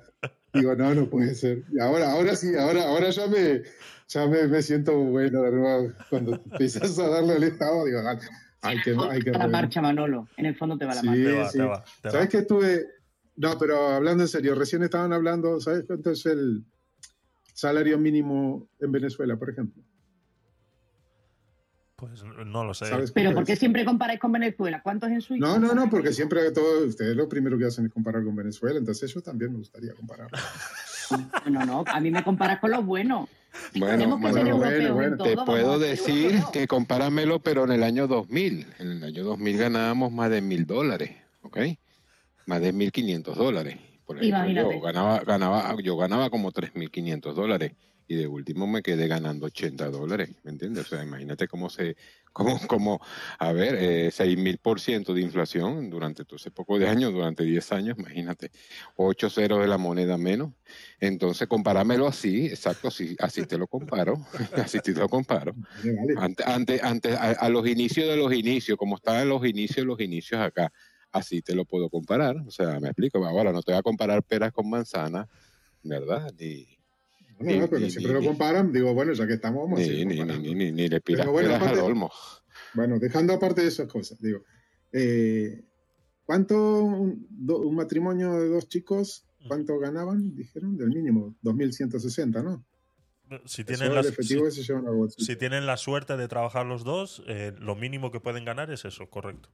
Speaker 5: Digo, no, no puede ser. Y ahora, ahora sí, ahora, ahora ya me, ya me, me siento bueno de nuevo. Cuando empiezas a darle al Estado, digo, "Ah, hay que, hay que
Speaker 2: la
Speaker 5: rever".
Speaker 2: marcha, Manolo. En el fondo te va la
Speaker 5: Sí,
Speaker 2: marcha.
Speaker 1: Te va,
Speaker 5: sí.
Speaker 1: te va, te va.
Speaker 5: ¿Sabes que estuve? No, pero hablando en serio, recién estaban hablando, ¿sabes cuánto es el salario mínimo en Venezuela, por ejemplo?
Speaker 1: Pues no lo sé.
Speaker 5: ¿Sabes
Speaker 2: Pero ¿por qué
Speaker 5: es?
Speaker 2: siempre comparáis con Venezuela? ¿Cuántos en Suiza?
Speaker 5: No, no, no, porque siempre todos ustedes lo primero que hacen es comparar con Venezuela, entonces yo también me gustaría comparar. *laughs*
Speaker 2: No, no, a mí me comparas con los buenos.
Speaker 3: Bueno,
Speaker 5: bueno, bueno, bueno,
Speaker 2: en
Speaker 3: Te
Speaker 2: todo,
Speaker 3: puedo decir que compáramelo, pero en el año 2000. En el año 2000 ganábamos más de mil dólares, ¿ok? Más de 1.500 dólares. Por ejemplo,
Speaker 2: Imagínate.
Speaker 3: yo ganaba, ganaba, yo ganaba como 3.500 dólares y de último me quedé ganando 80 dólares, ¿me entiendes? O sea, imagínate cómo se, cómo, *laughs* cómo, a ver, eh, 6.000% de inflación durante todo ese poco de años, durante 10 años, imagínate, 8 ceros de la moneda menos. Entonces, comparámelo así, exacto, así, así te lo comparo, *laughs* así te lo comparo. Antes, antes, antes a, a los inicios de los inicios, como estaban los inicios los inicios acá, así te lo puedo comparar. O sea, me explico. Ahora no te voy a comparar peras con manzanas, ¿verdad? Ni,
Speaker 5: No, no, pero
Speaker 3: Ni-
Speaker 5: siempre
Speaker 3: ni-
Speaker 5: lo comparan, digo, bueno, ya que estamos, vamos
Speaker 3: ni, ni, ni, ni, ni- ni le pidas
Speaker 5: Pero bueno, aparte-
Speaker 3: olmo.
Speaker 5: Bueno, dejando aparte de esas cosas, digo, eh, ¿cuánto un, do- un matrimonio de dos chicos, cuánto ganaban? Dijeron, del mínimo, 2.160, ¿no?
Speaker 1: Si tienen,
Speaker 5: el
Speaker 1: las-
Speaker 5: efectivo
Speaker 1: si-
Speaker 5: que se llevan a bolsillo.
Speaker 1: si tienen la suerte de trabajar los dos, eh, lo mínimo que pueden ganar es eso, correcto.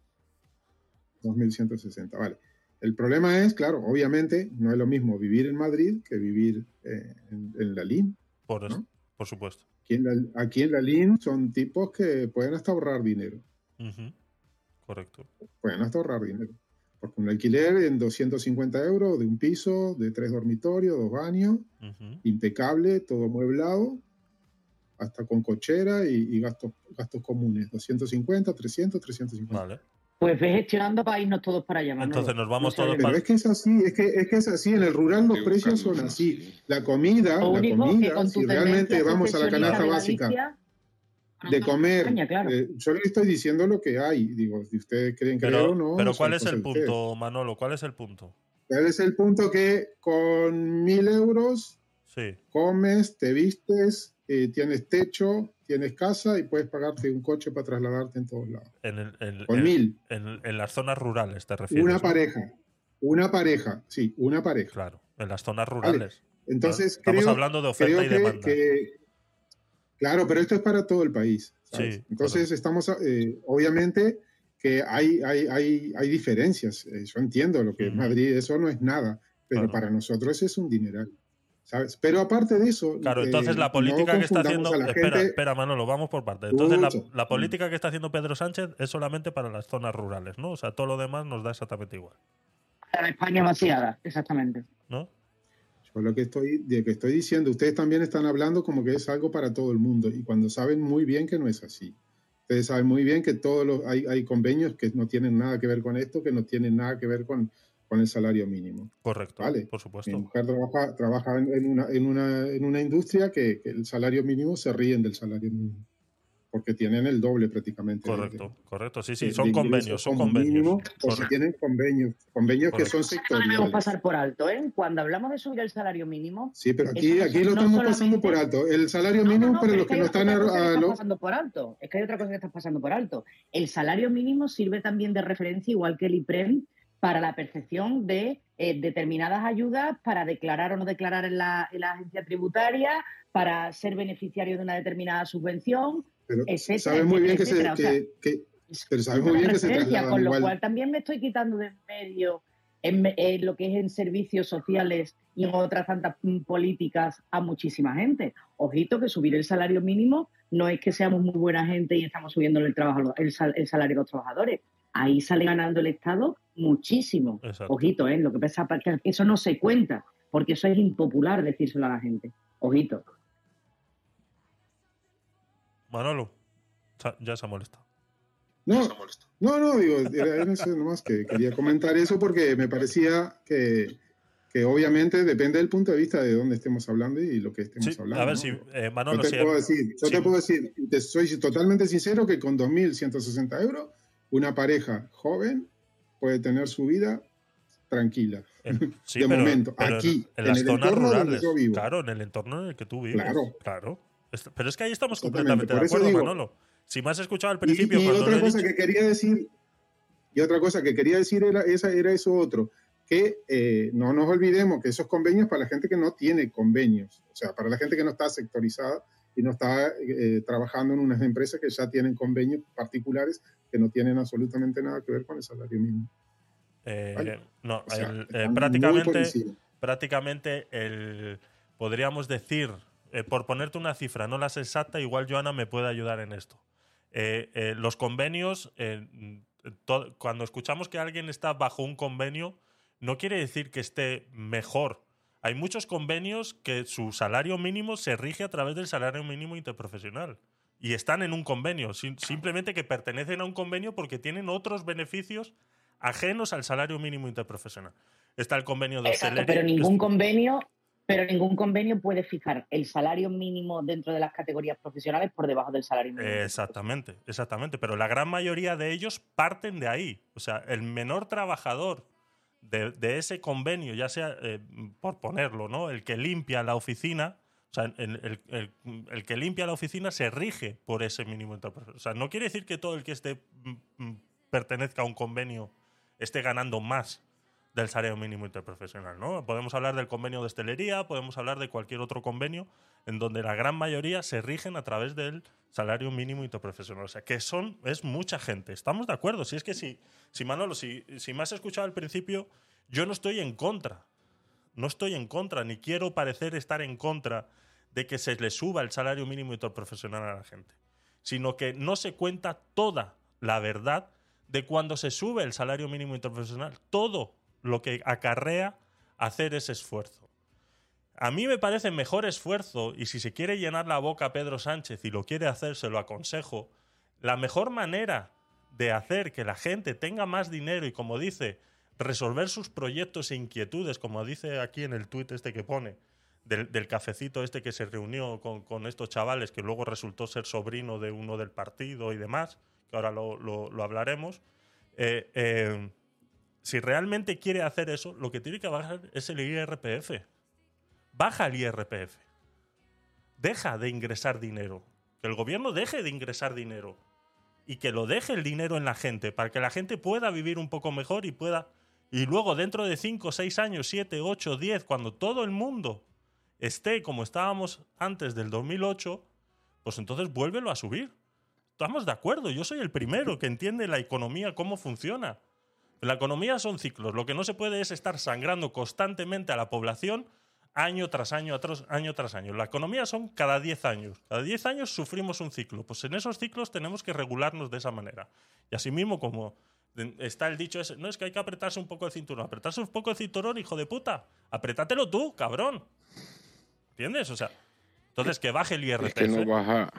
Speaker 5: 2.160, vale. El problema es, claro, obviamente, no es lo mismo vivir en Madrid que vivir eh, en, en la LIN.
Speaker 1: Por,
Speaker 5: ¿No?
Speaker 1: por supuesto.
Speaker 5: Aquí en, la, aquí en la LIN son tipos que pueden hasta ahorrar dinero.
Speaker 1: Ujú. Correcto.
Speaker 5: Pueden hasta ahorrar dinero. Porque un alquiler en 250 euros de un piso, de tres dormitorios, dos baños,
Speaker 1: Ujú.
Speaker 5: impecable, todo amueblado, hasta con cochera y, y gastos, gastos comunes. 250, 300, 350.
Speaker 1: Vale.
Speaker 2: Pues ve gestionando para irnos todos para allá, Manolo.
Speaker 1: Entonces nos vamos todos
Speaker 5: Pero
Speaker 1: para-
Speaker 5: es que es así, es que, es que es así. En el rural los precios son así.
Speaker 3: sí.
Speaker 5: La comida, la
Speaker 2: que
Speaker 5: comida, si realmente vamos a la canasta básica de comer,
Speaker 2: España, claro.
Speaker 5: eh, yo le estoy diciendo lo que hay. Digo, si ustedes creen
Speaker 1: Pero,
Speaker 5: o no.
Speaker 1: pero ¿cuál es el
Speaker 5: ustedes.
Speaker 1: punto, Manolo? ¿Cuál es el punto?
Speaker 5: ¿Cuál es el punto que con mil euros
Speaker 1: Sí.
Speaker 5: comes, te vistes, eh, tienes techo, tienes casa y puedes pagarte un coche para trasladarte en todos lados?
Speaker 1: En, el- en-
Speaker 5: Con
Speaker 1: en-
Speaker 5: mil.
Speaker 1: en- en las zonas rurales te refieres.
Speaker 5: Una pareja. Una pareja, sí, una pareja.
Speaker 1: Claro, en las zonas rurales.
Speaker 5: Entonces,
Speaker 1: Estamos
Speaker 5: creo,
Speaker 1: hablando de oferta
Speaker 5: creo
Speaker 1: y
Speaker 5: que,
Speaker 1: demanda.
Speaker 5: que- claro, pero esto es para todo el país. ¿sabes?
Speaker 1: Sí,
Speaker 5: Entonces, estamos, eh, obviamente, que hay, hay, hay, hay diferencias. Eh, yo entiendo lo que es. Madrid, eso no es nada, pero
Speaker 1: Claro.
Speaker 5: para nosotros es un dineral. ¿Sabes? Pero aparte de eso.
Speaker 1: Claro,
Speaker 5: eh,
Speaker 1: entonces la
Speaker 5: no
Speaker 1: política que está haciendo. Espera,
Speaker 5: gente-
Speaker 1: espera, Manolo, vamos por partes. Entonces, la, la política que está haciendo Pedro Sánchez es solamente para las zonas rurales, ¿no? O sea, todo lo demás nos da exactamente igual,
Speaker 2: La España vaciada, exactamente.
Speaker 1: ¿no?
Speaker 5: Yo lo que estoy, de que estoy diciendo, ustedes también están hablando como que es algo para todo el mundo y cuando saben muy bien que no es así. Ustedes saben muy bien que todos los, hay, hay convenios que no tienen nada que ver con esto, que no tienen nada que ver con, con el salario mínimo.
Speaker 1: Correcto,
Speaker 5: Vale.
Speaker 1: por
Speaker 5: Mi
Speaker 1: supuesto.
Speaker 5: mujer trabaja, trabaja en, una, en, una, en una industria que, que el salario mínimo se ríen del salario mínimo. porque tienen el doble prácticamente. de-
Speaker 1: Correcto, correcto. Sí, sí, son convenios, son convenios.
Speaker 5: mínimo, o si tienen convenios, convenios que son
Speaker 2: Eso no debemos
Speaker 5: sectoriales.
Speaker 2: pasar por alto, ¿eh? Cuando hablamos de subir el salario mínimo,
Speaker 5: Sí, pero aquí,
Speaker 2: no
Speaker 5: aquí lo
Speaker 2: no
Speaker 5: estamos pasando por alto. El salario
Speaker 2: No, no,
Speaker 5: mínimo
Speaker 2: no,
Speaker 5: para
Speaker 2: pero
Speaker 5: los que no están a, a los-
Speaker 2: pasando por alto. Es que hay otra cosa que estás pasando por alto. El salario mínimo sirve también de referencia, igual que el IPREM, para la percepción de eh, determinadas ayudas para declarar o no declarar en la, en la agencia tributaria, para ser beneficiario de una determinada subvención,
Speaker 5: pero
Speaker 2: etcétera,
Speaker 5: sabes muy bien que se,
Speaker 2: etcétera, o sea,
Speaker 5: que- pero sabes muy bien que se
Speaker 2: con lo
Speaker 5: igual.
Speaker 2: cual también me estoy quitando de en medio en, en lo que es en servicios sociales y en otras tantas mm, políticas a muchísima gente. Ojito que subir el salario mínimo no es que seamos muy buena gente y estamos subiendo el, trabajo, el, sal- el salario de los trabajadores. Ahí sale ganando el Estado muchísimo.
Speaker 1: Exacto.
Speaker 2: Ojito, ¿eh? Lo que pasa es que eso no se cuenta, porque eso es impopular decírselo a la gente. Ojito.
Speaker 1: Manolo, ya se ha molestado.
Speaker 5: No, no, no, digo, era, eso nomás que quería comentar eso porque me parecía que, que obviamente depende del punto de vista de dónde estemos hablando y lo que estemos
Speaker 1: Sí,
Speaker 5: hablando.
Speaker 1: a ver
Speaker 5: ¿no?
Speaker 1: si eh,
Speaker 5: Yo te
Speaker 1: si-
Speaker 5: puedo decir, yo
Speaker 1: sí.
Speaker 5: te puedo decir, te soy totalmente sincero que con 2.160 euros una pareja joven puede tener su vida tranquila.
Speaker 1: en- *laughs* sí,
Speaker 5: de
Speaker 1: pero-
Speaker 5: momento,
Speaker 1: pero en-
Speaker 5: aquí,
Speaker 1: en,
Speaker 5: en
Speaker 1: las
Speaker 5: el
Speaker 1: zonas
Speaker 5: entorno donde
Speaker 1: rurales.
Speaker 5: yo vivo.
Speaker 1: Claro, en el entorno en el que tú vives.
Speaker 5: Claro.
Speaker 1: claro. Est- Pero es que ahí estamos completamente de acuerdo,
Speaker 5: digo-
Speaker 1: Manolo. Si me has escuchado al
Speaker 5: Y,
Speaker 1: principio
Speaker 5: y
Speaker 1: lo
Speaker 5: otra cosa
Speaker 1: dicho-
Speaker 5: que quería decir, y otra cosa que quería decir era, esa, era eso otro, que eh, no nos olvidemos que esos convenios para la gente que no tiene convenios, o sea, para la gente que no está sectorizada y no está eh, trabajando en unas empresas que ya tienen convenios particulares que no tienen absolutamente nada que ver con el salario mínimo.
Speaker 1: eh,
Speaker 5: Vale.
Speaker 1: no,
Speaker 5: O sea,
Speaker 1: el- eh, prácticamente, prácticamente el, podríamos decir, por ponerte una cifra, no la sé exacta, igual Joana me puede ayudar en esto. Los convenios, cuando escuchamos que alguien está bajo un convenio, no quiere decir que esté mejor. Hay muchos convenios que su salario mínimo se rige a través del salario mínimo interprofesional. Y están en un convenio, sim- simplemente que pertenecen a un convenio porque tienen otros beneficios ajenos al salario mínimo interprofesional. Está el convenio de
Speaker 2: Exacto,
Speaker 1: hostelería.
Speaker 2: pero ningún convenio, pero ningún convenio puede fijar el salario mínimo dentro de las categorías profesionales por debajo del salario mínimo.
Speaker 1: Exactamente, exactamente. Pero la gran mayoría de ellos parten de ahí. O sea, el menor trabajador de, ese convenio, ya sea, eh, por ponerlo, ¿no? El que limpia la oficina, o sea, el, el- el- el que limpia la oficina se rige por ese mínimo interprofesional. O sea, no quiere decir que todo el que esté mm, mm, pertenezca a un convenio esté ganando más del salario mínimo interprofesional, ¿no? Podemos hablar del convenio de hostelería, podemos hablar de cualquier otro convenio en donde la gran mayoría se rigen a través del salario mínimo interprofesional. O sea, que son, es mucha gente. Estamos de acuerdo. Si es que si, si Manolo, si, si me has escuchado al principio, yo no estoy en contra. No estoy en contra, ni quiero parecer estar en contra de que se le suba el salario mínimo interprofesional a la gente. Sino que no se cuenta toda la verdad de cuando se sube el salario mínimo interprofesional. Todo lo que acarrea hacer ese esfuerzo. A mí me parece mejor esfuerzo, y si se quiere llenar la boca a Pedro Sánchez y lo quiere hacer, se lo aconsejo, la mejor manera de hacer que la gente tenga más dinero y, como dice, resolver sus proyectos e inquietudes, como dice aquí en el tuit este que pone, del, cafecito este que se reunió con, estos chavales, que luego resultó ser sobrino de uno del partido y demás, que ahora lo hablaremos, eh, eh, si realmente quiere hacer eso, lo que tiene que bajar es el IRPF. Baja el IRPF. Deja de ingresar dinero. Que el gobierno deje de ingresar dinero. Y que lo deje el dinero en la gente, para que la gente pueda vivir un poco mejor y pueda... Y luego dentro de 5, 6 años, 7, 8, 10, cuando todo el mundo esté como estábamos antes del 2008, pues entonces vuélvelo a subir. Estamos de acuerdo, yo soy el primero que entiende la economía, cómo funciona. La economía son ciclos. Lo que no se puede es estar sangrando constantemente a la población año tras año, tras año tras año. La economía son cada 10 años. Cada 10 años sufrimos un ciclo. Pues en esos ciclos tenemos que regularnos de esa manera. Y asimismo, como está el dicho ese, no es que hay que apretarse un poco el cinturón. Apretarse un poco el cinturón, hijo de puta. Apretatelo tú, cabrón. ¿Entiendes? O sea, entonces que baje el IRPF.
Speaker 3: Es que no baja,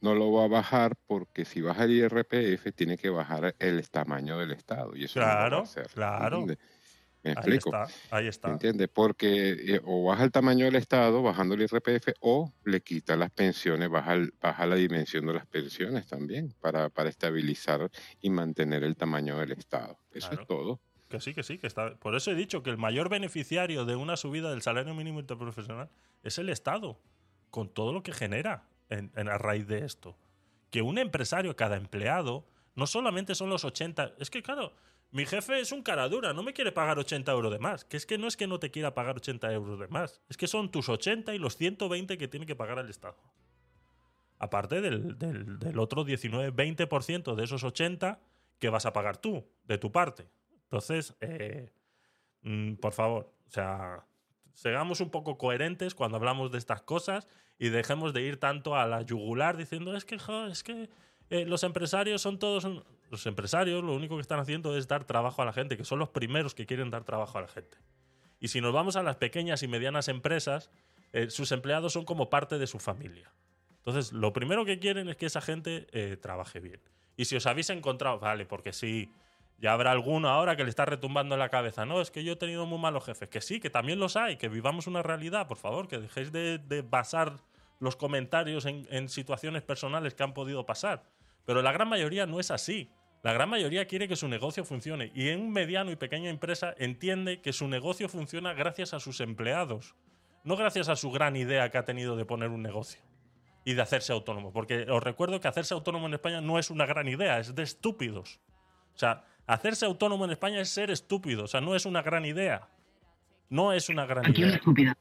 Speaker 3: no lo va a bajar porque si baja el IRPF tiene que bajar el tamaño del Estado y eso no lo va a
Speaker 1: Claro,
Speaker 3: hacer,
Speaker 1: claro.
Speaker 3: ¿entiendes? ¿Me
Speaker 1: Ahí
Speaker 3: explico?
Speaker 1: está, ahí está.
Speaker 3: ¿Entiendes? Porque eh, o baja el tamaño del Estado bajando el IRPF o le quita las pensiones, baja, el- baja la dimensión de las pensiones también para, para estabilizar y mantener el tamaño del Estado. Eso
Speaker 1: Claro.
Speaker 3: es todo.
Speaker 1: Que sí, que sí, que está. Por eso he dicho que el mayor beneficiario de una subida del salario mínimo interprofesional es el Estado, con todo lo que genera en, a raíz de esto. Que un empresario, cada empleado, no solamente son los 80. Es que, claro, mi jefe es un cara dura, no me quiere pagar 80 euros de más. Que es que no es que no te quiera pagar 80 euros de más, es que son tus 80 y los 120 que tiene que pagar el Estado. Aparte del, del- del otro 19-20% de esos 80 que vas a pagar tú, de tu parte. Entonces, eh, mm, por favor, o sea, seamos un poco coherentes cuando hablamos de estas cosas y dejemos de ir tanto a la yugular diciendo es que, es que eh, los empresarios son todos... un-". Los empresarios lo único que están haciendo es dar trabajo a la gente, que son los primeros que quieren dar trabajo a la gente. Y si nos vamos a las pequeñas y medianas empresas, eh, sus empleados son como parte de su familia. Entonces, lo primero que quieren es que esa gente eh, trabaje bien. Y si os habéis encontrado, vale, porque sí, ya habrá alguno ahora que le está retumbando en la cabeza. No, es que yo he tenido muy malos jefes. Que sí, que también los hay, que vivamos una realidad, por favor, que dejéis de, de basar los comentarios en, en situaciones personales que han podido pasar. Pero la gran mayoría no es así. La gran mayoría quiere que su negocio funcione. Y en un mediano y pequeña empresa entiende que su negocio funciona gracias a sus empleados. No gracias a su gran idea que ha tenido de poner un negocio y de hacerse autónomo. Porque os recuerdo que hacerse autónomo en España no es una gran idea, es de estúpidos. O sea, hacerse autónomo en España es ser estúpido, o sea, no es una gran idea. No es una gran
Speaker 2: Aquí una
Speaker 1: idea.
Speaker 2: estúpida.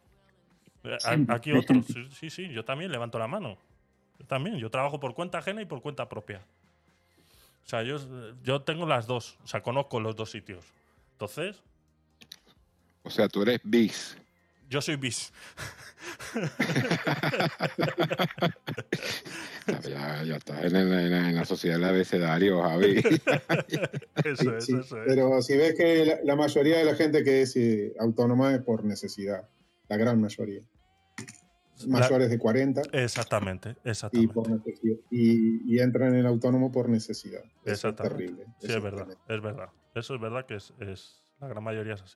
Speaker 1: Eh,
Speaker 2: siempre,
Speaker 1: Aquí otro, sí, sí, yo también levanto la mano. Yo también, yo trabajo por cuenta ajena y por cuenta propia. O sea, yo, yo tengo las dos, o sea, conozco los dos sitios. Entonces,
Speaker 3: O sea, tú eres bis.
Speaker 1: Yo soy bis. *laughs*
Speaker 3: Ya, ya estás en, el- en la- sociedad del abecedario, Javi. *laughs*
Speaker 1: Eso es,
Speaker 5: Sí,
Speaker 1: eso es.
Speaker 5: Pero si ves que la, la mayoría de la gente que es eh, autónoma es por necesidad, la gran mayoría. Mayores de 40
Speaker 1: Exactamente,
Speaker 5: y,
Speaker 1: exactamente.
Speaker 5: por necesidad, y, y entran en el autónomo por necesidad. Eso es terrible.
Speaker 1: Sí, es verdad, es verdad. Eso es verdad que es, es- la gran mayoría es así.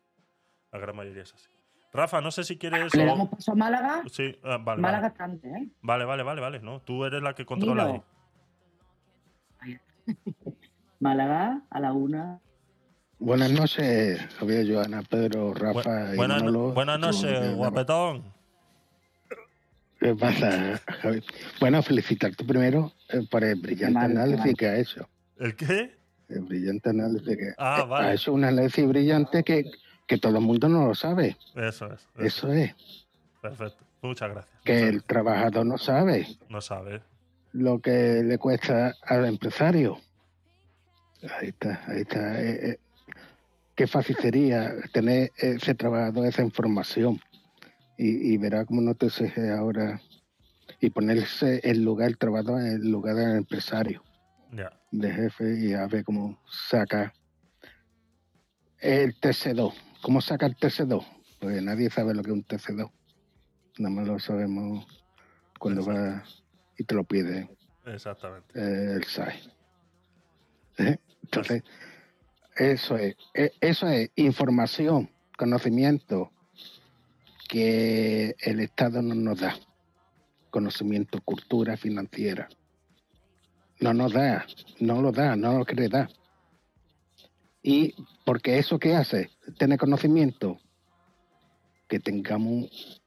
Speaker 1: La gran mayoría es así. Rafa, no sé si quieres.
Speaker 2: Le
Speaker 1: o-
Speaker 2: damos paso a Málaga.
Speaker 1: Sí, ah, vale,
Speaker 2: Málaga
Speaker 1: vale.
Speaker 2: tanto, ¿eh?
Speaker 1: Vale, vale, vale, vale. No, tú eres la que controla ahí. *laughs*
Speaker 2: Málaga a la una.
Speaker 6: Buenas noches, Javier, Joana, Pedro, Rafa
Speaker 1: Bu-
Speaker 6: y
Speaker 1: buenas, no-
Speaker 6: Manolo.
Speaker 1: buenas noches, guapetón.
Speaker 6: ¿Qué pasa, Javier? Bueno, felicitarte primero eh, por el brillante
Speaker 2: mal,
Speaker 6: análisis que ha hecho.
Speaker 1: ¿El qué?
Speaker 6: El brillante análisis que
Speaker 1: Ah,
Speaker 6: eh,
Speaker 1: vale.
Speaker 6: ha hecho un análisis brillante que, que todo el mundo no lo sabe.
Speaker 1: Eso es. eso.
Speaker 6: Eso es,
Speaker 1: Perfecto. Muchas gracias.
Speaker 6: que
Speaker 1: Muchas
Speaker 6: el trabajador no sabe
Speaker 1: No sabe.
Speaker 6: lo que le cuesta al empresario. Ahí está, ahí está. eh, eh, qué fácil sería tener ese trabajador, esa información. Y, y verá cómo no te exige ahora y ponerse en lugar del trabajador en el lugar del empresario,
Speaker 1: Ya.
Speaker 6: de jefe, y a ver cómo saca el TC2. ¿Cómo saca el TC2? Pues nadie sabe lo que es un TC2. Nada más lo sabemos cuando va y te lo pide
Speaker 1: Exactamente.
Speaker 6: eh, el SAE. ¿Eh? Entonces, eso es, e- eso es información, conocimiento que el Estado no nos da. Conocimiento, cultura financiera. No nos da, no lo da, no lo quiere dar. Y porque eso que hace, tener conocimiento, que tengamos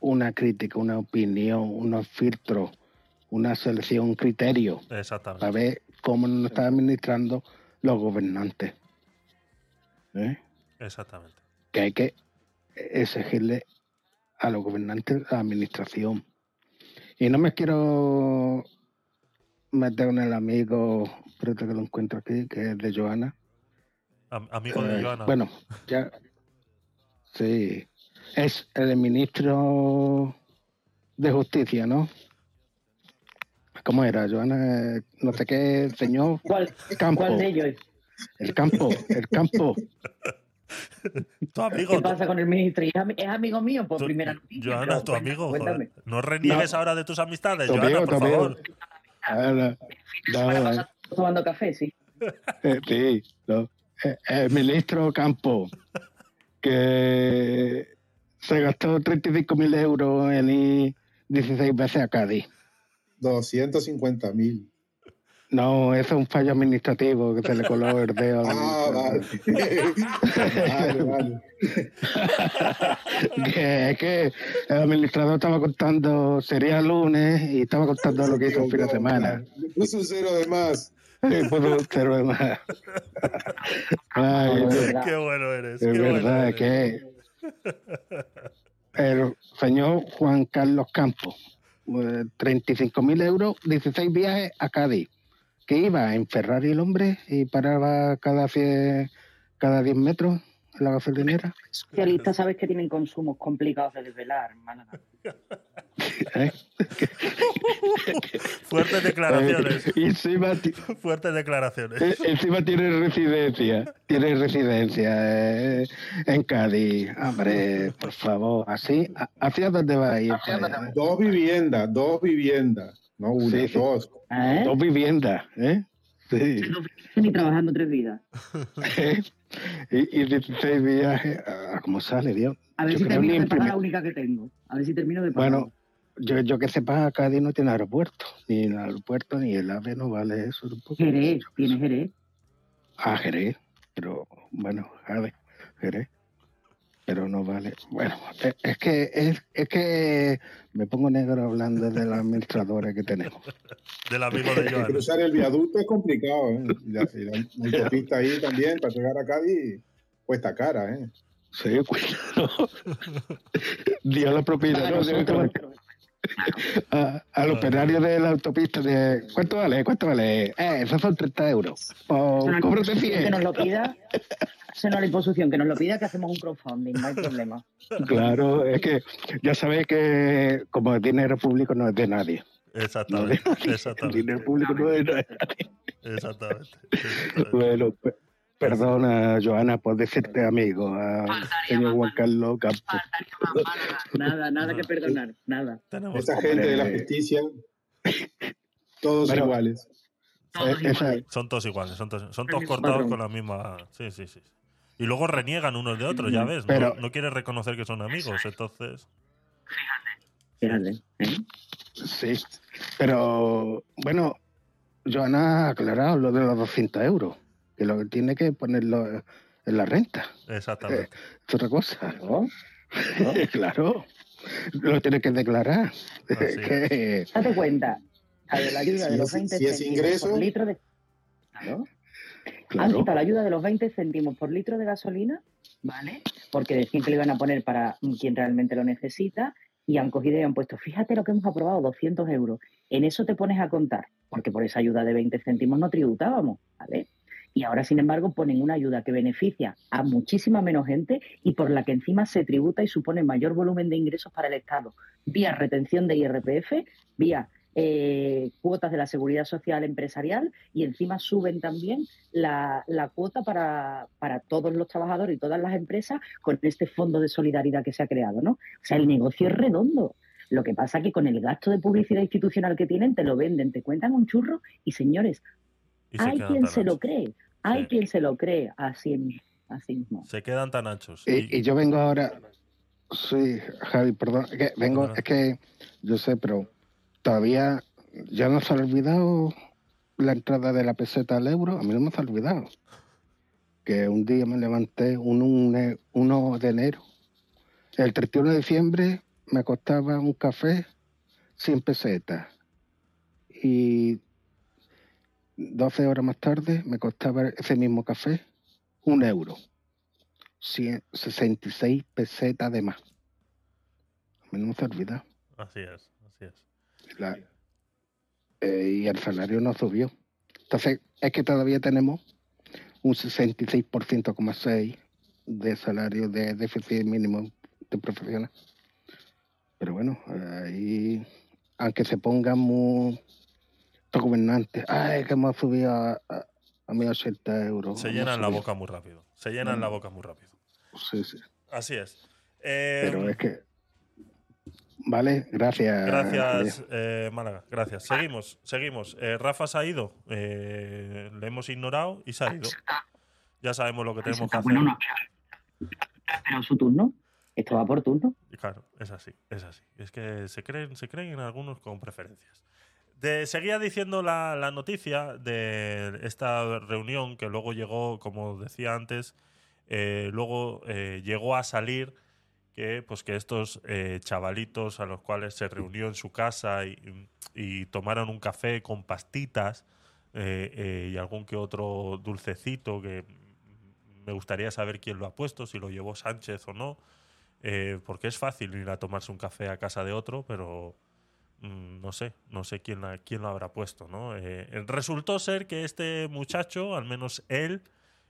Speaker 6: una crítica, una opinión, unos filtros, una selección, un criterio
Speaker 1: Exactamente.
Speaker 6: para ver cómo nos están administrando los gobernantes. ¿Eh?
Speaker 1: Exactamente.
Speaker 6: Que hay que exigirle a los gobernantes la administración. Y no me quiero meter en el amigo, espérate que lo encuentro aquí, que es de Joana.
Speaker 1: Am- amigo de
Speaker 6: Eh,
Speaker 1: Joana.
Speaker 6: Bueno, ya. Sí. Es el ministro de Justicia, ¿no? ¿Cómo era, Joana? Eh, No sé qué, señor
Speaker 2: ¿Cuál,
Speaker 6: Campo.
Speaker 2: ¿Cuál de ellos?
Speaker 6: El campo, el campo. *laughs*
Speaker 1: tu amigo.
Speaker 2: ¿Qué pasa con el ministro? ¿Es, ami- es amigo mío? Por
Speaker 1: tu-
Speaker 2: primera noticia.
Speaker 1: Joana, tu
Speaker 2: cuenta-
Speaker 1: amigo.
Speaker 2: Cuéntame.
Speaker 1: No reniegues ahora de tus amistades, Joana,
Speaker 6: amigo,
Speaker 1: por
Speaker 6: tu amigo.
Speaker 1: favor.
Speaker 6: Ahora, no,
Speaker 2: pasada tomando café, sí.
Speaker 6: eh, sí, no. Eh, El ministro Campo. que se gastó 35.000 euros en ir 16 veces a Cádiz.
Speaker 5: 250 mil.
Speaker 6: No, eso es un fallo administrativo que se le coló el dedo. *laughs*
Speaker 5: Ah, vale. vale, vale. *laughs*
Speaker 6: que es que el administrador estaba contando, sería lunes, y estaba contando lo que hizo el fin de semana.
Speaker 5: Puso un cero de más.
Speaker 6: Cero de más. Ay.
Speaker 1: Qué bueno eres.
Speaker 6: es
Speaker 1: bueno
Speaker 6: verdad
Speaker 1: eres.
Speaker 6: que *laughs* el señor Juan Carlos Campos, eh, 35.000 euros, 16 viajes a Cádiz, que iba en Ferrari el hombre y paraba cada 100, cada 10 metros en la gasolinera.
Speaker 2: Especialistas sabes que tienen consumos complicados de desvelar, hermana. *laughs*
Speaker 6: ¿eh?
Speaker 1: Fuertes declaraciones.
Speaker 6: Eh, *laughs* y encima,
Speaker 1: Fuertes declaraciones.
Speaker 6: Eh, Encima tiene residencia, tiene residencia eh, en Cádiz. Hombre, por favor, así, a- ¿hacia dónde va a ir?
Speaker 5: Dos viviendas, dos viviendas. No una,
Speaker 6: Sí, sí.
Speaker 5: dos.
Speaker 2: ¿Eh?
Speaker 6: Dos viviendas, ¿eh? Sí.
Speaker 2: Ni trabajando tres vidas. *laughs*
Speaker 6: y, y 16 viajes, ah, ¿cómo sale, Dios?
Speaker 2: A ver
Speaker 6: Yo
Speaker 2: si termino de pagar la única que tengo. A ver si termino de pagar.
Speaker 6: Bueno, yo, yo que sepa, Cádiz no tiene aeropuerto, ni el aeropuerto ni el AVE no vale eso tampoco.
Speaker 2: Jerez, tiene Jerez.
Speaker 6: a Jerez, pero bueno, Jade, Jerez, pero no vale. Bueno, es, es que es, es que me pongo negro hablando de la administradora que tenemos. *laughs*
Speaker 1: Del amigo de Joan.
Speaker 5: cruzar el viaducto es complicado. ¿eh? Y la, y la autopista ahí también para llegar a Cádiz cuesta cara. ¿eh?
Speaker 6: Sí, cuidado. *laughs* Dios la propina,
Speaker 2: Para nosotros,
Speaker 6: a- al operario de la autopista de ¿cuánto vale? ¿Cuánto vale? Eh, esos son 30 euros. Pues,
Speaker 2: nos-
Speaker 6: cóbrate
Speaker 2: que
Speaker 6: 100.
Speaker 2: nos lo pida. Se nos la imposición, que nos lo pida, que hacemos un crowdfunding, no hay problema.
Speaker 6: Claro, es que ya sabéis que como el dinero público no es de nadie. No
Speaker 1: Exactamente.
Speaker 6: de nadie. El
Speaker 1: Exactamente.
Speaker 6: dinero público no es de nadie.
Speaker 1: Exactamente. exactamente.
Speaker 6: Bueno, pe- perdona, Joana, por decirte amigo a señor Juan Carlos Campos.
Speaker 2: Nada, nada que perdonar, nada.
Speaker 1: Tenemos
Speaker 5: Esa gente de la justicia, todos
Speaker 6: Bueno,
Speaker 5: iguales.
Speaker 2: Todos
Speaker 6: Eh,
Speaker 2: iguales.
Speaker 1: Son todos iguales, son todos, son todos
Speaker 2: mismo
Speaker 1: cortados
Speaker 2: patrón.
Speaker 1: con la misma. Sí, sí, sí. Y luego reniegan unos de otros, ya ves. no-
Speaker 6: Pero-
Speaker 1: no, quieren reconocer que son amigos, entonces.
Speaker 2: Fíjate, ¿eh?
Speaker 6: Sí, pero bueno, Joana ha aclarado lo de los 200 euros, que lo que tiene que ponerlo en la renta.
Speaker 1: Exactamente.
Speaker 6: Es otra cosa.
Speaker 2: ¿No? *laughs*
Speaker 6: claro, lo tiene que declarar. *laughs* Que-
Speaker 2: Date cuenta, a ver, la ayuda
Speaker 5: Si
Speaker 2: de los
Speaker 5: es-
Speaker 2: 20
Speaker 5: si es
Speaker 2: céntimos
Speaker 5: ingreso-
Speaker 2: por litro de... Claro. Han
Speaker 6: claro.
Speaker 2: quitado la ayuda de los 20 céntimos por litro de gasolina, ¿vale? Porque decían que lo iban a poner para quien realmente lo necesita y han cogido y han puesto, fíjate lo que hemos aprobado, 200 euros. En eso te pones a contar, porque por esa ayuda de 20 céntimos no tributábamos, ¿vale? Y ahora, sin embargo, ponen una ayuda que beneficia a muchísima menos gente y por la que encima se tributa y supone mayor volumen de ingresos para el Estado, vía retención de IRPF, vía eh, cuotas de la seguridad social empresarial y encima suben también la, la cuota para, para todos los trabajadores y todas las empresas con este fondo de solidaridad que se ha creado, ¿no? O sea, el negocio es redondo. Lo que pasa que con el gasto de publicidad institucional que tienen, te lo venden, te cuentan un churro y señores, hay quien se lo cree, hay
Speaker 1: Sí.
Speaker 2: quien se lo cree así, mismo, así mismo.
Speaker 1: Se quedan tan anchos.
Speaker 6: Y, y yo vengo ahora, sí, Javi, perdón, es que vengo, es que yo sé, pero todavía ya no se ha olvidado la entrada de la peseta al euro, a mí no me se ha olvidado. Que un día me levanté un 1 de enero, el 31 de diciembre me costaba un café 100 pesetas y 12 horas más tarde me costaba ese mismo café un euro. 100 66 pesetas de más. A mí no me se ha olvidado.
Speaker 1: Así es, así es.
Speaker 6: La- eh, y el salario no subió. Entonces, es que todavía tenemos un 66,6% de salario de déficit mínimo de profesional. Pero bueno, ahí, aunque se pongan muy los gobernantes, ay, que hemos subido a, a, a 1.080 euros.
Speaker 1: Se llenan la
Speaker 6: subido".
Speaker 1: boca muy rápido. Se llenan la boca muy rápido.
Speaker 6: Sí, sí.
Speaker 1: Así es. Eh,
Speaker 6: Pero es que. Vale, gracias.
Speaker 1: Gracias, eh, Málaga. Gracias. Seguimos, seguimos. Eh, Rafa se ha ido. eh, le hemos ignorado y se ha ido. Ya sabemos lo que tenemos que hacer.
Speaker 2: Bueno, no, esperado su turno. Esto va por turno.
Speaker 1: Y Claro, es así, es así. Es que se creen, se creen en algunos con preferencias. De, seguía diciendo la, la noticia de esta reunión que luego llegó, como decía antes, eh, luego eh, llegó a salir que, pues, que estos eh, chavalitos a los cuales se reunió en su casa y, y tomaron un café con pastitas y algún que otro dulcecito que me gustaría saber quién lo ha puesto, si lo llevó Sánchez o no, porque es fácil ir a tomarse un café a casa de otro, pero no sé, no sé quién, la- quién lo habrá puesto. ¿no? Eh, resultó ser que este muchacho, al menos él,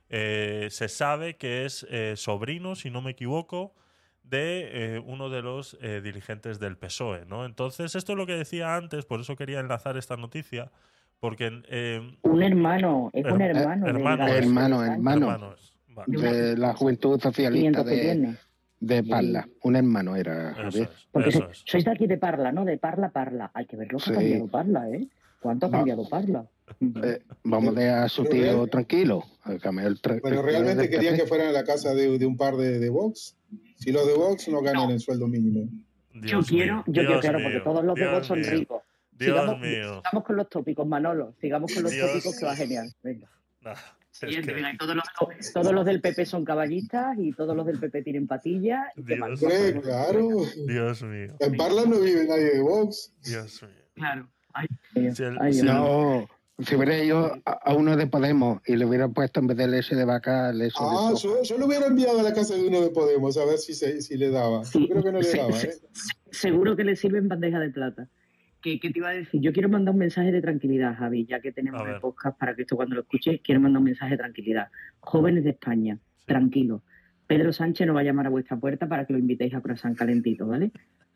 Speaker 1: eh, se sabe que es eh, sobrino, si no me equivoco, de eh, uno de los eh, dirigentes del PSOE. ¿no? Entonces, esto es lo que decía antes, por eso quería enlazar esta noticia, porque... eh,
Speaker 2: Un hermano, es un
Speaker 1: Her-
Speaker 2: hermano.
Speaker 1: hermano,
Speaker 6: hermano, hermano.
Speaker 1: vale,
Speaker 2: De
Speaker 6: la Juventud Socialista
Speaker 2: 500 que
Speaker 6: de,
Speaker 2: tiene.
Speaker 6: De Parla. Un hermano era,
Speaker 1: eso
Speaker 6: Javier.
Speaker 1: es,
Speaker 2: Porque
Speaker 1: eso
Speaker 2: so-
Speaker 1: es.
Speaker 2: sois de aquí de Parla, ¿no? De Parla, Parla. Hay que ver lo que
Speaker 6: Sí.
Speaker 2: ha cambiado Parla, ¿eh? ¿Cuánto ha
Speaker 6: Va-
Speaker 2: cambiado Parla? *laughs*
Speaker 6: Eh, vamos a dejar a su tío tranquilo. el
Speaker 5: Pero realmente
Speaker 6: café.
Speaker 5: que fueran a la casa de, de un par de, de Vox. Si los de Vox no ganan
Speaker 2: No.
Speaker 5: el sueldo mínimo.
Speaker 2: yo quiero,
Speaker 1: mío,
Speaker 2: yo quiero, claro, porque todos los de Vox son
Speaker 1: mío,
Speaker 2: ricos.
Speaker 1: Dios
Speaker 2: sigamos,
Speaker 1: mío.
Speaker 2: sigamos con los tópicos, Manolo. Sigamos con los
Speaker 1: Dios.
Speaker 2: tópicos que va genial. Venga.
Speaker 1: Nah, que-
Speaker 2: todos, los, todos los del PP son caballistas y todos los del PP tienen patillas.
Speaker 1: Dios.
Speaker 5: claro.
Speaker 1: Dios mío,
Speaker 5: En Parla no vive nadie de Vox.
Speaker 1: Dios mío.
Speaker 2: Claro. Ay, Dios,
Speaker 1: Si el-
Speaker 2: ay,
Speaker 1: si
Speaker 2: Dios
Speaker 1: el-
Speaker 2: mío.
Speaker 6: No, si hubiera ido a, uno de Podemos y le hubiera puesto en vez del S de vaca, el S
Speaker 5: Ah,
Speaker 6: de
Speaker 5: yo, yo lo hubiera enviado a la casa de uno de Podemos a ver si, se, si le daba.
Speaker 2: Sí,
Speaker 5: Creo que no le daba. ¿eh? *laughs*
Speaker 2: Seguro que le sirve en bandeja de plata. ¿Qué, te iba a decir? Yo quiero mandar un mensaje de tranquilidad, Javi, ya que tenemos el podcast para que esto cuando lo escuches, quiero mandar un mensaje de tranquilidad. Jóvenes de España, tranquilos. Pedro Sánchez no va a llamar a vuestra puerta para que lo invitéis a croissant calentito, ¿vale?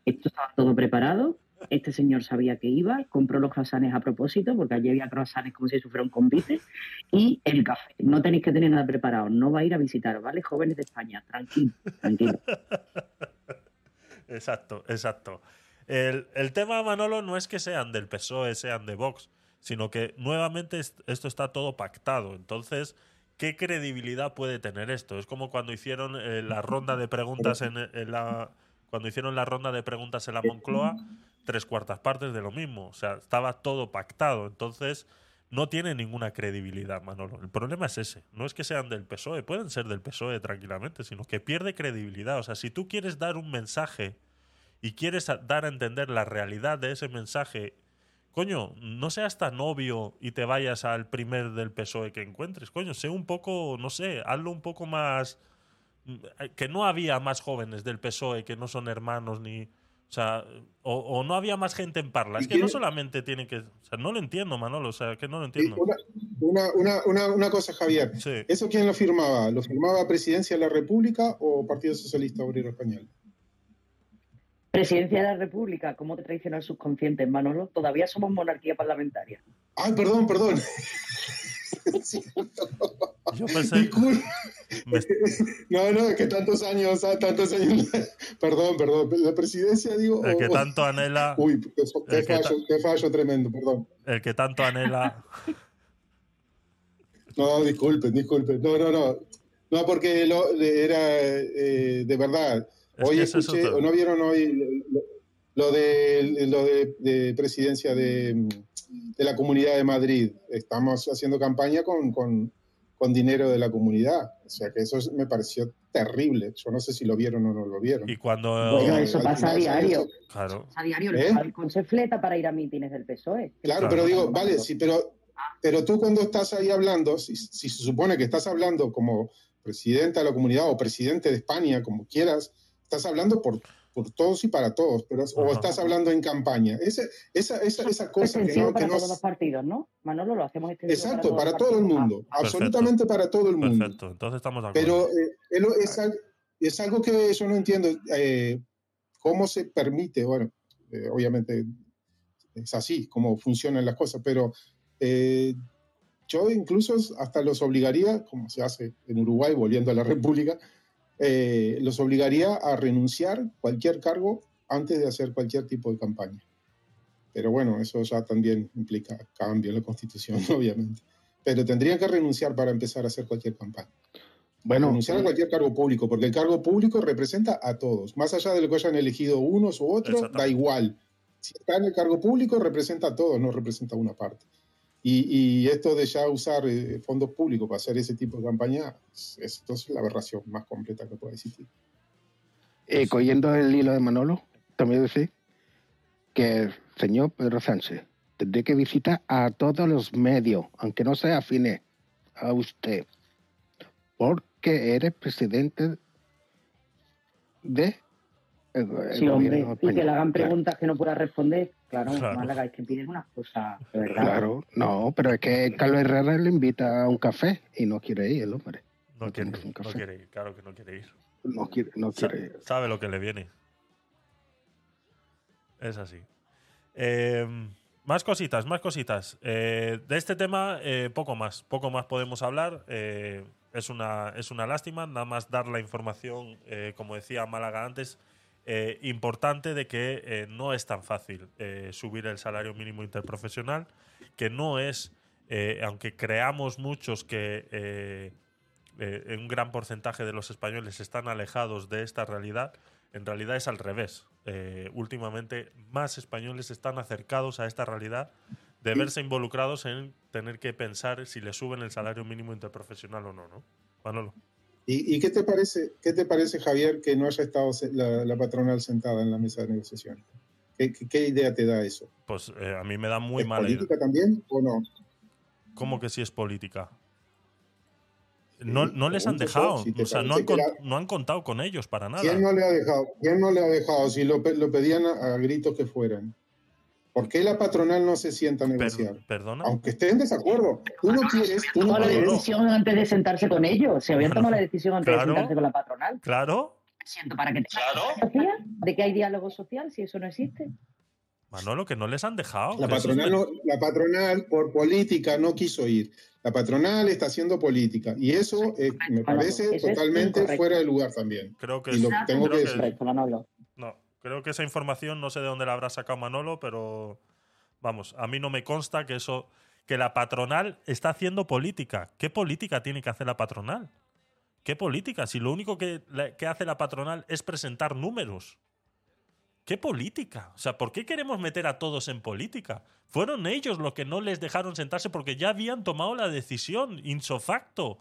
Speaker 2: Esto estaba todo preparado. Este señor sabía que iba, compró los croissants a propósito, porque allí había croissants como si fuera un convite, y el café. No tenéis que tener nada preparado, no va a ir a visitaros, ¿vale? Jóvenes de España, tranquilo, tranquilo. *laughs*
Speaker 1: Exacto, exacto. El, tema, Manolo, no es que sean del PSOE, sean de Vox, sino que nuevamente est- esto está todo pactado. Entonces, ¿qué credibilidad puede tener esto? Es como cuando hicieron eh, la ronda de preguntas en, en la cuando hicieron la ronda de preguntas en la Moncloa, tres cuartas partes de lo mismo. O sea, estaba todo pactado. Entonces, no tiene ninguna credibilidad, Manolo. El problema es ese. No es que sean del PSOE, pueden ser del PSOE tranquilamente, sino que pierde credibilidad. O sea, si tú quieres dar un mensaje y quieres dar a entender la realidad de ese mensaje, coño, no seas tan obvio y te vayas al primer del PSOE que encuentres. Coño, sé un poco, no sé, hazlo un poco más. mm, Que no había más jóvenes del PSOE que no son hermanos ni. O sea, o, o no había más gente en Parla. Es
Speaker 5: ¿Y
Speaker 1: que no solamente tiene que. O sea, no lo entiendo, Manolo. O sea, que no lo entiendo.
Speaker 5: Una, una, una, una, una cosa, Javier.
Speaker 1: Sí.
Speaker 5: ¿Eso quién lo firmaba? ¿Lo firmaba Presidencia de la República o Partido Socialista Obrero Español?
Speaker 2: Presidencia de la República, ¿cómo te traiciona el subconsciente, Manolo? Todavía somos monarquía parlamentaria.
Speaker 5: Ay, perdón, perdón. *laughs*
Speaker 1: Yo pensé.
Speaker 5: No, no, es que tantos años, ah, tantos años. *laughs* Perdón, perdón. La presidencia, digo.
Speaker 1: el que
Speaker 5: o-
Speaker 1: tanto anhela.
Speaker 5: Uy, qué,
Speaker 1: ta-
Speaker 5: fallo, qué fallo tremendo, perdón.
Speaker 1: El que tanto anhela.
Speaker 5: No, disculpen, disculpen. No, no, no. No, porque lo, era eh, de verdad.
Speaker 1: Es
Speaker 5: Hoy
Speaker 1: es
Speaker 5: escuché. ¿o no vieron hoy lo, lo de, lo de, de presidencia de, de la Comunidad de Madrid? Estamos haciendo campaña con, con, con dinero de la comunidad. O sea que eso es- me pareció terrible. Yo no sé si lo vieron o no lo vieron.
Speaker 1: Y cuando.
Speaker 2: Bueno, eso pasa a diario.
Speaker 1: Claro.
Speaker 2: A diario
Speaker 5: ¿Eh?
Speaker 2: el Falcon se fleta para ir a mítines del PSOE.
Speaker 5: Claro,
Speaker 1: Claro.
Speaker 5: pero digo, vale, sí, pero, pero tú cuando estás ahí hablando, si, si se supone que estás hablando como presidenta de la comunidad o presidente de España, como quieras, estás hablando por, por todos y para todos, pero, o estás hablando en campaña. Esa, esa, esa, esa cosa que no... Que
Speaker 2: para
Speaker 5: no
Speaker 2: todos los partidos, ¿no? Manolo, lo hacemos extensivo
Speaker 5: exacto, para
Speaker 2: los
Speaker 5: todo el mundo,
Speaker 2: Ah,
Speaker 1: Perfecto.
Speaker 5: absolutamente para todo el mundo.
Speaker 1: Perfecto. Entonces estamos de acuerdo.
Speaker 5: Pero eh, es es, al- es algo que yo no entiendo. eh, ¿Cómo se permite? Bueno, eh, obviamente es así, cómo funcionan las cosas, pero eh, yo incluso hasta los obligaría, como se hace en Uruguay, volviendo a la República, eh, los obligaría a renunciar cualquier cargo antes de hacer cualquier tipo de campaña. Pero bueno, eso ya también implica cambio en la Constitución, *laughs* obviamente. Pero tendrían que renunciar para empezar a hacer cualquier campaña.
Speaker 6: Bueno,
Speaker 5: renunciar a cualquier cargo público, porque el cargo público representa a todos. Más allá de lo que hayan elegido unos u otros, da igual. Si está en el cargo público, representa a todos, no representa a una parte. Y, y esto de ya usar eh, fondos públicos para hacer ese tipo de campaña, es- es la aberración más completa que puede existir.
Speaker 6: eh, cogiendo el hilo de Manolo, también decir que el señor Pedro Sánchez tendría que visitar a todos los medios, aunque no sea afines a usted, porque eres presidente de el, el
Speaker 2: Sí, hombre, y que le hagan
Speaker 6: Claro.
Speaker 2: preguntas que no pueda responder. Claro,
Speaker 1: Claro.
Speaker 2: Málaga, es que piden unas cosas, de verdad.
Speaker 6: Claro, no, pero es que Carlos Herrera le invita a un café y no quiere ir el hombre.
Speaker 1: No
Speaker 6: No
Speaker 1: quiere,
Speaker 6: un
Speaker 1: no quiere ir, claro que no quiere ir.
Speaker 6: No quiere, no
Speaker 1: Sa-
Speaker 6: quiere ir.
Speaker 1: sabe lo que le viene. Es así. Eh, más cositas, más cositas. Eh, de este tema, eh, poco más. Poco más podemos hablar. Eh, es, una, es una lástima. Nada más dar la información, eh, como decía Málaga antes, eh, importante de que eh, no es tan fácil eh, subir el salario mínimo interprofesional, que no es, aunque creamos muchos que un gran porcentaje de los españoles están alejados de esta realidad, en realidad es al revés. Últimamente más españoles están acercados a esta realidad de verse involucrados en tener que pensar si le suben el salario mínimo interprofesional o no, ¿no? Manolo.
Speaker 5: ¿Y, y qué te parece, qué te parece, Javier, que no haya estado la, la patronal sentada en la mesa de negociación? ¿Qué, qué- qué idea te da eso?
Speaker 1: Pues eh, a mí me da muy
Speaker 5: ¿Es
Speaker 1: mala idea.
Speaker 5: política también o no?
Speaker 1: ¿Cómo que si es política? No,
Speaker 5: Sí,
Speaker 1: no les han dejado,
Speaker 5: si
Speaker 1: o sea, no han, no contado con ellos para nada.
Speaker 5: ¿Quién no le ha dejado? ¿Quién no le ha dejado? Si lo, pe- lo pedían a, a gritos que fueran. ¿Por qué la patronal no se sienta a
Speaker 1: Per-
Speaker 5: negociar?
Speaker 1: ¿Perdona?
Speaker 5: Aunque esté en desacuerdo. Tú no quieres, tú no
Speaker 2: la
Speaker 5: quieres.
Speaker 2: decisión antes de sentarse con ellos. Se habían
Speaker 1: Claro.
Speaker 2: tomado la decisión antes
Speaker 1: Claro.
Speaker 2: de sentarse con la patronal.
Speaker 1: Claro,
Speaker 2: Siento para que te social, de que hay diálogo social si eso no existe.
Speaker 1: Manolo, que no les han dejado.
Speaker 5: La
Speaker 1: que es
Speaker 5: patronal, no- la patronal por política no quiso ir. La patronal está haciendo política. Y eso eh, me parece
Speaker 2: Eso es
Speaker 5: totalmente
Speaker 2: incorrecto.
Speaker 5: fuera de lugar también.
Speaker 1: Creo que
Speaker 5: Y
Speaker 1: es-
Speaker 5: lo tengo que
Speaker 1: creo
Speaker 5: decir.
Speaker 1: Creo que esa información no sé de dónde la habrá sacado Manolo, pero vamos, a mí no me consta que eso que la patronal está haciendo política. ¿Qué política tiene que hacer la patronal? ¿Qué política? Si lo único que, que hace la patronal es presentar números. ¿Qué política? O sea, ¿por qué queremos meter a todos en política? Fueron ellos los que no les dejaron sentarse porque ya habían tomado la decisión, insofacto.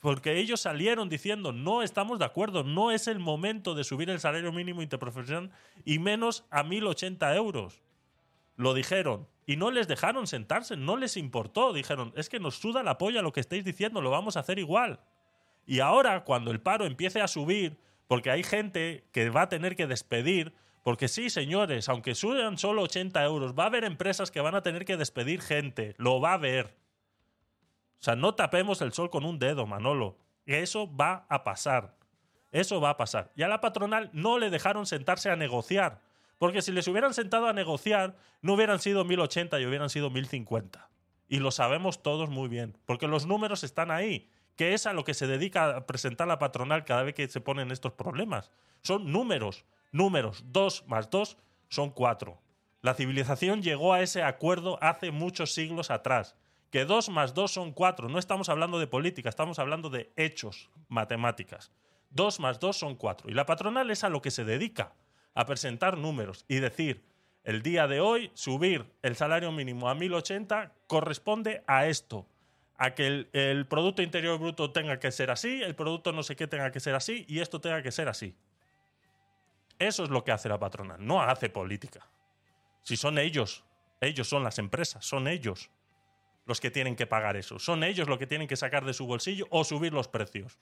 Speaker 1: Porque ellos salieron diciendo, no estamos de acuerdo, no es el momento de subir el salario mínimo interprofesional y menos a 1.080 euros. Lo dijeron. Y no les dejaron sentarse, no les importó. Dijeron, es que nos suda la polla lo que estáis diciendo, lo vamos a hacer igual. Y ahora, cuando el paro empiece a subir, porque hay gente que va a tener que despedir, porque sí, señores, aunque suban solo 80 euros, va a haber empresas que van a tener que despedir gente, lo va a haber. O sea, no tapemos el sol con un dedo, Manolo. Eso va a pasar. Eso va a pasar. Y a la patronal no le dejaron sentarse a negociar. Porque si les hubieran sentado a negociar, no hubieran sido 1080 y hubieran sido 1050. Y lo sabemos todos muy bien. Porque los números están ahí. Que es a lo que se dedica a presentar la patronal cada vez que se ponen estos problemas. Son números. Números. Dos más dos son cuatro. La civilización llegó a ese acuerdo hace muchos siglos atrás. Que dos más dos son cuatro. No estamos hablando de política, estamos hablando de hechos, matemáticas. Dos más dos son cuatro. Y la patronal es a lo que se dedica, a presentar números y decir, el día de hoy subir el salario mínimo a 1080 corresponde a esto. A que el, el Producto Interior Bruto tenga que ser así, el producto no sé qué tenga que ser así y esto tenga que ser así. Eso es lo que hace la patronal, no hace política. Si son ellos, ellos son las empresas, son ellos los que tienen que pagar eso. Son ellos los que tienen que sacar de su bolsillo o subir los precios.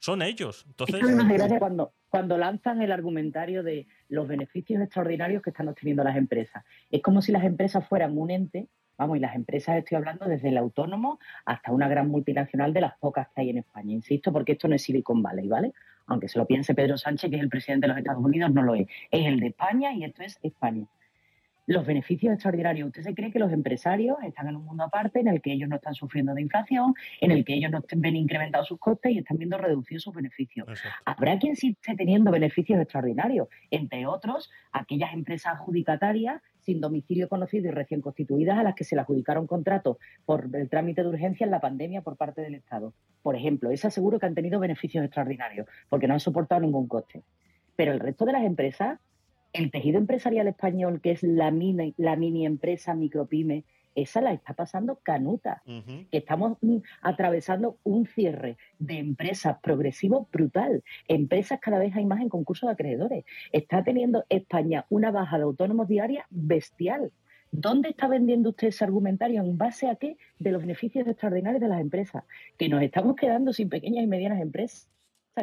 Speaker 1: Son ellos. Entonces,
Speaker 2: Es gracia cuando, cuando lanzan el argumentario de los beneficios extraordinarios que están obteniendo las empresas. Es como si las empresas fueran un ente, vamos, y las empresas estoy hablando desde el autónomo hasta una gran multinacional de las pocas que hay en España. Insisto, porque esto no es Silicon Valley, ¿vale? Aunque se lo piense Pedro Sánchez, que es el presidente de los Estados Unidos, no lo es. Es el de España y esto es España. Los beneficios extraordinarios. ¿Usted se cree que los empresarios están en un mundo aparte en el que ellos no están sufriendo de inflación, en el que ellos no ven incrementados sus costes y están viendo reducidos sus beneficios?
Speaker 1: Exacto.
Speaker 2: Habrá quien sí esté teniendo beneficios extraordinarios, entre otros, aquellas empresas adjudicatarias sin domicilio conocido y recién constituidas a las que se le adjudicaron contratos por el trámite de urgencia en la pandemia por parte del Estado. Por ejemplo, esas seguro que han tenido beneficios extraordinarios porque no han soportado ningún coste. Pero el resto de las empresas, el tejido empresarial español, que es la mini, la mini empresa, micropyme, esa la está pasando canuta que estamos mm, atravesando un cierre de empresas progresivo brutal. Empresas cada vez hay más en concurso de acreedores. Está teniendo España una baja de autónomos diaria bestial. ¿Dónde está vendiendo usted ese argumentario? ¿En base a qué? De los beneficios extraordinarios de las empresas. Que nos estamos quedando sin pequeñas y medianas empresas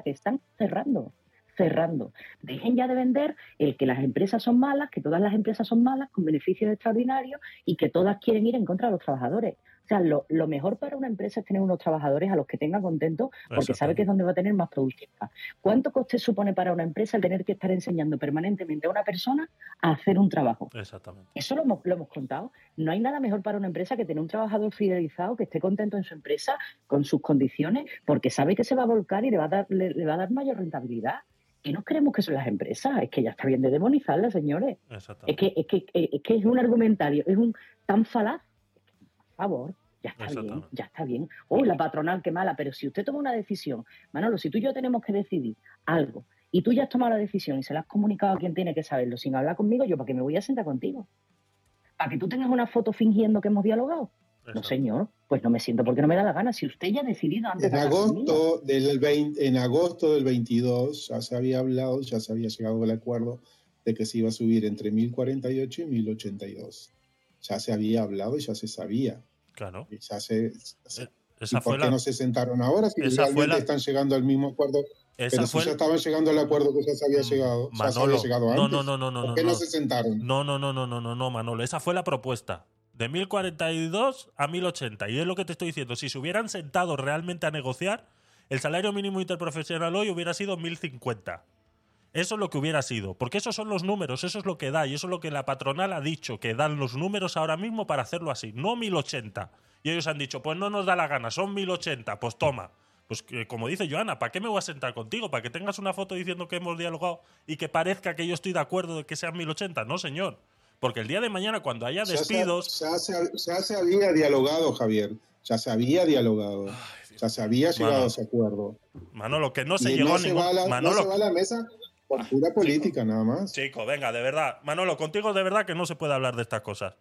Speaker 2: que están cerrando. Cerrando. Dejen ya de vender el que las empresas son malas, que todas las empresas son malas, con beneficios extraordinarios y que todas quieren ir en contra de los trabajadores. O sea, lo, lo mejor para una empresa es tener unos trabajadores a los que tenga contentos porque sabe que es donde va a tener más productividad. ¿Cuánto coste supone para una empresa el tener que estar enseñando permanentemente a una persona a hacer un trabajo?
Speaker 1: Exactamente.
Speaker 2: Eso lo hemos, lo hemos contado. No hay nada mejor para una empresa que tener un trabajador fidelizado que esté contento en su empresa con sus condiciones porque sabe que se va a volcar y le va a dar, le, le va a dar mayor rentabilidad. ¿Qué nos creemos que son las empresas? Es que ya está bien de demonizarlas, señores. Es que, es, que, es que es un argumentario, es un tan falaz. Por favor, ya está bien, ya está bien. Oh, la patronal, qué mala, pero si usted toma una decisión, Manolo, si tú y yo tenemos que decidir algo y tú ya has tomado la decisión y se la has comunicado a quien tiene que saberlo sin hablar conmigo, yo para qué me voy a sentar contigo. ¿Para que tú tengas una foto fingiendo que hemos dialogado? No,
Speaker 1: Exacto.
Speaker 2: señor, pues no me siento porque no me da la gana. Si usted ya ha decidido antes
Speaker 5: En
Speaker 2: de
Speaker 5: agosto, del 20 en agosto del 22 ya se había hablado, ya se había llegado al acuerdo de que se iba a subir entre 1048 y 1082. Ya se había hablado y ya se sabía.
Speaker 1: Claro.
Speaker 5: Y ya se, se-
Speaker 1: Eh, Esa
Speaker 5: ¿y por
Speaker 1: fue
Speaker 5: qué
Speaker 1: la.
Speaker 5: no se sentaron ahora si
Speaker 1: esa fue
Speaker 5: realmente
Speaker 1: la-
Speaker 5: están llegando al mismo acuerdo?
Speaker 1: Esa
Speaker 5: Pero si
Speaker 1: fue
Speaker 5: ya estaban llegando al acuerdo que ya se había
Speaker 1: Mm,
Speaker 5: llegado, ya se
Speaker 1: Manolo,
Speaker 5: había llegado
Speaker 1: no,
Speaker 5: antes.
Speaker 1: no, no, no, no,
Speaker 5: ¿Por
Speaker 1: no,
Speaker 5: qué no,
Speaker 1: no.
Speaker 5: se sentaron?
Speaker 1: No, no, no, no, no, no, no, Manolo. Esa fue la propuesta. De 1042 a 1080. Y es lo que te estoy diciendo. Si se hubieran sentado realmente a negociar, el salario mínimo interprofesional hoy hubiera sido 1050. Eso es lo que hubiera sido. Porque esos son los números, eso es lo que da. Y eso es lo que la patronal ha dicho, que dan los números ahora mismo para hacerlo así. No 1080. Y ellos han dicho, pues no nos da la gana, son 1080. Pues toma. Pues que, como dice Joana, ¿para qué me voy a sentar contigo? ¿Para que tengas una foto diciendo que hemos dialogado y que parezca que yo estoy de acuerdo de que sean 1080? No, señor. Porque el día de mañana, cuando haya
Speaker 5: Ya se-
Speaker 1: despidos.
Speaker 5: Ya se, ya se había dialogado, Javier. Ya se había dialogado. Ya se había llegado a ese acuerdo.
Speaker 1: Manolo, que no se
Speaker 5: y
Speaker 1: llegó
Speaker 5: no
Speaker 1: a
Speaker 5: se,
Speaker 1: ningún.
Speaker 5: va a la, no
Speaker 1: Manolo,
Speaker 5: se va a la mesa por pura política, nada más.
Speaker 1: Chico, venga, de verdad. Manolo, contigo de verdad que no se puede hablar de estas cosas.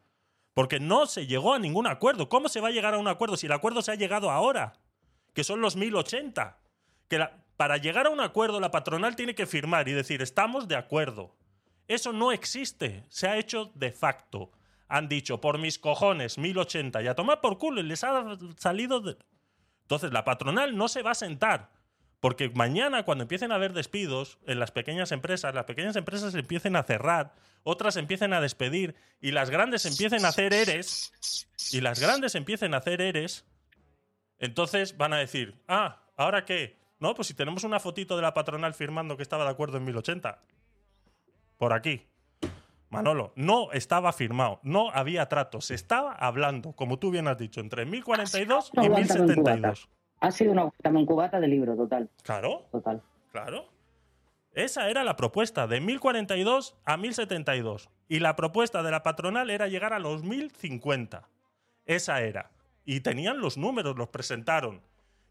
Speaker 1: Porque no se llegó a ningún acuerdo. ¿Cómo se va a llegar a un acuerdo si el acuerdo se ha llegado ahora? Que son los 1080. Que la- para llegar a un acuerdo la patronal tiene que firmar y decir, estamos de acuerdo. Eso no existe. Se ha hecho de facto. Han dicho, por mis cojones, 1080. Y a tomar por culo. y Les ha salido de... Entonces, la patronal no se va a sentar. Porque mañana, cuando empiecen a haber despidos en las pequeñas empresas, las pequeñas empresas empiecen a cerrar, otras empiecen a despedir y las grandes empiecen a hacer eres, y las grandes empiecen a hacer eres, entonces van a decir, ah, ¿ahora qué? No, pues si tenemos una fotito de la patronal firmando que estaba de acuerdo en 1080. Por aquí. Manolo, no estaba firmado, no había trato, se estaba hablando, como tú bien has dicho, entre 1042
Speaker 2: No
Speaker 1: y
Speaker 2: aguantan un
Speaker 1: 1072.
Speaker 2: Ha sido una cubata de libro, total,
Speaker 1: Claro,
Speaker 2: total.
Speaker 1: Claro. Esa era la propuesta, de 1042 a 1072. Y la propuesta de la patronal era llegar a los 1050. Esa era. Y tenían los números, los presentaron.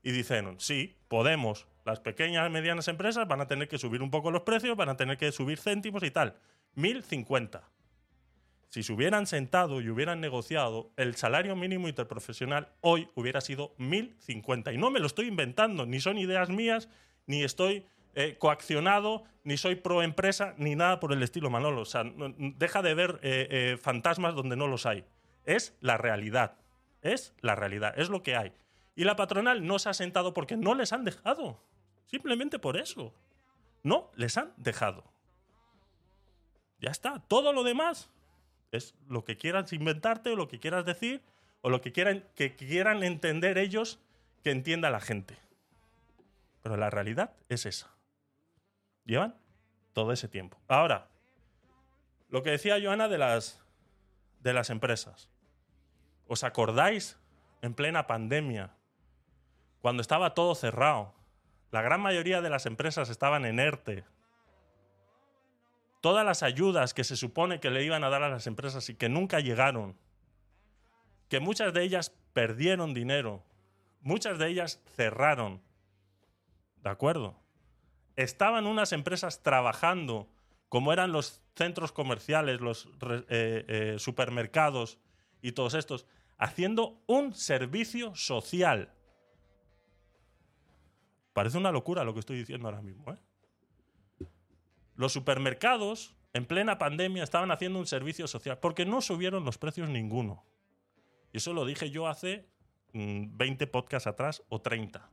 Speaker 1: Y dijeron, sí, podemos. Las pequeñas y medianas empresas van a tener que subir un poco los precios, van a tener que subir céntimos y tal. 1050. Si se hubieran sentado y hubieran negociado, el salario mínimo interprofesional hoy hubiera sido 1050. Y no me lo estoy inventando, ni son ideas mías, ni estoy eh, coaccionado, ni soy pro empresa, ni nada por el estilo, Manolo. O sea, deja de ver eh, eh, fantasmas donde no los hay. Es la realidad. Es la realidad. Es lo que hay. Y la patronal no se ha sentado porque no les han dejado. Simplemente por eso. No les han dejado. Ya está. Todo lo demás es lo que quieras inventarte o lo que quieras decir o lo que quieran, que quieran entender ellos que entienda la gente. Pero la realidad es esa. Llevan todo ese tiempo. Ahora, lo que decía Joana de las, de las empresas. ¿Os acordáis en plena pandemia, cuando estaba todo cerrado? La gran mayoría de las empresas estaban en ERTE. todas las ayudas que se supone que le iban a dar a las empresas y que nunca llegaron, que muchas de ellas perdieron dinero, muchas de ellas cerraron. ¿De acuerdo? Estaban unas empresas trabajando, como eran los centros comerciales, los eh, eh, supermercados y todos estos, haciendo un servicio social. Parece una locura lo que estoy diciendo ahora mismo, ¿eh? Los supermercados en plena pandemia estaban haciendo un servicio social porque no subieron los precios ninguno. Y eso lo dije yo hace mm, 20 podcasts atrás o 30.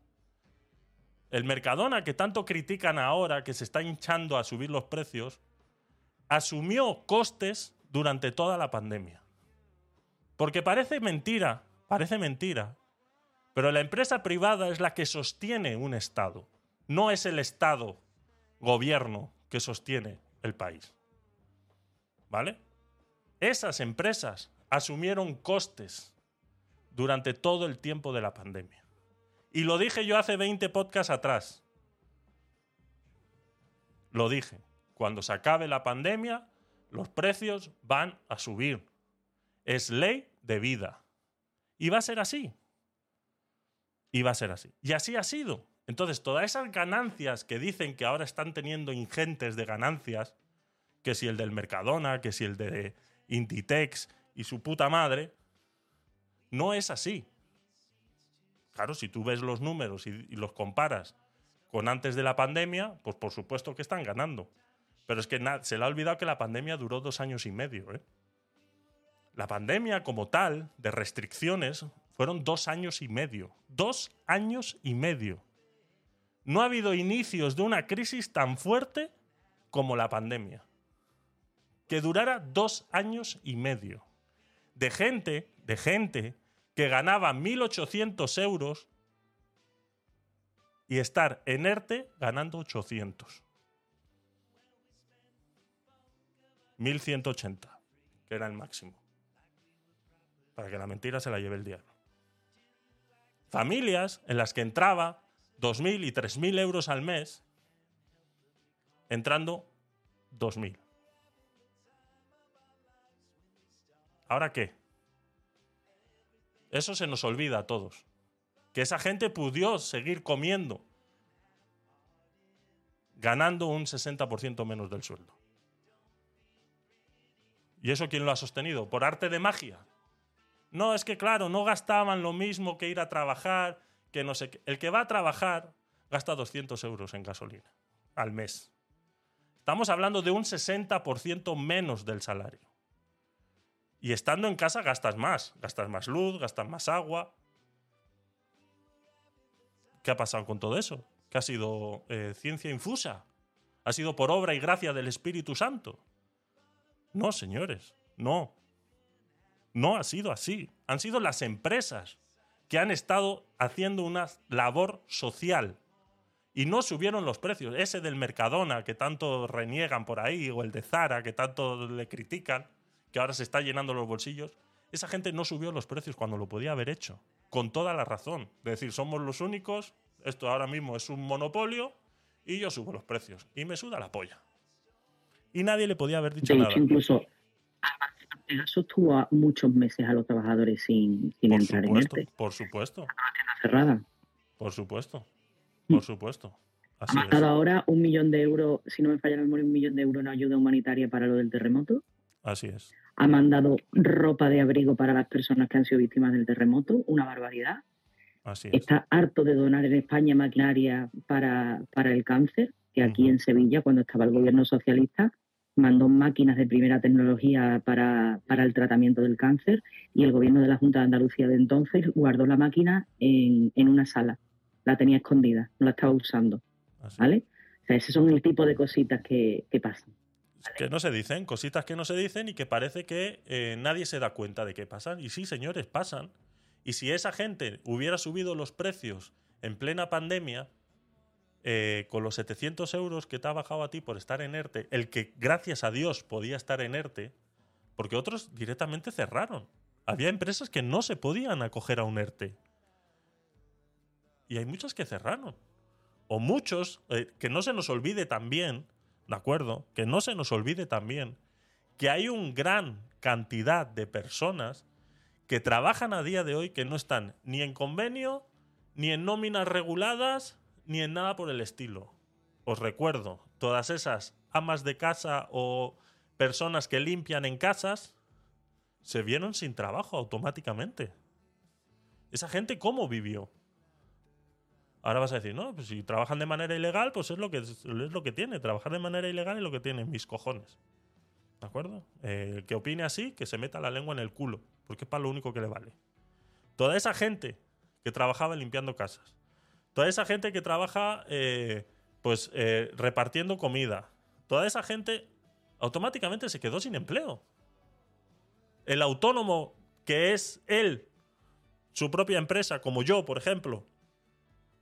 Speaker 1: El Mercadona, que tanto critican ahora, que se está hinchando a subir los precios, asumió costes durante toda la pandemia. Porque parece mentira, parece mentira, pero la empresa privada es la que sostiene un Estado. No es el Estado, gobierno, que sostiene el país. ¿Vale? Esas empresas asumieron costes durante todo el tiempo de la pandemia. Y lo dije yo hace 20 podcasts atrás. Lo dije. Cuando se acabe la pandemia, los precios van a subir. Es ley de vida. Y va a ser así. Y va a ser así. Y así ha sido. Entonces, todas esas ganancias que dicen que ahora están teniendo ingentes de ganancias, que si el del Mercadona, que si el de Inditex y su puta madre, no es así. Claro, si tú ves los números y, los comparas con antes de la pandemia, pues por supuesto que están ganando. Pero es que se le ha olvidado que la pandemia duró dos años y medio. ¿eh? La pandemia como tal, de restricciones, fueron dos años y medio. Dos años y medio. No ha habido inicios de una crisis tan fuerte como la pandemia. Que durara dos años y medio. De gente, de gente que ganaba 1.800 euros y estar en ERTE ganando 800. 1.180, que era el máximo. Para que la mentira se la lleve el diablo. Familias en las que entraba 2.000 y 3.000 euros al mes, entrando 2.000. ¿Ahora qué? Eso se nos olvida a todos. Que esa gente pudo seguir comiendo, ganando un 60% menos del sueldo. ¿Y eso quién lo ha sostenido? ¿Por arte de magia? No, es que claro, no gastaban lo mismo que ir a trabajar, que no sé qué. El que va a trabajar gasta 200 euros en gasolina al mes. Estamos hablando de un 60% menos del salario. Y estando en casa gastas más. Gastas más luz, gastas más agua. ¿Qué ha pasado con todo eso? ¿Que ha sido eh, ciencia infusa? ¿Ha sido por obra y gracia del Espíritu Santo? No, señores, no. No ha sido así. Han sido las empresas que han estado haciendo una labor social y no subieron los precios. Ese del Mercadona que tanto reniegan por ahí, o el de Zara que tanto le critican, que ahora se está llenando los bolsillos, esa gente no subió los precios cuando lo podía haber hecho. Con toda la razón. Es decir, somos los únicos, esto ahora mismo es un monopolio y yo subo los precios. Y me suda la polla. Y nadie le podía haber dicho
Speaker 2: De
Speaker 1: nada.
Speaker 2: incluso Pegaso estuvo a muchos meses a los trabajadores sin, sin
Speaker 1: Por
Speaker 2: entrar
Speaker 1: supuesto,
Speaker 2: en ERTE,
Speaker 1: por supuesto,
Speaker 2: cerrada.
Speaker 1: por supuesto,
Speaker 2: Mm.
Speaker 1: por supuesto. Así
Speaker 2: Ha
Speaker 1: es.
Speaker 2: dado ahora un millón de euros, si no me falla la memoria, un millón de euros en ayuda humanitaria para lo del terremoto.
Speaker 1: Así es.
Speaker 2: Ha mandado ropa de abrigo para las personas que han sido víctimas del terremoto, una barbaridad.
Speaker 1: Así es.
Speaker 2: Está harto de donar en España maquinaria para, para el cáncer, que aquí en Sevilla, cuando estaba el gobierno socialista, mandó máquinas de primera tecnología para, para el tratamiento del cáncer y el gobierno de la Junta de Andalucía de entonces guardó la máquina en, en una sala. La tenía escondida, no la estaba usando.
Speaker 1: así es.
Speaker 2: ¿Vale? O sea, ese son el tipo de cositas que, que pasan.
Speaker 1: Que no se dicen, cositas que no se dicen y que parece que eh, nadie se da cuenta de que pasan. Y sí, señores, pasan. Y si esa gente hubiera subido los precios en plena pandemia, eh, con los 700 euros que te ha bajado a ti por estar en ERTE, el que gracias a Dios podía estar en ERTE, porque otros directamente cerraron. Había empresas que no se podían acoger a un ERTE. Y hay muchas que cerraron. O muchos, eh, que no se nos olvide también, ¿de acuerdo? Que no se nos olvide también que hay una gran cantidad de personas que trabajan a día de hoy que no están ni en convenio, ni en nóminas reguladas, ni en nada por el estilo. Os recuerdo, todas esas amas de casa o personas que limpian en casas se vieron sin trabajo automáticamente. ¿Esa gente cómo vivió? Ahora vas a decir, no, pues si trabajan de manera ilegal, pues es lo que, es lo que tiene. Trabajar de manera ilegal es lo que tiene mis cojones. ¿De acuerdo? Eh, el que opine así, que se meta la lengua en el culo, porque es para lo único que le vale. Toda esa gente que trabajaba limpiando casas, toda esa gente que trabaja eh, pues eh, repartiendo comida, toda esa gente automáticamente se quedó sin empleo. El autónomo que es él, su propia empresa, como yo, por ejemplo,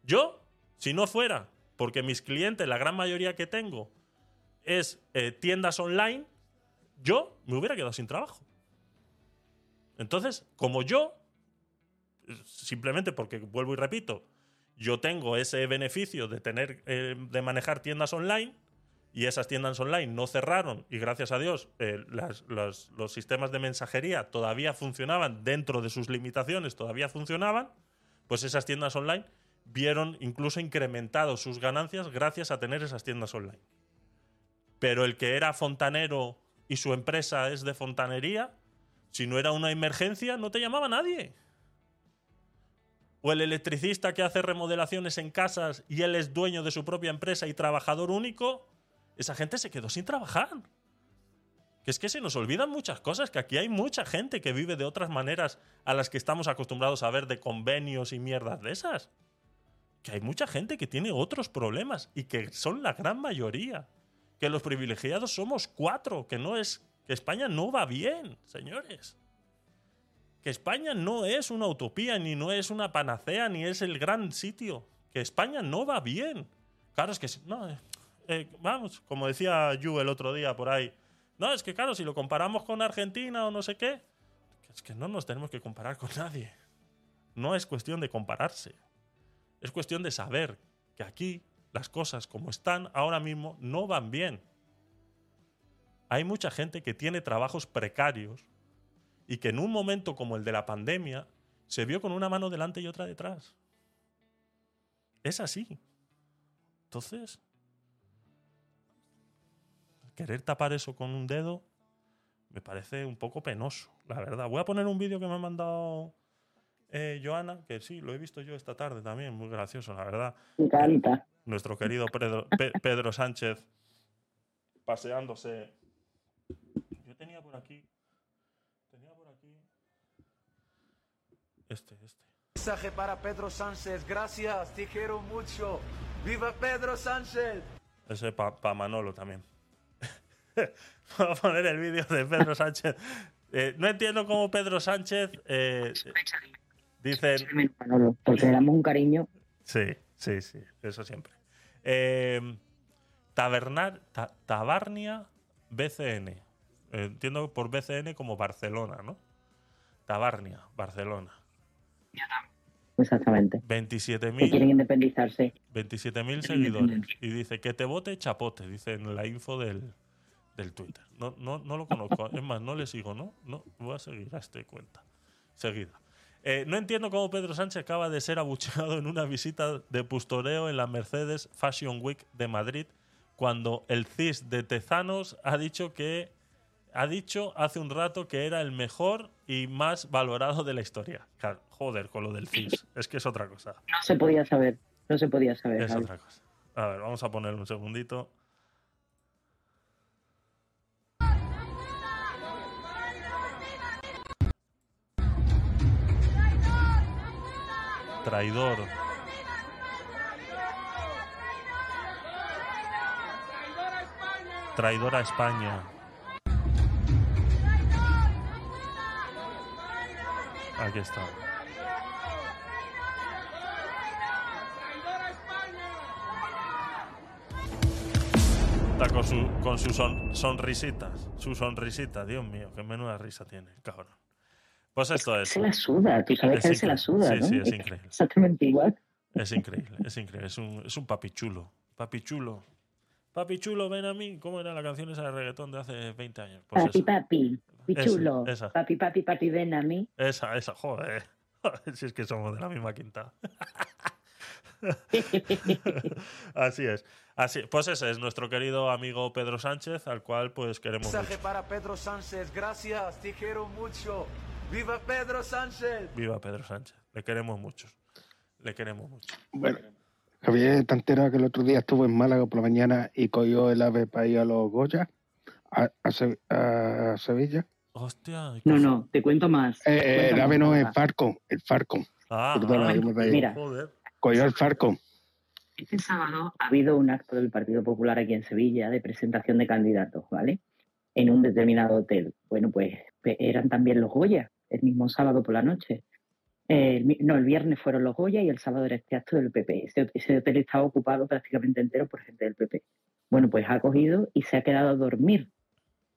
Speaker 1: yo, si no fuera, porque mis clientes, la gran mayoría que tengo, es eh, tiendas online, yo me hubiera quedado sin trabajo. Entonces, como yo, simplemente porque, vuelvo y repito, yo tengo ese beneficio de tener, eh, de manejar tiendas online, y esas tiendas online no cerraron, y gracias a Dios, eh, los sistemas de mensajería todavía funcionaban dentro de sus limitaciones, todavía funcionaban, pues esas tiendas online vieron incluso incrementado sus ganancias gracias a tener esas tiendas online. Pero el que era fontanero y su empresa es de fontanería, si no era una emergencia, no te llamaba nadie. O el electricista que hace remodelaciones en casas y él es dueño de su propia empresa y trabajador único, esa gente se quedó sin trabajar. Que es que se nos olvidan muchas cosas, que aquí hay mucha gente que vive de otras maneras a las que estamos acostumbrados a ver de convenios y mierdas de esas. Que hay mucha gente que tiene otros problemas y que son la gran mayoría. Que los privilegiados somos cuatro, que no es que España no va bien, señores. Que España no es una utopía, ni no es una panacea, ni es el gran sitio. Que España no va bien. Claro, es que no, eh, eh, vamos, como decía Yu el otro día por ahí. No, es que claro, si lo comparamos con Argentina o no sé qué, es que no nos tenemos que comparar con nadie. No es cuestión de compararse. Es cuestión de saber que aquí las cosas como están ahora mismo no van bien. Hay mucha gente que tiene trabajos precarios y que en un momento como el de la pandemia se vio con una mano delante y otra detrás. Es así. Entonces, querer tapar eso con un dedo me parece un poco penoso, la verdad. Voy a poner un vídeo que me ha mandado eh, Joana, que sí, lo he visto yo esta tarde también, muy gracioso, la verdad.
Speaker 2: Me encanta.
Speaker 1: Nuestro querido Pedro, Pe- Pedro Sánchez paseándose. Yo tenía por aquí. Tenía por aquí. Este, este.
Speaker 7: Mensaje para Pedro Sánchez, gracias, te quiero mucho. ¡Viva Pedro Sánchez!
Speaker 1: Ese para Manolo también. *laughs* Voy a poner el vídeo de Pedro Sánchez. Eh, no entiendo cómo Pedro Sánchez. eh, dicen.
Speaker 2: Manolo, porque le damos un cariño.
Speaker 1: Sí, sí, sí, eso siempre. Eh, Tabernar, Ta- Tabarnia BCN. Eh, entiendo por BCN como Barcelona, ¿no? Tabarnia, Barcelona.
Speaker 2: Exactamente.
Speaker 1: 27.000
Speaker 2: Que quieren independizarse.
Speaker 1: 27.000 seguidores. Y dice que te vote chapote, dice en la info del, del Twitter. No, no, no lo conozco. Es más, no le sigo, ¿no? No, voy a seguir a este cuenta. Seguida. Eh, no entiendo cómo Pedro Sánchez acaba de ser abucheado en una visita de postureo en la Mercedes Fashion Week de Madrid cuando el CIS de Tezanos ha dicho que ha dicho hace un rato que era el mejor y más valorado de la historia. Claro, joder, con lo del CIS. Es que es otra cosa.
Speaker 2: No se podía saber. No se podía saber.
Speaker 1: Es otra cosa. A ver, vamos a poner un segundito. Traidor. Traidor a España. Aquí está. Está con su, con sus son- sonrisitas. Su sonrisita, Dios mío, qué menuda risa tiene, cabrón. Pues esto es.
Speaker 2: Se la suda. Tú sabes
Speaker 1: Es
Speaker 2: que él se la suda,
Speaker 1: Sí,
Speaker 2: ¿no?
Speaker 1: sí, es increíble.
Speaker 2: Exactamente igual.
Speaker 1: Es increíble, es increíble. Es un, es un papi chulo. Papi chulo. Papi chulo, ven a mí. ¿Cómo era la canción esa de reggaetón de hace 20 años? Pues
Speaker 2: Papi, papi, mi
Speaker 1: Esa,
Speaker 2: chulo.
Speaker 1: esa.
Speaker 2: Papi, papi, papi, ven a mí.
Speaker 1: esa, esa, joder. si es que somos de la misma quinta. *laughs* Así es. Así, pues ese es nuestro querido amigo Pedro Sánchez, al cual pues queremos
Speaker 7: Mensaje
Speaker 1: mucho.
Speaker 7: para Pedro Sánchez, gracias, te quiero mucho. ¡Viva Pedro Sánchez!
Speaker 1: Viva Pedro Sánchez. Le queremos mucho. Le queremos mucho.
Speaker 6: Bueno, Javier está enterado que el otro día estuvo en Málaga por la mañana y cogió el ave para ir a los Goya, a, a a Sevilla.
Speaker 1: Hostia. ¿y
Speaker 2: No, no, te cuento más.
Speaker 6: Eh, eh, el ave no es. Falcon, el Falcon.
Speaker 1: Ah,
Speaker 6: Perdona,
Speaker 1: ah.
Speaker 2: Mira.
Speaker 1: joder.
Speaker 6: Cogió el Falcon.
Speaker 2: Este sábado ha habido un acto del Partido Popular aquí en Sevilla de presentación de candidatos, ¿vale? En un determinado hotel. Bueno, pues eran también los Goya, el mismo sábado por la noche. Eh, el no, el viernes fueron los Goya y el sábado era este acto del PP. Ese, ese hotel estaba ocupado prácticamente entero por gente del PP. Bueno, pues ha cogido y se ha quedado a dormir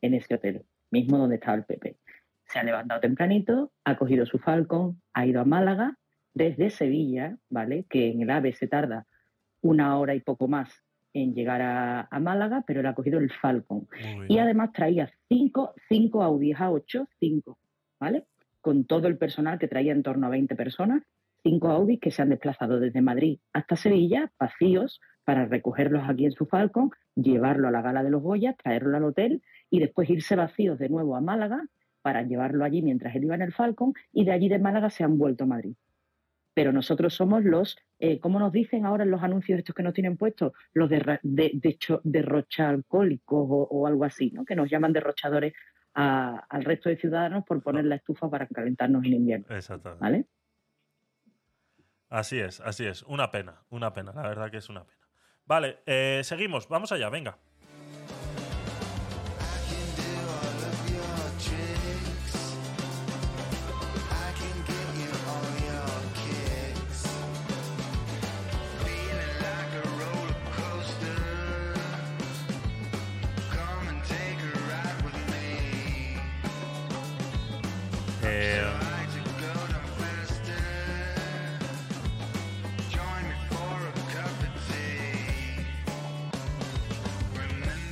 Speaker 2: en ese hotel, mismo donde estaba el PP. Se ha levantado tempranito, ha cogido su Falcon, ha ido a Málaga desde Sevilla, ¿vale? Que en el AVE se tarda una hora y poco más en llegar a, a Málaga, pero él ha cogido el Falcon. Y además traía cinco, cinco Audi A8, cinco, ¿vale? Con todo el personal que traía en torno a 20 personas, cinco Audi que se han desplazado desde Madrid hasta Sevilla, vacíos, para recogerlos aquí en su Falcon, llevarlo a la gala de los Goya, traerlo al hotel y después irse vacíos de nuevo a Málaga para llevarlo allí mientras él iba en el Falcon y de allí de Málaga se han vuelto a Madrid. Pero nosotros somos los, eh, ¿cómo nos dicen ahora en los anuncios estos que nos tienen puestos? Los de, de, de hecho, derrochalcohólicos o, o algo así, ¿no? Que nos llaman derrochadores a- al resto de ciudadanos por poner la estufa para calentarnos en invierno,
Speaker 1: Exactamente.
Speaker 2: ¿vale?
Speaker 1: Así es, así es. Una pena, una pena. La verdad que es una pena. Vale, eh, seguimos. Vamos allá, venga.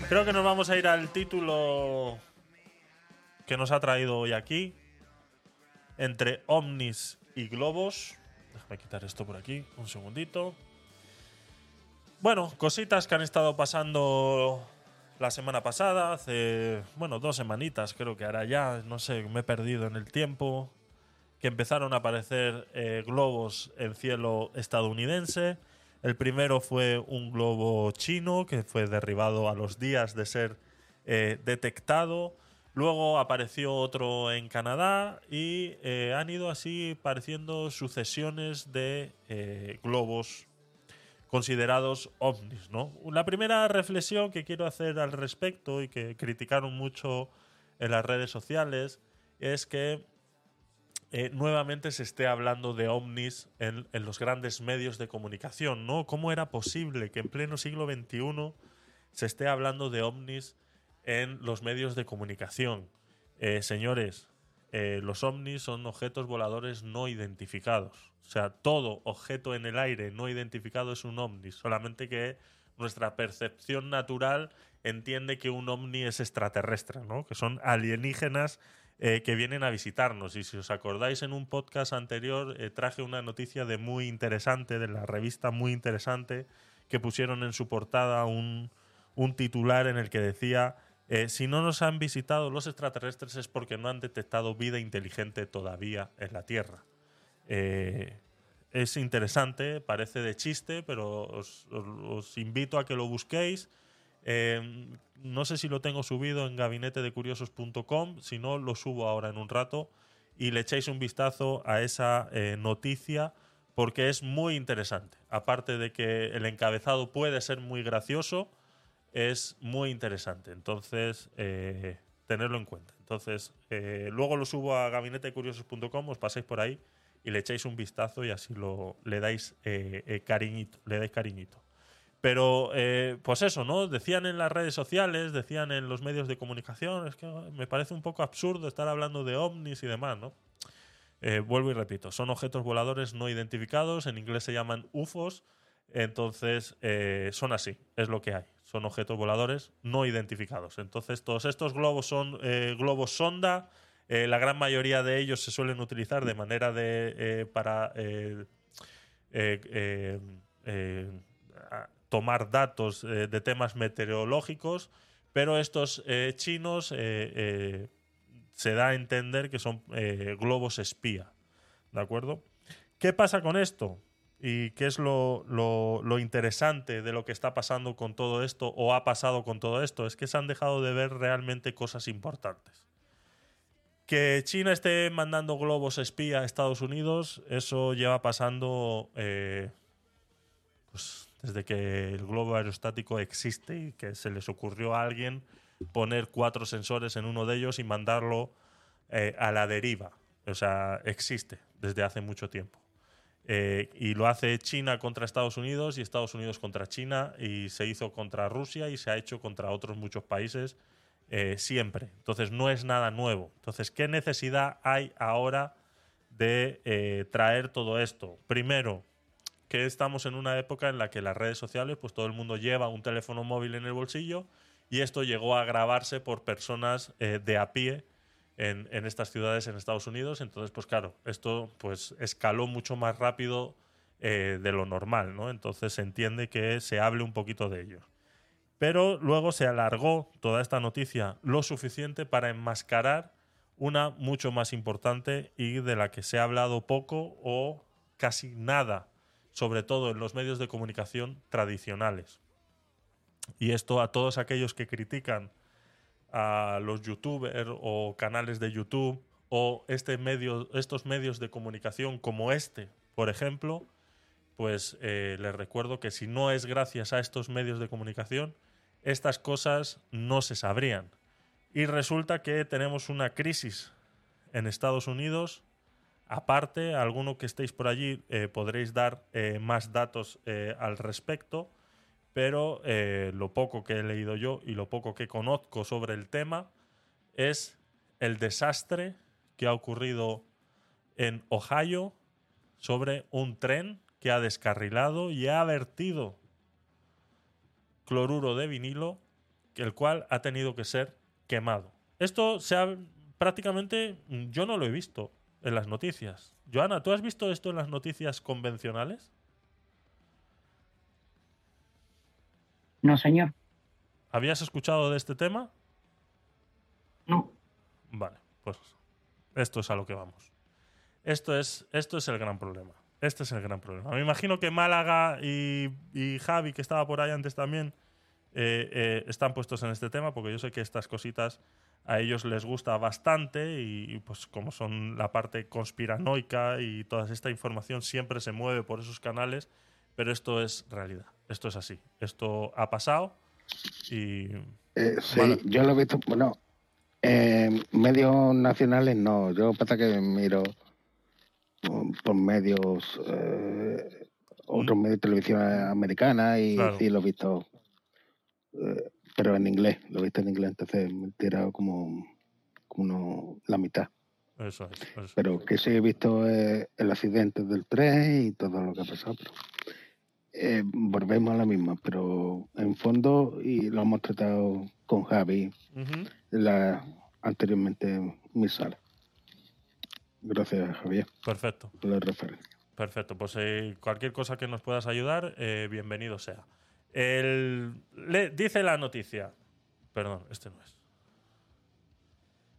Speaker 1: Creo que nos vamos a ir al título que nos ha traído hoy aquí. Entre ovnis y globos. Déjame quitar esto por aquí, un segundito. Bueno, cositas que han estado pasando la semana pasada, hace, bueno, dos semanitas creo que ahora ya, no sé, me he perdido en el tiempo, que empezaron a aparecer eh, globos en cielo estadounidense. El primero fue un globo chino que fue derribado a los días de ser eh, detectado. Luego apareció otro en Canadá y eh, han ido así apareciendo sucesiones de eh, globos considerados ovnis, ¿no? La primera reflexión que quiero hacer al respecto y que criticaron mucho en las redes sociales es que eh, nuevamente se esté hablando de ovnis en, los grandes medios de comunicación, ¿no? ¿Cómo era posible que en pleno siglo XXI se esté hablando de ovnis en los medios de comunicación? Eh, señores, eh, los ovnis son objetos voladores no identificados. O sea, todo objeto en el aire no identificado es un ovni, solamente que nuestra percepción natural entiende que un ovni es extraterrestre, ¿no? Que son alienígenas eh, que vienen a visitarnos. Y si os acordáis, en un podcast anterior eh, traje una noticia de muy interesante, de la revista muy interesante, que pusieron en su portada un, un titular en el que decía, eh, si no nos han visitado los extraterrestres es porque no han detectado vida inteligente todavía en la Tierra. Eh, es interesante, parece de chiste, pero os, os- os invito a que lo busquéis. Eh, no sé si lo tengo subido en gabinetedecuriosos.com, si no, lo subo ahora en un rato y le echéis un vistazo a esa eh, noticia porque es muy interesante. Aparte de que el encabezado puede ser muy gracioso, es muy interesante. Entonces, eh, tenerlo en cuenta. Entonces, eh, luego lo subo a gabinetecuriosos.com, os pasáis por ahí y le echáis un vistazo y así lo, le dais eh, cariñito, le dais cariñito. Pero, eh, pues eso, ¿no? Decían en las redes sociales, decían en los medios de comunicación, es que me parece un poco absurdo estar hablando de ovnis y demás, ¿no? Eh, vuelvo y repito, son objetos voladores no identificados, en inglés se llaman UFOs, Entonces, eh, son así, es lo que hay. Son objetos voladores no identificados. Entonces, todos estos globos son eh, globos sonda. Eh, la gran mayoría de ellos se suelen utilizar de manera de para eh, tomar datos eh, de temas meteorológicos, pero estos eh, chinos eh, se da a entender que son globos espía. ¿De acuerdo? ¿Qué pasa con esto? ¿Y qué es lo, lo- interesante de lo que está pasando con todo esto o ha pasado con todo esto? Es que se han dejado de ver realmente cosas importantes. Que China esté mandando globos espía a Estados Unidos, eso lleva pasando pues, desde que el globo aerostático existe y que se les ocurrió a alguien poner cuatro sensores en uno de ellos y mandarlo eh, a la deriva. O sea, existe desde hace mucho tiempo. Eh, y lo hace China contra Estados Unidos y Estados Unidos contra China y se hizo contra Rusia y se ha hecho contra otros muchos países eh, siempre. Entonces no es nada nuevo. Entonces, ¿qué necesidad hay ahora de eh, traer todo esto? Primero, que estamos en una época en la que las redes sociales, pues todo el mundo lleva un teléfono móvil en el bolsillo y esto llegó a grabarse por personas eh, de a pie en, estas ciudades en Estados Unidos. Entonces, pues claro, esto pues escaló mucho más rápido eh, de lo normal, ¿no? Entonces se entiende que se hable un poquito de ello. Pero luego se alargó toda esta noticia lo suficiente para enmascarar una mucho más importante y de la que se ha hablado poco o casi nada, sobre todo en los medios de comunicación tradicionales. Y esto a todos aquellos que critican a los youtubers o canales de YouTube o este medio, estos medios de comunicación como este, por ejemplo, pues eh, les recuerdo que si no es gracias a estos medios de comunicación, estas cosas no se sabrían. Y resulta que tenemos una crisis en Estados Unidos. Aparte, alguno que estéis por allí eh, podréis dar eh, más datos eh, al respecto, pero lo poco que he leído yo y lo poco que conozco sobre el tema es el desastre que ha ocurrido en Ohio sobre un tren que ha descarrilado y ha vertido cloruro de vinilo, el cual ha tenido que ser quemado. Esto se ha prácticamente yo no lo he visto en las noticias. Joana, ¿tú has visto esto en las noticias convencionales?
Speaker 2: No, señor.
Speaker 1: ¿Habías escuchado de este tema?
Speaker 2: No.
Speaker 1: Vale, pues esto es a lo que vamos. Esto es, esto es el gran problema. Este es el gran problema. Me imagino que Málaga y, y Javi, que estaba por ahí antes también, eh, eh, están puestos en este tema, porque yo sé que estas cositas a ellos les gusta bastante y, y, pues como son la parte conspiranoica y toda esta información siempre se mueve por esos canales, pero esto es realidad. Esto es así. Esto ha pasado y
Speaker 6: Eh, sí, yo lo he visto, bueno, en medios nacionales no, yo pasa que miro por, por medios, eh, otros medios de televisión americana y
Speaker 1: Claro.
Speaker 6: sí lo he visto, eh, pero en inglés, lo he visto en inglés, entonces me he tirado como, como uno- la mitad.
Speaker 1: eso es. eso es.
Speaker 6: Pero que sí he visto eh, el accidente del tren y todo lo que ha pasado. Pero, eh, volvemos a la misma, pero en fondo, y lo hemos tratado con Javi la, anteriormente en mi sala. Gracias, Javier,
Speaker 1: Perfecto.
Speaker 6: por la referencia.
Speaker 1: Perfecto, pues eh, cualquier cosa que nos puedas ayudar, eh, bienvenido sea. Dice la noticia, perdón, este no es.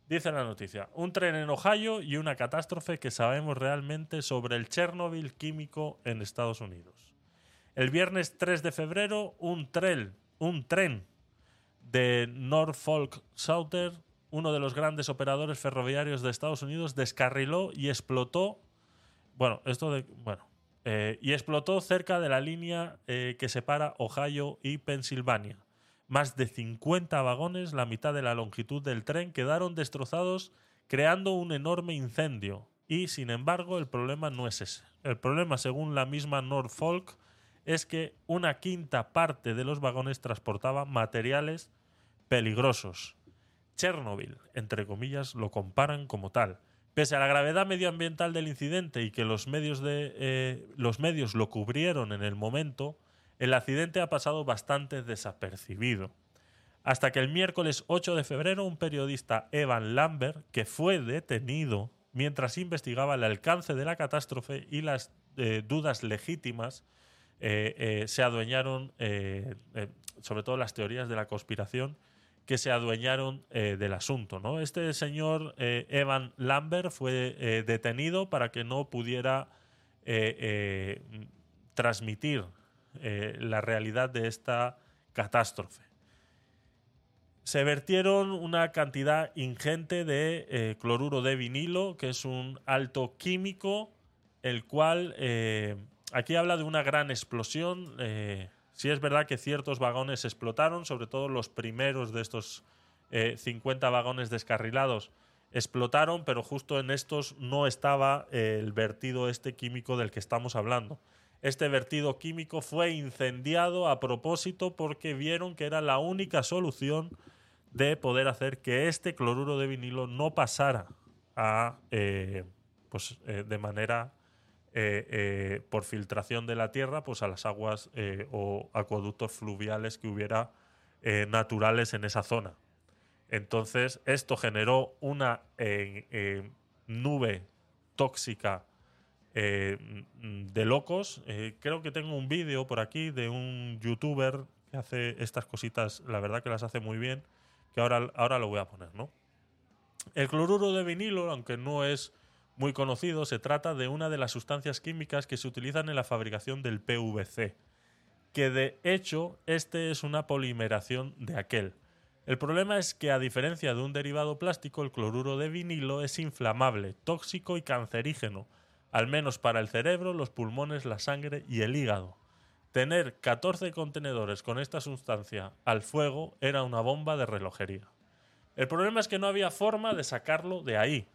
Speaker 1: Dice la noticia, un tren en Ohio y una catástrofe que sabemos realmente sobre el Chernobyl químico en Estados Unidos. El viernes 3 de febrero, un tren, un tren de Norfolk Southern, uno de los grandes operadores ferroviarios de Estados Unidos, descarriló y explotó bueno, esto de. Bueno. Eh, y explotó cerca de la línea eh, que separa Ohio y Pensilvania. Más de 50 vagones, la mitad de la longitud del tren, quedaron destrozados, creando un enorme incendio. Y, sin embargo, el problema no es ese. El problema, según la misma Norfolk, es que una quinta parte de los vagones transportaba materiales peligrosos. Chernobyl, entre comillas, lo comparan como tal. Pese a la gravedad medioambiental del incidente y que los medios, de, eh, los medios lo cubrieron en el momento, el accidente ha pasado bastante desapercibido. Hasta que el miércoles 8 de febrero un periodista, Evan Lambert, que fue detenido mientras investigaba el alcance de la catástrofe y las eh, dudas legítimas, eh, se adueñaron, sobre todo las teorías de la conspiración, que se adueñaron eh, del asunto. ¿no? Este señor eh, Evan Lambert fue eh, detenido para que no pudiera transmitir la realidad de esta catástrofe. Se vertieron una cantidad ingente de cloruro de vinilo, que es un alto químico, el cual aquí habla de una gran explosión. Eh, sí es verdad que ciertos vagones explotaron, sobre todo los primeros de estos eh, 50 vagones descarrilados explotaron, pero justo en estos no estaba eh, el vertido este químico del que estamos hablando. Este vertido químico fue incendiado a propósito porque vieron que era la única solución de poder hacer que este cloruro de vinilo no pasara a, eh, pues, eh, de manera eh, eh, por filtración de la tierra pues a las aguas eh, o acueductos fluviales que hubiera naturales en esa zona. Entonces esto generó una nube tóxica de locos. Creo que tengo un vídeo por aquí de un youtuber que hace estas cositas, la verdad que las hace muy bien, que ahora, ahora lo voy a poner, ¿no? El cloruro de vinilo, aunque no es muy conocido, se trata de una de las sustancias químicas que se utilizan en la fabricación del PVC, que de hecho este es una polimeración de aquel. El problema es que a diferencia de un derivado plástico, el cloruro de vinilo es inflamable, tóxico y cancerígeno, al menos para el cerebro, los pulmones, la sangre y el hígado. Tener 14 contenedores con esta sustancia al fuego era una bomba de relojería. El problema es que no había forma de sacarlo de ahí.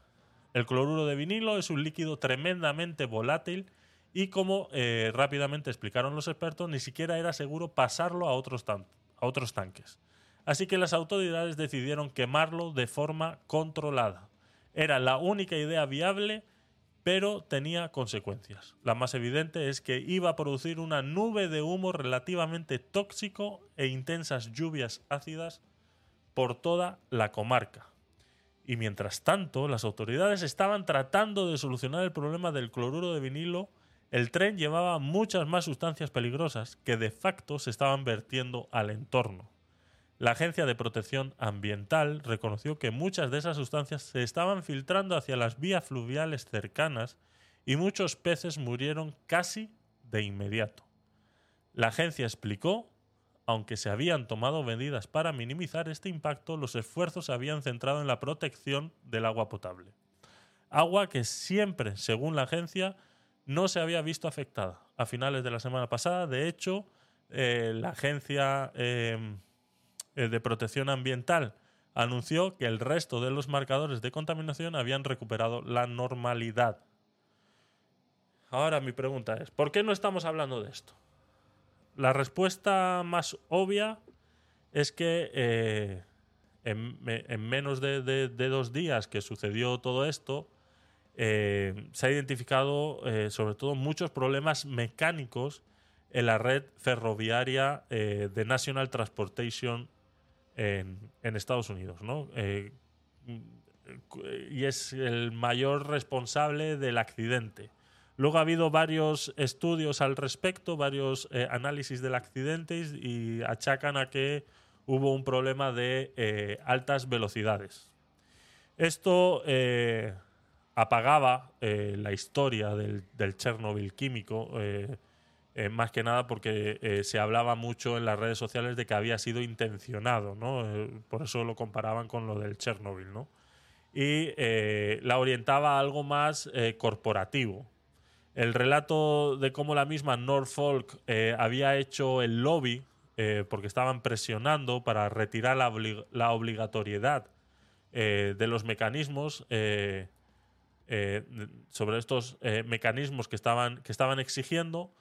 Speaker 1: El cloruro de vinilo es un líquido tremendamente volátil y como eh, rápidamente explicaron los expertos, ni siquiera era seguro pasarlo a otros, a otros tanques. Así que las autoridades decidieron quemarlo de forma controlada. Era la única idea viable, pero tenía consecuencias. La más evidente es que iba a producir una nube de humo relativamente tóxico e intensas lluvias ácidas por toda la comarca. Y mientras tanto, las autoridades estaban tratando de solucionar el problema del cloruro de vinilo, el tren llevaba muchas más sustancias peligrosas que de facto se estaban vertiendo al entorno. La Agencia de Protección Ambiental reconoció que muchas de esas sustancias se estaban filtrando hacia las vías fluviales cercanas y muchos peces murieron casi de inmediato. La agencia explicó, aunque se habían tomado medidas para minimizar este impacto, los esfuerzos se habían centrado en la protección del agua potable. Agua que siempre, según la agencia, no se había visto afectada. A finales de la semana pasada, de hecho, eh, la agencia eh, eh, de protección ambiental anunció que el resto de los marcadores de contaminación habían recuperado la normalidad. Ahora mi pregunta es, ¿por qué no estamos hablando de esto? La respuesta más obvia es que eh, en, me- en menos de, dos días que sucedió todo esto, eh, se ha identificado eh, sobre todo muchos problemas mecánicos en la red ferroviaria de National Transportation en, en Estados Unidos, ¿no? Y es el mayor responsable del accidente. Luego ha habido varios estudios al respecto, varios eh, análisis del accidente y achacan a que hubo un problema de eh, altas velocidades. Esto eh, apagaba la historia del, Chernobyl químico, más que nada porque se hablaba mucho en las redes sociales de que había sido intencionado, ¿no? Por eso lo comparaban con lo del Chernobyl, ¿no? Y la orientaba a algo más corporativo. El relato de cómo la misma Norfolk eh, había hecho el lobby eh, porque estaban presionando para retirar la, obli- la obligatoriedad eh, de los mecanismos sobre estos mecanismos que estaban, que estaban exigiendo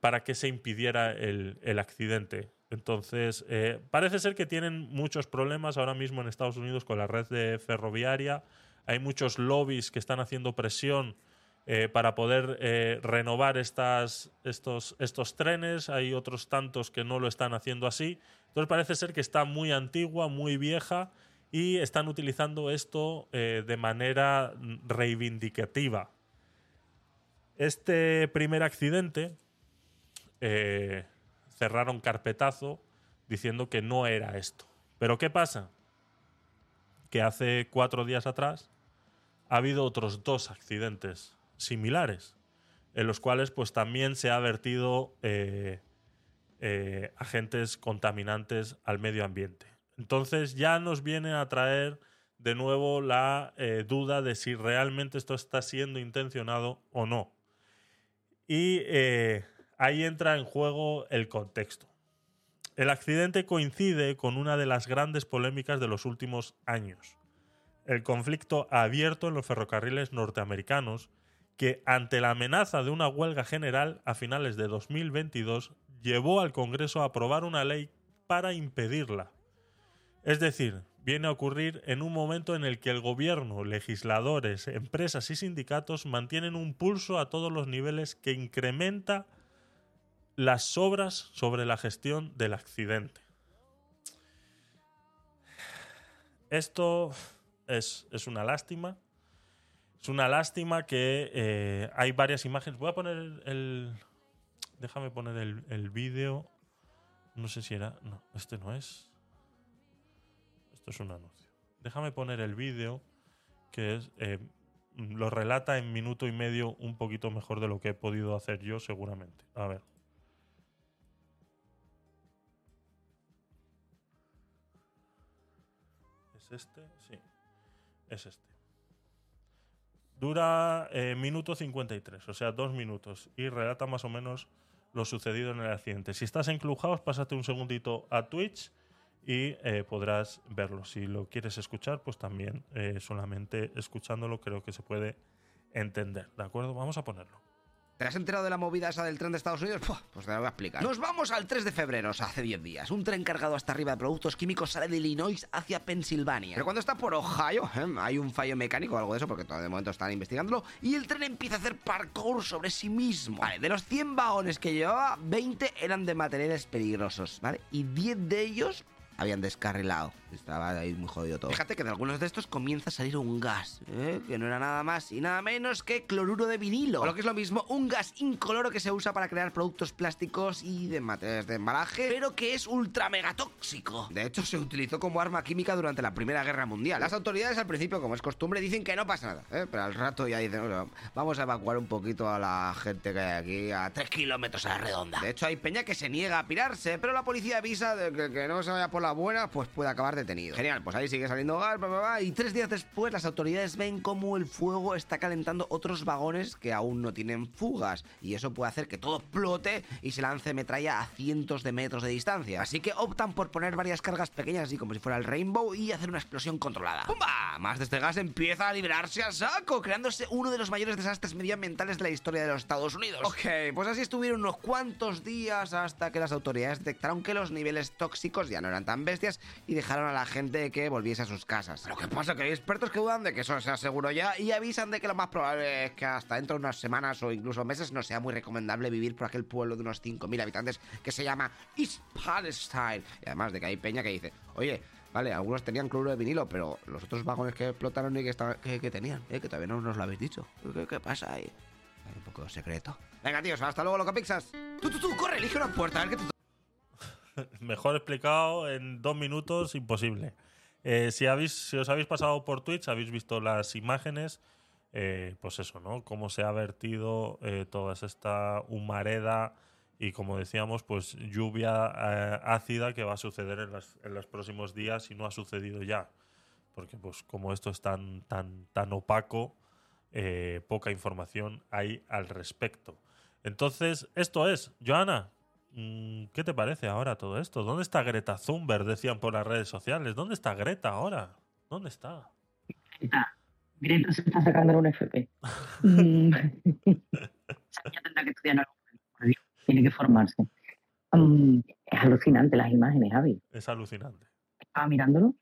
Speaker 1: para que se impidiera el, el accidente. Entonces, parece ser que tienen muchos problemas ahora mismo en Estados Unidos con la red de ferroviaria. hay muchos lobbies que están haciendo presión eh, para poder eh, renovar estas, estos, estos trenes. Hay otros tantos que no lo están haciendo así. Entonces parece ser que está muy antigua, muy vieja y están utilizando esto eh, de manera reivindicativa. Este primer accidente cerraron carpetazo diciendo que no era esto. Pero ¿qué pasa? Que hace cuatro días atrás ha habido otros dos accidentes similares, en los cuales pues también se ha vertido eh, eh, agentes contaminantes al medio ambiente. Entonces ya nos viene a traer de nuevo la eh, duda de si realmente esto está siendo intencionado o no. Y ahí entra en juego el contexto. El accidente coincide con una de las grandes polémicas de los últimos años. El conflicto abierto en los ferrocarriles norteamericanos que ante la amenaza de una huelga general a finales de 2022 llevó al Congreso a aprobar una ley para impedirla. Es decir, viene a ocurrir en un momento en el que el gobierno, legisladores, empresas y sindicatos mantienen un pulso a todos los niveles que incrementa las sobras sobre la gestión del accidente. Esto es, es una lástima. Es una lástima que eh, hay varias imágenes. Voy a poner el. déjame poner el, el vídeo. No sé si era. No, este no es. Esto es un anuncio. Déjame poner el vídeo que eh, lo relata en minuto y medio un poquito mejor de lo que he podido hacer yo, seguramente. A ver. ¿Es este? Sí. Es este. Dura eh, minuto 53, o sea, dos minutos, y relata más o menos lo sucedido en el accidente. Si estás en Clubhouse, pásate un segundito a Twitch y eh, podrás verlo. Si lo quieres escuchar, pues también eh, solamente escuchándolo creo que se puede entender. ¿De acuerdo? Vamos a ponerlo.
Speaker 8: ¿Te has enterado de la movida esa del tren de Estados Unidos? Pues te lo voy a explicar. Nos vamos al 3 de febrero, o sea, hace 10 días. Un tren cargado hasta arriba de productos químicos sale de Illinois hacia Pensilvania. Pero cuando está por Ohio, eh, hay un fallo mecánico o algo de eso, porque todavía de momento están investigándolo, y el tren empieza a hacer parkour sobre sí mismo. Vale, de los 100 vagones que llevaba, 20 eran de materiales peligrosos, ¿vale? Y 10 de ellos habían descarrilado. Estaba ahí muy jodido todo. Fíjate que de algunos de estos comienza a salir un gas, ¿eh? que no era nada más y nada menos que cloruro de vinilo. O lo que es lo mismo, un gas incoloro que se usa para crear productos plásticos y de materiales de embalaje, pero que es ultra mega tóxico. De hecho, se utilizó como arma química durante la Primera Guerra Mundial. Las autoridades al principio, como es costumbre, dicen que no pasa nada, ¿eh? pero al rato ya dicen, "Bueno, vamos a evacuar un poquito a la gente que hay aquí a 3 kilómetros a la redonda. De hecho, hay peña que se niega a pirarse, pero la policía avisa de que, que no se vaya por la buena, pues puede acabar detenido. Genial, pues ahí sigue saliendo gas, bla, bla, bla, y tres días después las autoridades ven cómo el fuego está calentando otros vagones que aún no tienen fugas, y eso puede hacer que todo explote y se lance metralla a cientos de metros de distancia. Así que optan por poner varias cargas pequeñas, así como si fuera el Rainbow, y hacer una explosión controlada. ¡Pumba! Más de este gas empieza a liberarse a saco, creándose uno de los mayores desastres medioambientales de la historia de los Estados Unidos. Ok, pues así estuvieron unos cuantos días hasta que las autoridades detectaron que los niveles tóxicos ya no eran tan bestias y dejaron a la gente que volviese a sus casas. Lo que pasa es que hay expertos que dudan de que eso sea seguro ya y avisan de que lo más probable es que hasta dentro de unas semanas o incluso meses no sea muy recomendable vivir por aquel pueblo de unos 5.000 habitantes que se llama East Palestine. Y además de que hay peña que dice, oye, Vale, algunos tenían cloruro de vinilo, pero los otros vagones que explotaron y que, estaban, que, tenían, ¿eh? que todavía no nos lo habéis dicho. ¿Qué, pasa ahí? Hay un poco secreto. Venga, tíos, hasta luego, loco Pixas. Tú, tú, tú, corre, elige una puerta, a ver qué te *laughs*
Speaker 1: Mejor explicado en dos minutos, imposible. Eh, si, habéis, si os habéis pasado por Twitch, habéis visto las imágenes, eh, pues eso, ¿no? Cómo se ha vertido eh, toda esta humareda y, como decíamos, pues lluvia ácida que va a suceder en, en los próximos días y no ha sucedido ya. Porque, pues, como esto es tan, tan, tan opaco, poca información hay al respecto. Entonces, esto es, Joana, ¿qué te parece ahora todo esto? ¿Dónde está Greta Thunberg? Decían por las redes sociales. ¿Dónde está Greta ahora? ¿Dónde está?
Speaker 2: Greta, Greta se está sacando en un FP. *laughs* Mm. Niña tendrá que estudiar Dios, Tiene que formarse. Mm, es alucinante las imágenes, Javi.
Speaker 1: Es alucinante.
Speaker 2: Estaba mirándolo.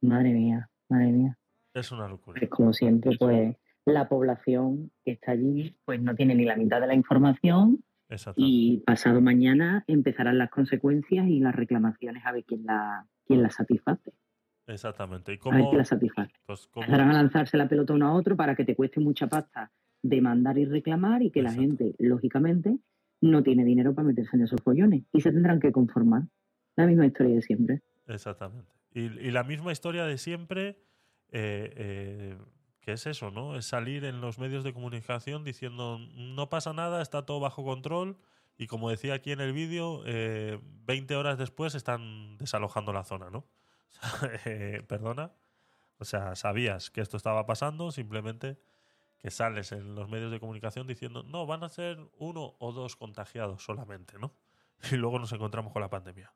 Speaker 2: Madre mía, madre mía.
Speaker 1: Es una locura.
Speaker 2: Pues, como siempre, pues la población que está allí pues no tiene ni la mitad de la información. Y pasado mañana empezarán las consecuencias y las reclamaciones a ver quién la, quién la satisface.
Speaker 1: Exactamente. ¿Y
Speaker 2: A ver
Speaker 1: cómo,
Speaker 2: quién la satisface.
Speaker 1: pues, cómo-
Speaker 2: Empezarán a lanzarse la pelota uno a otro para que te cueste mucha pasta demandar y reclamar y que la gente, lógicamente, no tiene dinero para meterse en esos follones y se tendrán que conformar. La misma historia de siempre.
Speaker 1: Exactamente. Y, y la misma historia de siempre, eh, eh, que es eso, ¿no? Es salir en los medios de comunicación diciendo no pasa nada, está todo bajo control. Y como decía aquí en el vídeo, eh, 20 horas después están desalojando la zona, ¿no? *laughs* Eh, Perdona. O sea, sabías que esto estaba pasando, simplemente que sales en los medios de comunicación diciendo, no, van a ser uno o dos contagiados solamente, ¿no? *laughs* Y luego nos encontramos con la pandemia.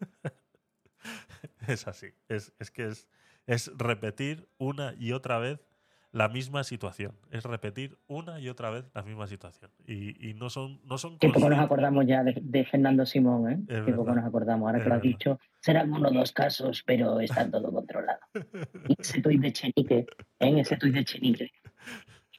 Speaker 1: *laughs* es así. Es, es que es, es repetir una y otra vez la misma situación. Es repetir una y otra vez la misma situación. Y, y no son, no son
Speaker 2: Que poco nos acordamos ya de, de Fernando Simón, ¿eh?
Speaker 1: Es
Speaker 2: que poco nos acordamos. Ahora
Speaker 1: Es
Speaker 2: que lo has
Speaker 1: verdad.
Speaker 2: dicho, serán uno o dos casos, pero está todo controlado. *laughs* Ese tuit de Chenique, ¿eh? en ese tuit de Chenique,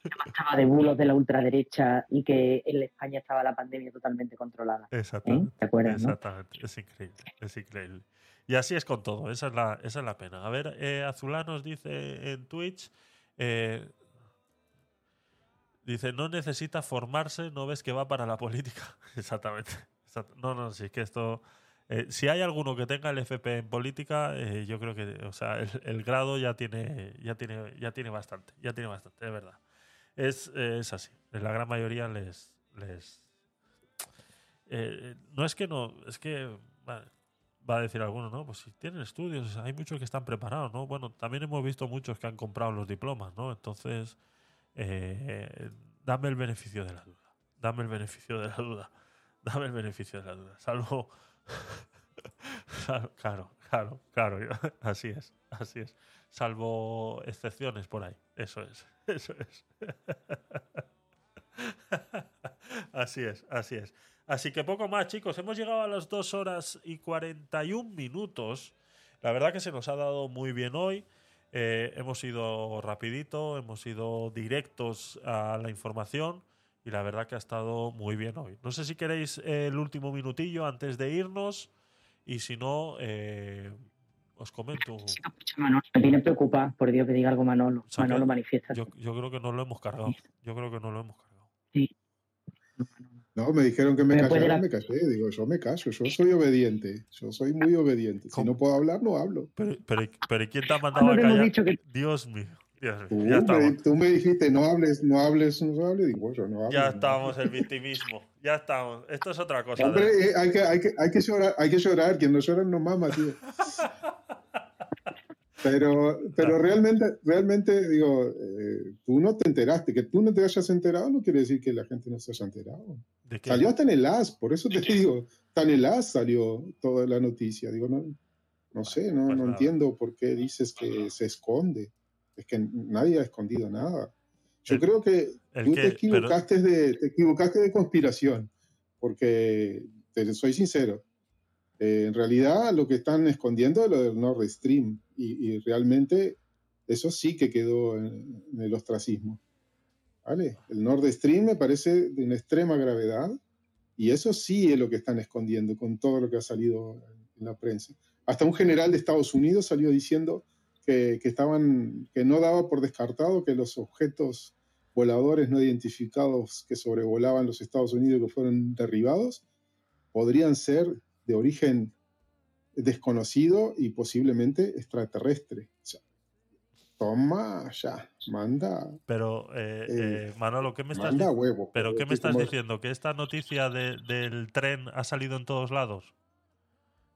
Speaker 2: que estaba de bulos de la ultraderecha y que en España estaba la pandemia totalmente controlada.
Speaker 1: Exactamente.
Speaker 2: ¿Eh? ¿Te acuerdas, no?
Speaker 1: Exactamente. Es increíble. Es increíble. Y así es con todo. Esa es la, esa es la pena. A ver, eh, Azulá nos dice en Twitch. eh, dice, no necesita formarse, no ves que va para la política. *laughs* Exactamente. Exact- No, no, sí, que esto. eh, si hay alguno que tenga el FP en política, eh, yo creo que, o sea, el, grado ya tiene, ya tiene, ya tiene bastante, ya tiene bastante, es verdad. Es, es así. La gran mayoría les, les, no es que no, es que va a decir alguno, ¿no? Pues si tienen estudios, hay muchos que están preparados, ¿no? Bueno, también hemos visto muchos que han comprado los diplomas, ¿no? Entonces, eh, dame el beneficio de la duda. Dame el beneficio de la duda. *laughs* Dame el beneficio de la duda. Salvo. Sal- *laughs* claro, claro, claro. *laughs* Así es, así es. Salvo excepciones por ahí. Eso es, eso es. Así es, así es. Así que poco más, chicos. Hemos llegado a las 2 horas y 41 minutos. La verdad que se nos ha dado muy bien hoy. Eh, hemos ido rapidito, hemos ido directos a la información y la verdad que ha estado muy bien hoy. No sé si queréis eh, el último minutillo antes de irnos y si no, eh, os comento.
Speaker 2: Manolo, me tiene preocupado, por Dios que diga algo Manolo. Manolo manifiesta.
Speaker 1: Yo, yo creo que no lo hemos cargado. Yo creo que no lo hemos cargado.
Speaker 5: No, me dijeron que me callara,
Speaker 2: la-
Speaker 5: me callé. Digo, yo me callo, yo soy obediente. Yo soy muy obediente. Si
Speaker 1: ¿Cómo?
Speaker 5: no puedo hablar, no hablo.
Speaker 1: Pero, pero, pero ¿quién te ha mandado
Speaker 2: ¿Cuándo
Speaker 1: a callar?
Speaker 2: dicho que
Speaker 1: Dios mío. Dios mío.
Speaker 5: Tú
Speaker 1: Ya
Speaker 5: me,
Speaker 1: estamos.
Speaker 5: tú me dijiste, no hables, no hables, no hables. Digo, yo no hablo.
Speaker 1: Ya
Speaker 5: no
Speaker 1: estamos, el victimismo. Ya estamos. Esto es otra cosa.
Speaker 5: Hombre,
Speaker 1: de-
Speaker 5: eh, hay que, hay, que, hay, que llorar, hay que llorar, quien no llora no mama, tío. *laughs* Pero, pero realmente, realmente, digo, eh, tú no te enteraste. Que tú no te hayas enterado no quiere decir que la gente no se haya enterado.
Speaker 1: ¿De qué?
Speaker 5: Salió hasta en el AS, por eso te digo, hasta en el AS salió toda la noticia. Digo, no, no sé, no,
Speaker 1: pues
Speaker 5: no entiendo por qué dices que se esconde. Es que nadie ha escondido nada. Yo
Speaker 1: El-
Speaker 5: creo que tú
Speaker 1: que-
Speaker 5: te equivocaste, de, te equivocaste de conspiración, porque te soy sincero. Eh, en realidad lo que están escondiendo es lo del Nord Stream y, y realmente eso sí que quedó en, en el ostracismo. ¿Vale? El Nord Stream me parece de una extrema gravedad y eso sí es lo que están escondiendo con todo lo que ha salido en la prensa. Hasta un general de Estados Unidos salió diciendo que, que estaban, que no daba por descartado que los objetos voladores no identificados que sobrevolaban los Estados Unidos y que fueron derribados podrían ser de origen desconocido y posiblemente extraterrestre. O sea, toma ya, manda,
Speaker 1: Pero, eh,
Speaker 5: Eh,
Speaker 1: eh, Manolo, ¿qué me estás,
Speaker 5: manda huevo.
Speaker 1: pero ¿qué me estás
Speaker 5: como-
Speaker 1: diciendo? ¿Que esta noticia de- del tren ha salido en todos lados?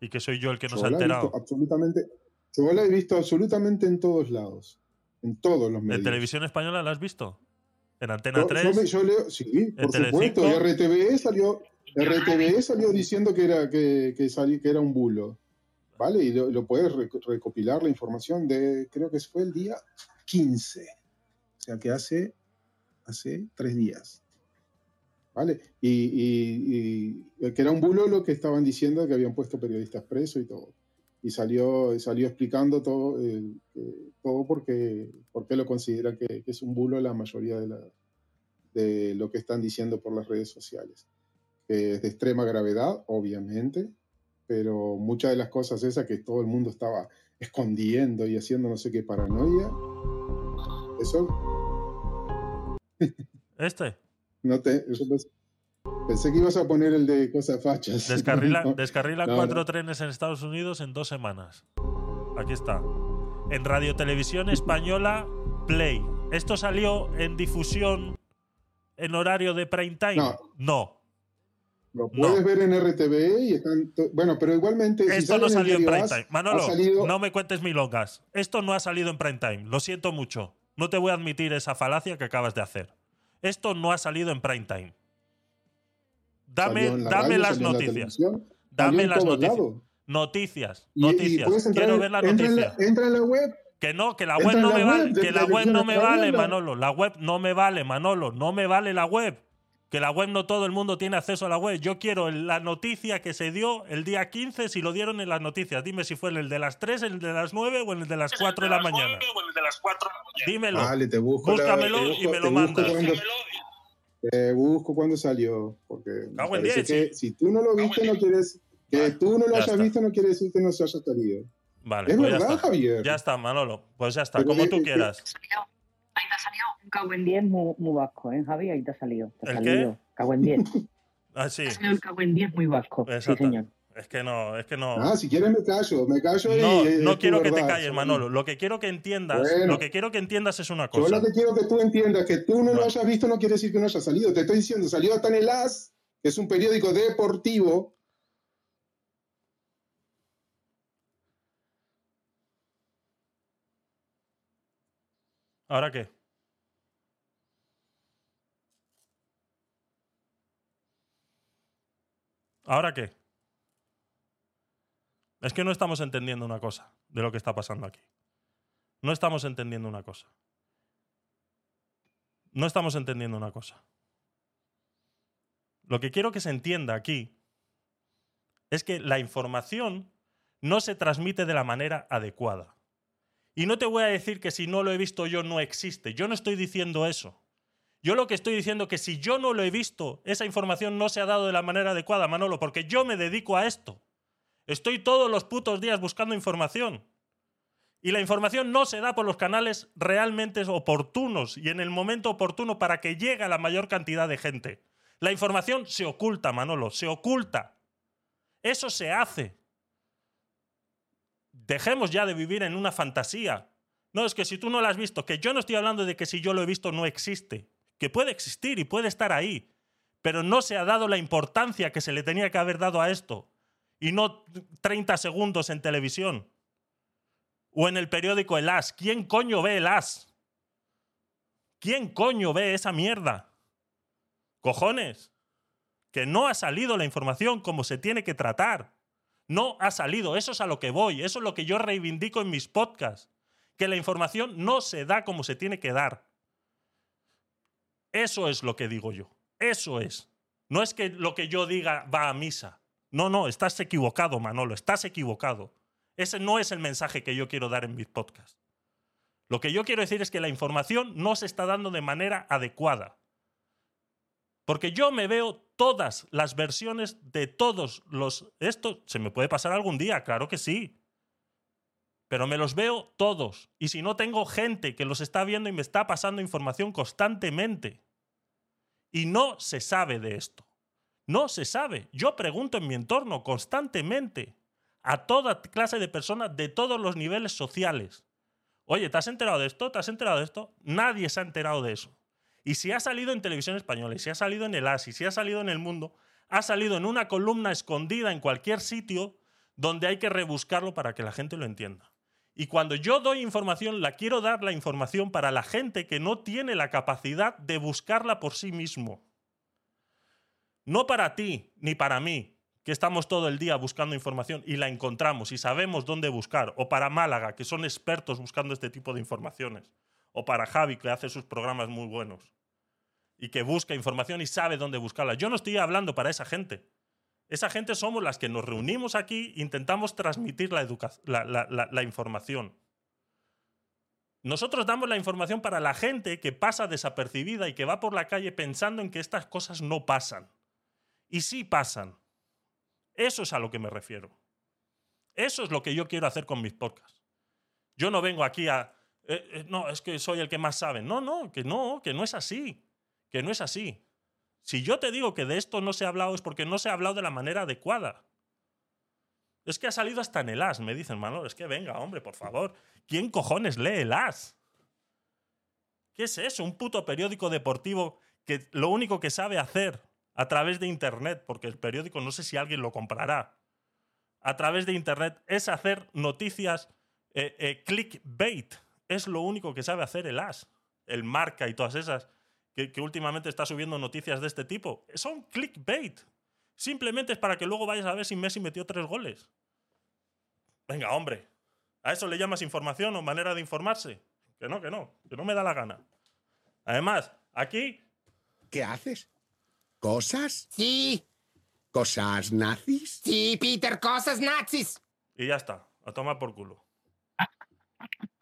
Speaker 1: ¿Y que soy yo el que no
Speaker 5: Yo
Speaker 1: ha enterado?
Speaker 5: absolutamente, yo la he visto absolutamente en todos lados, en todos los medios.
Speaker 1: ¿En televisión española la has visto? ¿En Antena
Speaker 5: Yo,
Speaker 1: 3?
Speaker 5: yo me- yo leo, sí, por supuesto. Y RTVE salió, RTVE salió diciendo que era, que, que, que era un bulo. ¿Vale? Y lo, lo puedes rec- recopilar la información de, creo que fue el día 15. O sea que hace, hace tres días. ¿Vale? Y, y- y que era un bulo lo que estaban diciendo que habían puesto periodistas presos y todo. y salió, salió explicando todo, que- todo porque, porque lo considera que, que es un bulo la mayoría de, la, de lo que están diciendo por las redes sociales. Que es de extrema gravedad, obviamente, pero muchas de las cosas esas que todo el mundo estaba escondiendo y haciendo no sé qué paranoia, eso
Speaker 1: Este.
Speaker 5: no te... eso pens- pensé que ibas a poner el de cosas fachas.
Speaker 1: Descarrila, *laughs*
Speaker 5: No,
Speaker 1: descarrila
Speaker 5: no,
Speaker 1: cuatro
Speaker 5: no.
Speaker 1: trenes en Estados Unidos en dos semanas. Aquí está. En Radio Televisión Española, Play. ¿Esto salió en difusión en horario de prime time?
Speaker 5: No. Lo puedes ver en RTV y están. Bueno, pero igualmente.
Speaker 1: Esto no salió en
Speaker 5: diario
Speaker 1: prime time. Manolo,
Speaker 5: salido-
Speaker 1: no me cuentes milongas. Esto no ha salido en prime time. Lo siento mucho. No te voy a admitir esa falacia que acabas de hacer. Esto no ha salido en prime time. Dame,
Speaker 5: en la
Speaker 1: dame
Speaker 5: radio,
Speaker 1: las
Speaker 5: en la
Speaker 1: noticias. Dame
Speaker 5: en
Speaker 1: las noticias.
Speaker 5: lados.
Speaker 1: Noticias.
Speaker 5: Y- y
Speaker 1: Noticias. Quiero
Speaker 5: en-
Speaker 1: ver la
Speaker 5: entra en
Speaker 1: noticia.
Speaker 5: Entra en la web.
Speaker 1: Que no, que la web
Speaker 5: en
Speaker 1: no me
Speaker 5: web
Speaker 1: vale, que la web no me vale. Manolo. La web no me vale, Manolo. No me vale la web. Que la web no todo el mundo tiene acceso a la web. Yo quiero la noticia que se dio el día 15, si lo dieron en las noticias. Dime si fue en el de las 3, el de las 9 o en el de las 4 de la mañana. Dímelo.
Speaker 5: Vale, te busco. la-
Speaker 1: Búscamelo
Speaker 5: te
Speaker 1: y me lo mandas.
Speaker 5: cuando- Te busco cuando salió. Porque me
Speaker 1: Cago en
Speaker 5: parece
Speaker 1: 10,
Speaker 5: que si tú no lo viste, no quieres. Que tú no lo
Speaker 1: ya
Speaker 5: hayas
Speaker 1: está.
Speaker 5: visto, no quiere decir que no se haya salido.
Speaker 1: Vale,
Speaker 5: es
Speaker 1: pues ya
Speaker 5: verdad,
Speaker 1: está.
Speaker 5: Javier.
Speaker 1: Ya está, Manolo. Pues ya está,
Speaker 5: Pero
Speaker 1: como tú quieras.
Speaker 2: Ahí te ha salido cago en 10 muy, muy vasco, ¿eh, Javi? Ahí te ha salido. Te ha
Speaker 1: ¿El qué?
Speaker 2: salido. Cago en 10. *laughs*
Speaker 1: Ah, sí.
Speaker 2: El cago en 10 muy vasco. Sí, señor.
Speaker 1: Es que no, es que no.
Speaker 5: Ah, si quieres me callo, me callo y.
Speaker 1: No,
Speaker 5: es
Speaker 1: no quiero que te calles. Manolo. Lo que quiero que entiendas,
Speaker 5: Bueno.
Speaker 1: lo que quiero que entiendas es una
Speaker 5: Yo
Speaker 1: cosa.
Speaker 5: lo que quiero que tú entiendas que tú no lo hayas visto no quiere decir que no haya salido. Te estoy diciendo, salió hasta en el AS, que es un periódico deportivo.
Speaker 1: ¿Ahora qué? ¿Ahora qué? Es que no estamos entendiendo una cosa de lo que está pasando aquí. No estamos entendiendo una cosa. No estamos entendiendo una cosa. Lo que quiero que se entienda aquí es que la información no se transmite de la manera adecuada. Y no te voy a decir que si no lo he visto yo no existe. Yo no estoy diciendo eso. Yo lo que estoy diciendo es que si yo no lo he visto, esa información no se ha dado de la manera adecuada, Manolo, porque yo me dedico a esto. Estoy todos los putos días buscando información. Y la información no se da por los canales realmente oportunos y en el momento oportuno para que llegue a la mayor cantidad de gente. La información se oculta, Manolo, se oculta. Eso se hace. Dejemos ya de vivir en una fantasía. No, es que si tú no lo has visto, que yo no estoy hablando de que si yo lo he visto no existe, que puede existir y puede estar ahí, pero no se ha dado la importancia que se le tenía que haber dado a esto, y no 30 segundos en televisión o en el periódico El As. ¿Quién coño ve El As? ¿Quién coño ve esa mierda? Cojones, que no ha salido la información como se tiene que tratar. No ha salido, eso es a lo que voy, eso es lo que yo reivindico en mis podcasts, que la información no se da como se tiene que dar. Eso es lo que digo yo, eso es. No es que lo que yo diga va a misa. No, no, estás equivocado, Manolo, estás equivocado. Ese no es el mensaje que yo quiero dar en mis podcasts. Lo que yo quiero decir es que la información no se está dando de manera adecuada. Porque yo me veo todas las versiones de todos los... Esto se me puede pasar algún día, claro que sí. Pero me los veo todos. Y si no tengo gente que los está viendo y me está pasando información constantemente. Y no se sabe de esto. No se sabe. Yo pregunto en mi entorno constantemente a toda clase de personas de todos los niveles sociales. Oye, ¿te has enterado de esto? ¿Te has enterado de esto? Nadie se ha enterado de eso. Y si ha salido en televisión española, y si ha salido en el AS, y si ha salido en el mundo, ha salido en una columna escondida en cualquier sitio donde hay que rebuscarlo para que la gente lo entienda. Y cuando yo doy información, la quiero dar la información para la gente que no tiene la capacidad de buscarla por sí mismo. No para ti ni para mí, que estamos todo el día buscando información y la encontramos y sabemos dónde buscar, o para Málaga, que son expertos buscando este tipo de informaciones, o para Javi, que hace sus programas muy buenos y que busca información y sabe dónde buscarla. Yo no estoy hablando para esa gente. Esa gente somos las que nos reunimos aquí, intentamos transmitir la, la- la información. Nosotros damos la información para la gente que pasa desapercibida y que va por la calle pensando en que estas cosas no pasan. Y sí pasan. Eso es a lo que me refiero. Eso es lo que yo quiero hacer con mis podcasts. Yo no vengo aquí a... eh, eh, no, es que soy el que más sabe. No, no, que no, que no es así. Que no es así. Si yo te digo que de esto no se ha hablado es porque no se ha hablado de la manera adecuada. Es que ha salido hasta en el AS, me dicen, Manolo. Es que venga, hombre, por favor. ¿Quién cojones lee el AS? ¿Qué es eso? Un puto periódico deportivo que lo único que sabe hacer a través de Internet, porque el periódico no sé si alguien lo comprará, a través de Internet es hacer noticias eh, eh, clickbait. Es lo único que sabe hacer el AS, el marca y todas esas que, que últimamente está subiendo noticias de este tipo. Son clickbait. Simplemente es para que luego vayas a ver si Messi metió tres goles. Venga, hombre. ¿A eso le llamas información o manera de informarse? Que no, que no, que no me da la gana. Además, aquí
Speaker 9: ¿Qué haces? ¿Cosas? Sí. ¿Cosas nazis? Sí, Peter, cosas nazis.
Speaker 1: Y ya está, a tomar por culo. *laughs*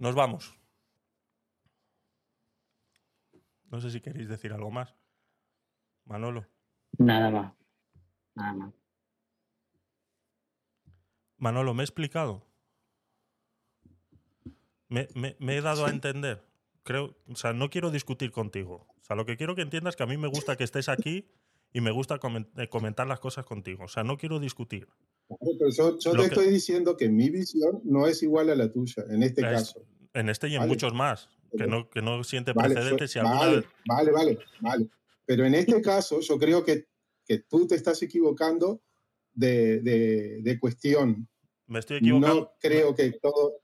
Speaker 1: Nos vamos. No sé si queréis decir algo más. Manolo.
Speaker 2: Nada más. Nada más.
Speaker 1: Manolo, ¿me he explicado? Me, me- me he dado a entender. Creo, o sea, no quiero discutir contigo. O sea, lo que quiero que entiendas es que a mí me gusta que estés aquí y me gusta eh, comentar las cosas contigo. O sea, no quiero discutir.
Speaker 5: Pero yo, te
Speaker 1: que-
Speaker 5: estoy diciendo que mi visión no es igual a la tuya, en este
Speaker 1: Es-
Speaker 5: caso.
Speaker 1: En este y en
Speaker 5: Vale.
Speaker 1: muchos más. Que no, que no siente
Speaker 5: Vale,
Speaker 1: precedentes
Speaker 5: yo-
Speaker 1: si alguna
Speaker 5: vale,
Speaker 1: vez.
Speaker 5: vale, vale, vale. Pero en este caso, yo creo que, que tú te estás equivocando de, de- de cuestión.
Speaker 1: Me estoy equivocando.
Speaker 5: No creo que todo,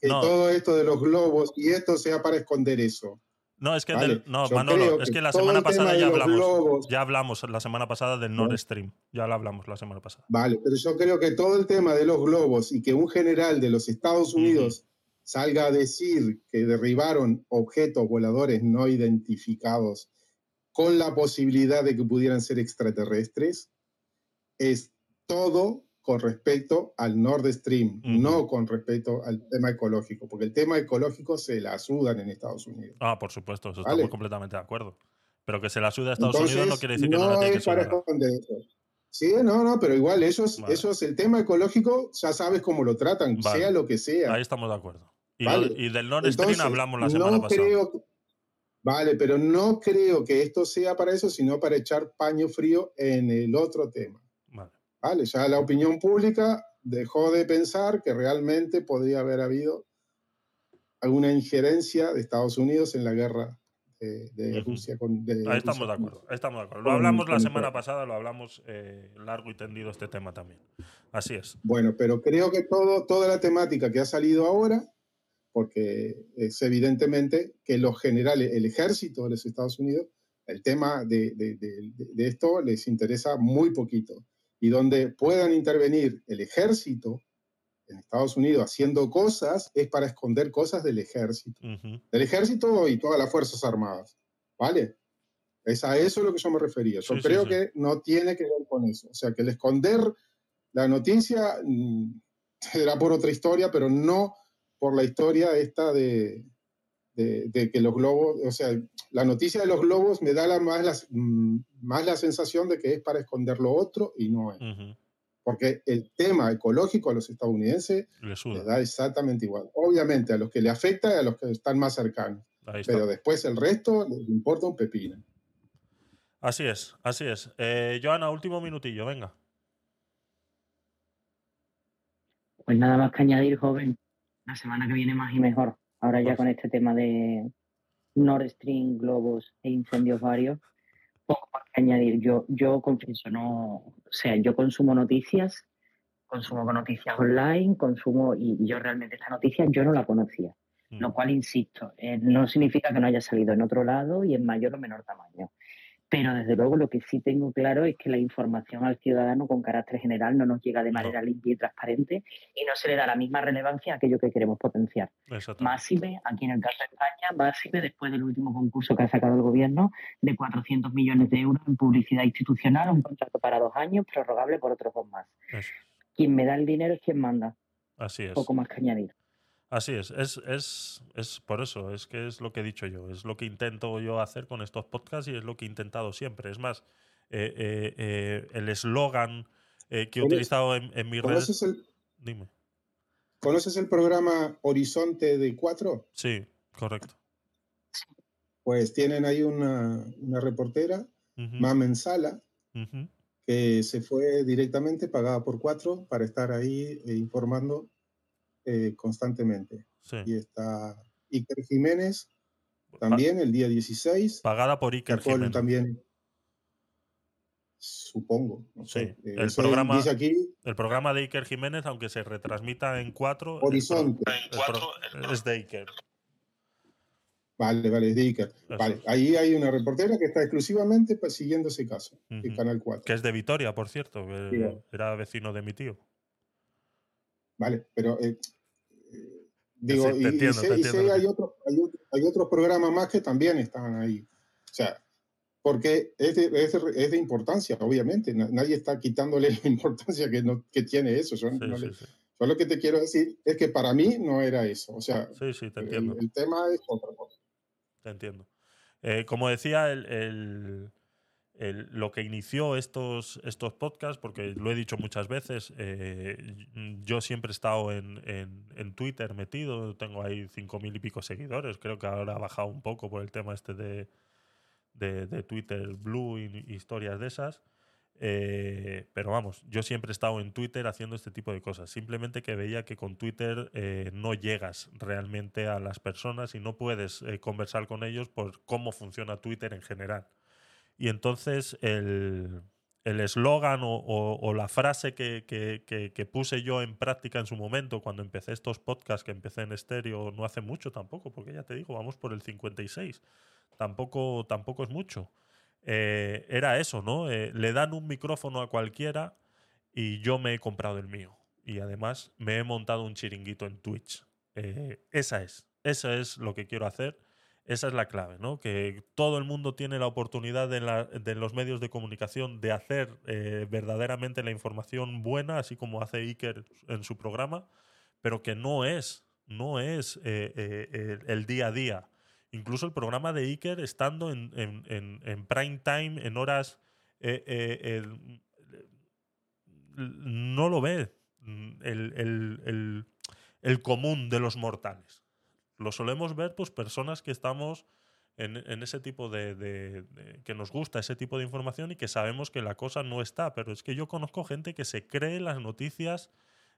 Speaker 5: que
Speaker 1: No.
Speaker 5: todo esto de los globos y esto sea para esconder eso.
Speaker 1: No, es que
Speaker 5: Vale,
Speaker 1: del- no, Manolo, es
Speaker 5: que
Speaker 1: que la semana pasada ya hablamos.
Speaker 5: globos-
Speaker 1: Ya hablamos la semana pasada del Nord Stream. Ya lo hablamos la semana pasada.
Speaker 5: Vale, pero yo creo que todo el tema de los globos y que un general de los Estados Unidos salga a decir que derribaron objetos voladores no identificados con la posibilidad de que pudieran ser extraterrestres, es todo con respecto al Nord Stream, no con respecto al tema ecológico, porque el tema ecológico se la sudan en Estados Unidos.
Speaker 1: Ah, por supuesto, eso
Speaker 5: Vale.
Speaker 1: estamos completamente de acuerdo. Pero que se la sude a Estados
Speaker 5: Entonces,
Speaker 1: Unidos no quiere decir que no, la tiene que
Speaker 5: es para esconder eso. Sí, no, no, pero igual
Speaker 1: Vale.
Speaker 5: ellos, el tema ecológico, ya sabes cómo lo tratan,
Speaker 1: Vale.
Speaker 5: sea lo que sea.
Speaker 1: Ahí estamos de acuerdo. Y,
Speaker 5: Vale.
Speaker 1: lo- y del Nord Stream hablamos la semana
Speaker 5: no
Speaker 1: pasada.
Speaker 5: creo que- vale, pero no creo que esto sea para eso, sino para echar paño frío en el otro tema.
Speaker 1: Vale.
Speaker 5: Ya la opinión pública dejó de pensar que realmente podría haber habido alguna injerencia de Estados Unidos en la guerra de, de Rusia con de Rusia
Speaker 1: estamos de acuerdo. estamos de acuerdo. Lo hablamos la semana pasada, lo hablamos eh, largo y tendido este tema también. Así es.
Speaker 5: Bueno, pero creo que todo, toda la temática que ha salido ahora, porque es evidentemente que los generales, el ejército de los Estados Unidos, el tema de- de esto les interesa muy poquito. Y donde puedan intervenir el ejército en Estados Unidos haciendo cosas, es para esconder cosas del ejército. Del ejército y todas las Fuerzas Armadas. ¿Vale? Es a eso lo que yo me refería. Yo
Speaker 1: Sí,
Speaker 5: creo
Speaker 1: sí.
Speaker 5: que no tiene que ver con eso. O sea, que el esconder la noticia mm, *laughs* será por otra historia, pero no por la historia esta de, de- de que los globos, o sea, la noticia de los globos me da la, más, la, mm, más la sensación de que es para esconder lo otro y no es.
Speaker 1: Ujú.
Speaker 5: Porque el tema ecológico a los estadounidenses
Speaker 1: Le
Speaker 5: les
Speaker 1: suda.
Speaker 5: da exactamente igual. Obviamente a los que le afecta y a los que están más cercanos. Pero después el resto les importa un pepino.
Speaker 1: Así es, así es. Eh, Joana, último minutillo, venga.
Speaker 2: Pues nada más que añadir, joven, la semana que viene más y mejor. Ahora ya con este tema de Nord Stream, globos e incendios varios, poco más que añadir. Yo, yo confieso, no, o sea, yo consumo noticias, consumo noticias online, consumo, y yo realmente esta noticia yo no la conocía. Lo cual, insisto, eh, no significa que no haya salido en otro lado y en mayor o menor tamaño. Pero desde luego lo que sí tengo claro es que la información al ciudadano con carácter general no nos llega de manera limpia y transparente y no se le da la misma relevancia a aquello que queremos potenciar. Máxime, aquí en el caso de España, máxime después del último concurso que ha sacado el gobierno de 400 millones de euros en publicidad institucional, un contrato para dos años, prorrogable por otros dos más.
Speaker 1: Eso.
Speaker 2: Quien me da el dinero es quien manda,
Speaker 1: Así es.
Speaker 2: poco más que añadir.
Speaker 1: Así es, es, es, es por eso, es que es lo que he dicho yo, es lo que intento yo hacer con estos podcasts y es lo que he intentado siempre. Es más, eh, eh, eh, el eslogan que he
Speaker 5: ¿Conoces-
Speaker 1: utilizado en, redes...
Speaker 5: ¿Conoces el,
Speaker 1: Dime.
Speaker 5: ¿Conoces el programa Horizonte de Cuatro?
Speaker 1: Sí, correcto.
Speaker 5: Pues tienen ahí una, una reportera,
Speaker 1: Ujú,
Speaker 5: Mamen Sala, que se fue directamente pagada por Cuatro para estar ahí informando eh, constantemente.
Speaker 1: Sí.
Speaker 5: Y está Iker Jiménez también el día 16.
Speaker 1: Pagada por Iker Jiménez.
Speaker 5: también, supongo. No
Speaker 1: Sí,
Speaker 5: sé, eh,
Speaker 1: el programa,
Speaker 5: dice aquí
Speaker 1: el programa de Iker Jiménez, aunque se retransmita en cuatro, el pro-
Speaker 5: Horizonte.
Speaker 1: el pro- es de Iker.
Speaker 5: Vale, vale, es de Iker.
Speaker 1: Eso
Speaker 5: Vale, ahí hay una reportera que está exclusivamente siguiendo ese caso, de
Speaker 1: Ujú.
Speaker 5: Canal 4.
Speaker 1: Que es de Vitoria, por cierto, que
Speaker 5: Sí, claro.
Speaker 1: era vecino de mi tío.
Speaker 5: Vale, pero eh, digo,
Speaker 1: Sí,
Speaker 5: y- y,
Speaker 1: entiendo,
Speaker 5: y sé
Speaker 1: entiendo.
Speaker 5: hay, otros, hay, otro- hay otros programas más que también están ahí. O sea, porque es de, es de- es de importancia, obviamente. Na- Nadie está quitándole *laughs* la importancia que, no, que tiene eso. Yo,
Speaker 1: Sí,
Speaker 5: no le- yo lo que te quiero decir es que para mí no era eso. O sea,
Speaker 1: Sí, sí, te
Speaker 5: el, el tema es otra cosa.
Speaker 1: Te entiendo. Eh, como decía, el, el- lo que inició estos, estos podcasts, porque lo he dicho muchas veces, eh, yo siempre he estado en, en- en Twitter metido, tengo ahí cinco mil y pico seguidores, creo que ahora ha bajado un poco por el tema este de, de, Twitter Blue y, historias de esas. Eh, pero vamos, yo siempre he estado en Twitter haciendo este tipo de cosas. Simplemente que veía que con Twitter eh, no llegas realmente a las personas y no puedes conversar con ellos por cómo funciona Twitter en general. Y entonces el el eslogan o, o- o la frase que, que- que- que puse yo en práctica en su momento cuando empecé estos podcasts, que empecé en estéreo no hace mucho tampoco, porque ya te digo, vamos por el 56. Tampoco, tampoco es mucho. Eh, era eso, ¿no? Eh, le dan un micrófono a cualquiera y yo me he comprado el mío. Y además me he montado un chiringuito en Twitch. Eh, esa es, esa es lo que quiero hacer. Esa es la clave, ¿no? Que todo el mundo tiene la oportunidad de, los medios de comunicación de hacer eh, verdaderamente la información buena, así como hace Iker en su programa, pero que no es, no es eh, eh, el, día a día. Incluso el programa de Iker estando en, prime time, en horas, no lo ve el común de los mortales. Lo solemos ver, pues, personas que estamos en, en ese tipo de, de- que nos gusta ese tipo de información y que sabemos que la cosa no está. Pero es que yo conozco gente que se cree las noticias,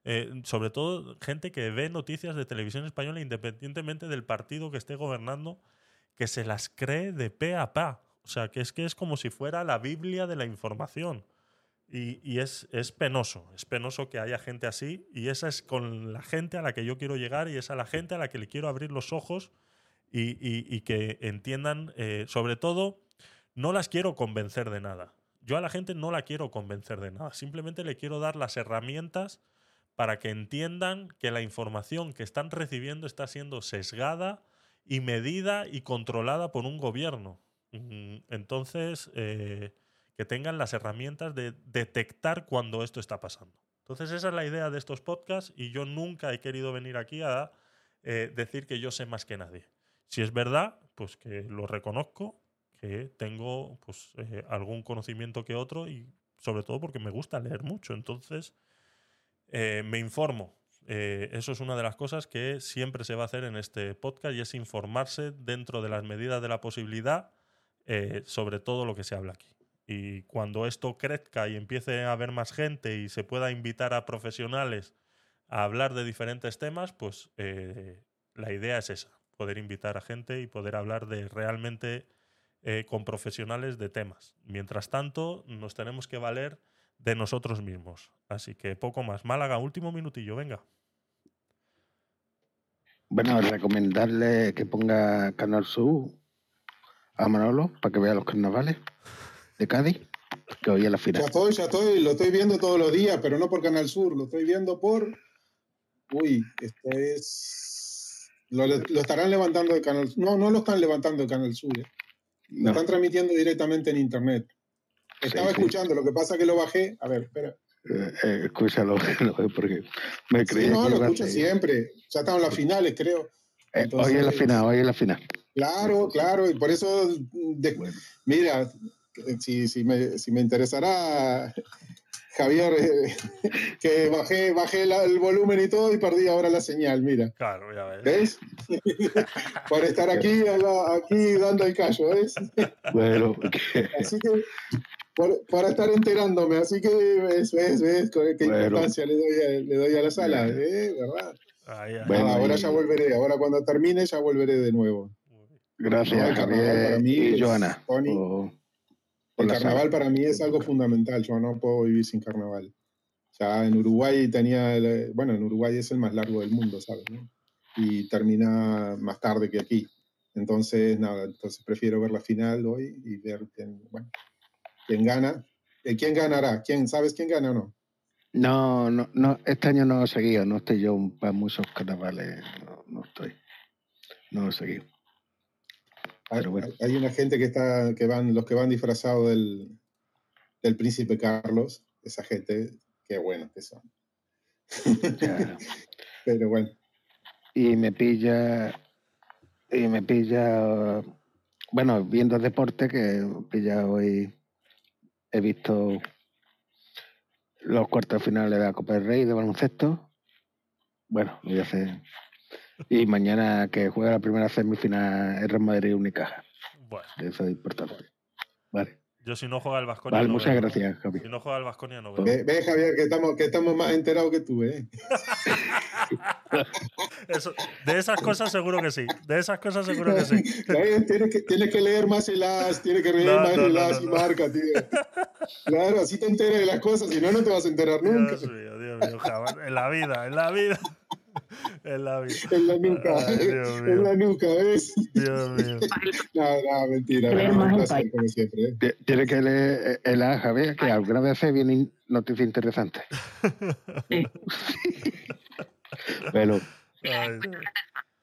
Speaker 1: eh, sobre todo gente que ve noticias de televisión española independientemente del partido que esté gobernando, que se las cree de pe a pa. O sea, que es que es como si fuera la Biblia de la información. Y, y es, es penoso, es penoso que haya gente así y esa es con la gente a la que yo quiero llegar y es a la gente a la que le quiero abrir los ojos y, y- y que entiendan, eh, sobre todo, no las quiero convencer de nada. Yo a la gente no la quiero convencer de nada, simplemente le quiero dar las herramientas para que entiendan que la información que están recibiendo está siendo sesgada y medida y controlada por un gobierno. Mm, Entonces, eh, que tengan las herramientas de detectar cuando esto está pasando. Entonces, esa es la idea de estos podcasts y yo nunca he querido venir aquí a eh, decir que yo sé más que nadie. Si es verdad, pues que lo reconozco, que tengo pues, eh, algún conocimiento que otro y sobre todo porque me gusta leer mucho. Entonces, eh, me informo. Eso es una de las cosas que siempre se va a hacer en este podcast y es informarse dentro de las medidas de la posibilidad sobre todo lo que se habla aquí. Y cuando esto crezca y empiece a haber más gente y se pueda invitar a profesionales a hablar de diferentes temas, pues eh, la idea es esa, poder invitar a gente y poder hablar de realmente eh, con profesionales de temas. Mientras tanto, nos tenemos que valer de nosotros mismos. Así que poco más. Málaga, último minutillo, venga.
Speaker 6: Bueno, recomendarle que ponga Canal Sur a Manolo para que vea los carnavales de Cádiz, que hoy es la
Speaker 5: Ya
Speaker 6: final.
Speaker 5: estoy, ya estoy, lo estoy viendo todos los días, pero no por Canal Sur, lo estoy viendo por. Uy, esto es. Lo, lo estarán levantando de Canal No, no lo están levantando de Canal Sur. eh. Lo
Speaker 6: No,
Speaker 5: están transmitiendo directamente en Internet. Estaba
Speaker 6: Sí, sí.
Speaker 5: escuchando, lo que pasa que lo bajé. A ver, espera.
Speaker 6: eh, eh, escúchalo, *laughs* porque me
Speaker 5: Sí,
Speaker 6: creía
Speaker 5: no,
Speaker 6: que
Speaker 5: lo escucho siempre. Ya estaban las finales, creo.
Speaker 6: Eh,
Speaker 5: Entonces-
Speaker 6: hoy es la final, hoy es la final.
Speaker 5: Claro, claro, y por eso, de- mira, si, si, me, si me interesará, Javier, eh, *laughs* que bajé, bajé la- el volumen y todo y perdí ahora la señal, mira.
Speaker 1: Claro, ya ves.
Speaker 5: ¿Ves? *laughs* por estar aquí, la- aquí dando el callo, ¿ves? *laughs*
Speaker 6: Bueno,
Speaker 5: Así que, por, para estar enterándome, así que, ves, ves, ves, con qué
Speaker 6: Bueno.
Speaker 5: importancia le doy, a, le doy a la sala, ¿eh? ¿Verdad?
Speaker 6: Bueno,
Speaker 5: ahora
Speaker 6: y-
Speaker 5: ya volveré, ahora cuando termine ya volveré de nuevo.
Speaker 6: Gracias
Speaker 5: para
Speaker 6: Javier
Speaker 5: mí
Speaker 6: y Joana.
Speaker 5: Tony,
Speaker 6: por
Speaker 5: El carnaval para mí es algo fundamental, yo no puedo vivir sin carnaval. Ya en Uruguay tenía, el- bueno, en Uruguay es el más largo del mundo, ¿sabes? no? Y termina más tarde que aquí. Entonces, nada, entonces prefiero ver la final hoy y ver quién, bueno, quién gana. Eh, ¿Quién ganará? ¿Quién, ¿Sabes quién gana o no?
Speaker 6: No, no, no, este año no he seguido, no estoy yo para muchos carnavales, no, no estoy, no he seguido.
Speaker 5: Hay,
Speaker 6: Pero bueno.
Speaker 5: hay una gente que está, que van, los que van disfrazados del, del príncipe Carlos, esa gente, qué buenos que son.
Speaker 6: Claro. *laughs*
Speaker 5: Pero bueno,
Speaker 6: y me pilla y me pilla bueno viendo deporte que me pilla hoy he visto los cuartos de final de la Copa del Rey de baloncesto bueno voy a hacer *laughs* y mañana que juega la primera semifinal el Real Madrid Unicaja
Speaker 1: Bueno,
Speaker 6: eso es importante vale
Speaker 1: yo si no juega el Vasconia.
Speaker 6: vale
Speaker 1: no
Speaker 6: muchas
Speaker 1: veo.
Speaker 6: gracias Javi
Speaker 1: Si no juega el Vasconia, no veo.
Speaker 5: ve, ve, Javier, que estamos, que estamos más enterados que tú, ¿eh? *laughs*
Speaker 1: Eso- de esas cosas seguro que sí. De esas cosas seguro que sí.
Speaker 5: Javier, Tienes que, tienes que leer más el as, tienes que leer
Speaker 1: No,
Speaker 5: más
Speaker 1: no,
Speaker 5: el
Speaker 1: no,
Speaker 5: as
Speaker 1: no,
Speaker 5: y marca, tío. Claro, así te enteras de las cosas, si no, no te vas a enterar nunca.
Speaker 1: Dios mío, Dios mío, jamás. En la vida, en la vida. En la vida.
Speaker 5: En la nuca,
Speaker 1: Ay,
Speaker 5: en la nuca, ¿ves?
Speaker 1: Dios mío. *laughs*
Speaker 5: No, no, mentira.
Speaker 2: Más
Speaker 5: un placer, como siempre. ¿eh?
Speaker 6: Tie- tiene que leer el A Javier que alguna vez vienen noticias interesantes
Speaker 2: Sí. *laughs*
Speaker 6: bueno
Speaker 1: Ay.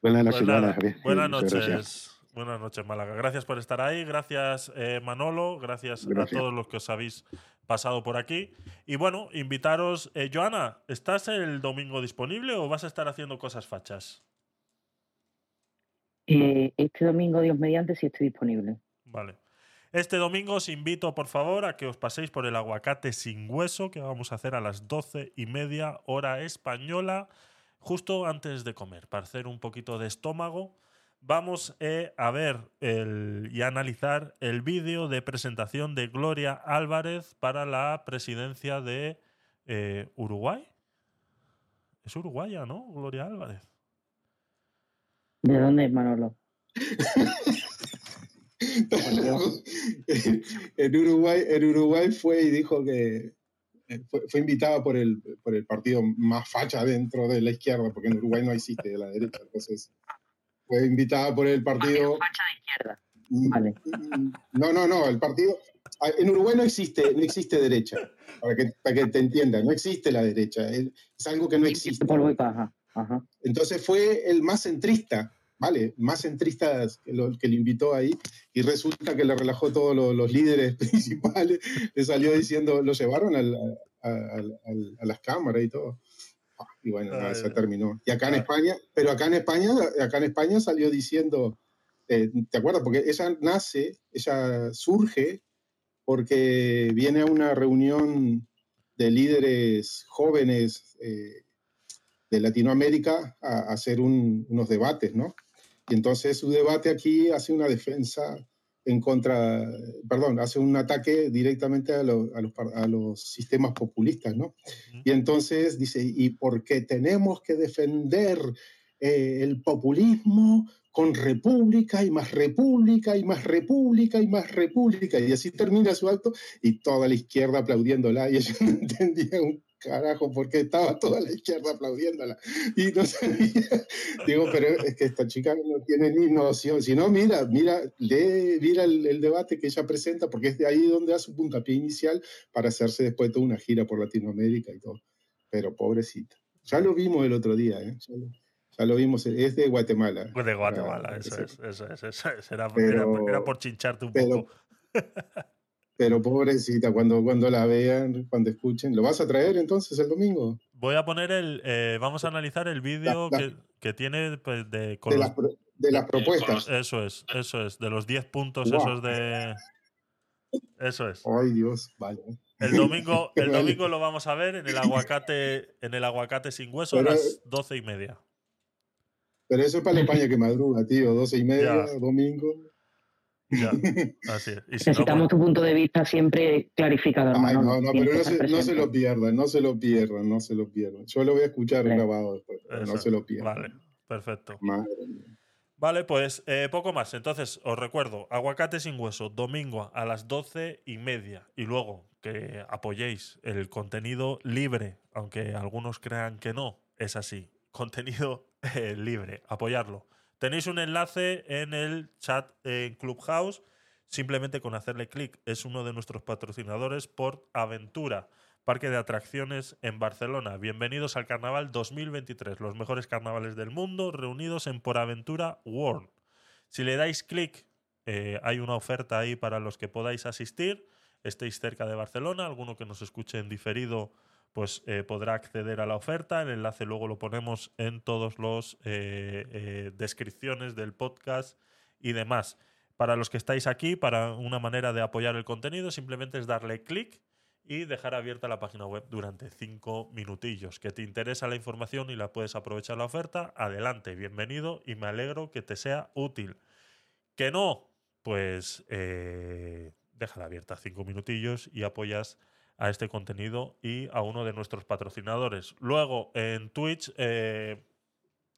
Speaker 6: buenas
Speaker 1: Pues
Speaker 6: noches
Speaker 1: nada,
Speaker 6: Joana, Javier
Speaker 1: buenas noches.
Speaker 6: gracias.
Speaker 1: Buenas noches, Málaga. Gracias por estar ahí. Gracias, eh, Manolo. Gracias,
Speaker 6: Gracias.
Speaker 1: a todos los que os habéis pasado por aquí. Y bueno, invitaros. Eh, Joana, ¿estás el domingo disponible o vas a estar haciendo cosas fachas?
Speaker 2: Eh, este domingo, Dios mediante, sí estoy disponible.
Speaker 1: Vale. Este domingo os invito, por favor, a que os paséis por el aguacate sin hueso que vamos a hacer a las doce y media hora española, justo antes de comer, para hacer un poquito de estómago. Vamos eh, a ver el- y analizar el vídeo de presentación de Gloria Álvarez para la presidencia de eh, Uruguay. Es uruguaya, ¿no? Gloria Álvarez.
Speaker 2: ¿De dónde es Manolo? *laughs*
Speaker 5: en Uruguay, en Uruguay fue y dijo que eh, fue, fue invitada por el, por el partido más facha dentro de la izquierda, porque en Uruguay no existe la derecha. Entonces, fue invitada por el partido.
Speaker 2: Facha de izquierda.
Speaker 5: Mm,
Speaker 2: Vale.
Speaker 5: mm, No, no, no, el partido. ah, En Uruguay no existe, no existe derecha, para que, para que te entiendas, no existe la derecha, es, es algo que no existe.
Speaker 2: Polvo y paja. Ajá.
Speaker 5: Entonces fue el más centrista, ¿vale? Más centrista que lo que le invitó ahí y resulta que le relajó todos los, los líderes *laughs* principales, le salió diciendo, lo llevaron al- a, a- al- a las cámaras y todo. Ah, Y bueno, nada,
Speaker 1: Ay,
Speaker 5: se terminó. Y acá en
Speaker 1: ah.
Speaker 5: España, pero acá en España, acá en España salió diciendo, eh, ¿te acuerdas? Porque ella nace, ella surge porque viene a una reunión de líderes jóvenes eh, de Latinoamérica a, a hacer un- unos debates, ¿no? Y entonces su debate aquí hace una defensa en contra, perdón, hace un ataque directamente a, lo- a los, a los sistemas populistas, ¿no? Y entonces dice, y porque tenemos que defender eh, el populismo con república y más república y más república y más república. Y así termina su acto y toda la izquierda aplaudiéndola y ella no *laughs* entendía un carajo, porque estaba toda la izquierda aplaudiéndola. Y no sabía. Digo, pero es que esta chica no tiene ni noción. Si no, mira, mira, lee, mira el, el debate que ella presenta, porque es de ahí donde hace un puntapié inicial para hacerse después toda una gira por Latinoamérica y todo. Pero pobrecita. Ya lo vimos el otro día, ¿eh? Ya lo, ya lo vimos, es de Guatemala.
Speaker 1: De Guatemala, eso es, eso es, eso es. Era,
Speaker 5: Pero-
Speaker 1: era- era por chincharte un
Speaker 5: pero-
Speaker 1: poco.
Speaker 5: Pero pobrecita, cuando, cuando la vean, cuando escuchen, ¿lo vas a traer entonces el domingo?
Speaker 1: Voy a poner el. eh, vamos a analizar el vídeo que, que tiene pues, de, con
Speaker 5: De
Speaker 1: los-
Speaker 5: las, pro- de las propuestas.
Speaker 1: Eso es, eso es. De los 10 puntos esos de. Eso es.
Speaker 5: Ay, Dios, vale.
Speaker 1: El domingo, *laughs* el domingo lo vamos a ver en el aguacate, en el aguacate sin hueso a las doce y media.
Speaker 5: Pero eso es para la España que madruga, tío. Doce y media,
Speaker 1: Ya.
Speaker 5: domingo.
Speaker 1: Ya, *laughs* así es. Y si no,
Speaker 2: Necesitamos
Speaker 1: pues,
Speaker 2: tu punto de vista siempre clarificado,
Speaker 5: Ay,
Speaker 2: hermano.
Speaker 5: no, no, pero no se, no se lo pierdan, no se lo pierdan, no se lo pierdan. Yo lo voy a escuchar
Speaker 2: Vale.
Speaker 5: grabado después, no se lo pierdan.
Speaker 1: Vale, perfecto.
Speaker 5: Madre mía.
Speaker 1: Vale, pues eh, poco más. Entonces, os recuerdo, aguacate sin hueso, domingo a las doce y media. Y luego que apoyéis el contenido libre, aunque algunos crean que no, es así. Contenido *laughs* eh, libre, apoyarlo. Tenéis un enlace en el chat en Clubhouse. Simplemente con hacerle clic es uno de nuestros patrocinadores por Aventura, parque de atracciones en Barcelona. Bienvenidos al Carnaval 2023, los mejores carnavales del mundo reunidos en Por Aventura World. Si le dais clic, eh, hay una oferta ahí para los que podáis asistir, estéis cerca de Barcelona, alguno que nos escuche en diferido pues eh, podrá acceder a la oferta. El enlace luego lo ponemos en todos los eh, eh, descripciones del podcast y demás. Para los que estáis aquí, para una manera de apoyar el contenido, simplemente es darle clic y dejar abierta la página web durante cinco minutillos. Que te interesa la información y la puedes aprovechar la oferta, adelante, bienvenido y me alegro que te sea útil. Que no, pues eh, déjala abierta cinco minutillos y apoyas a este contenido y a uno de nuestros patrocinadores. Luego en Twitch, eh,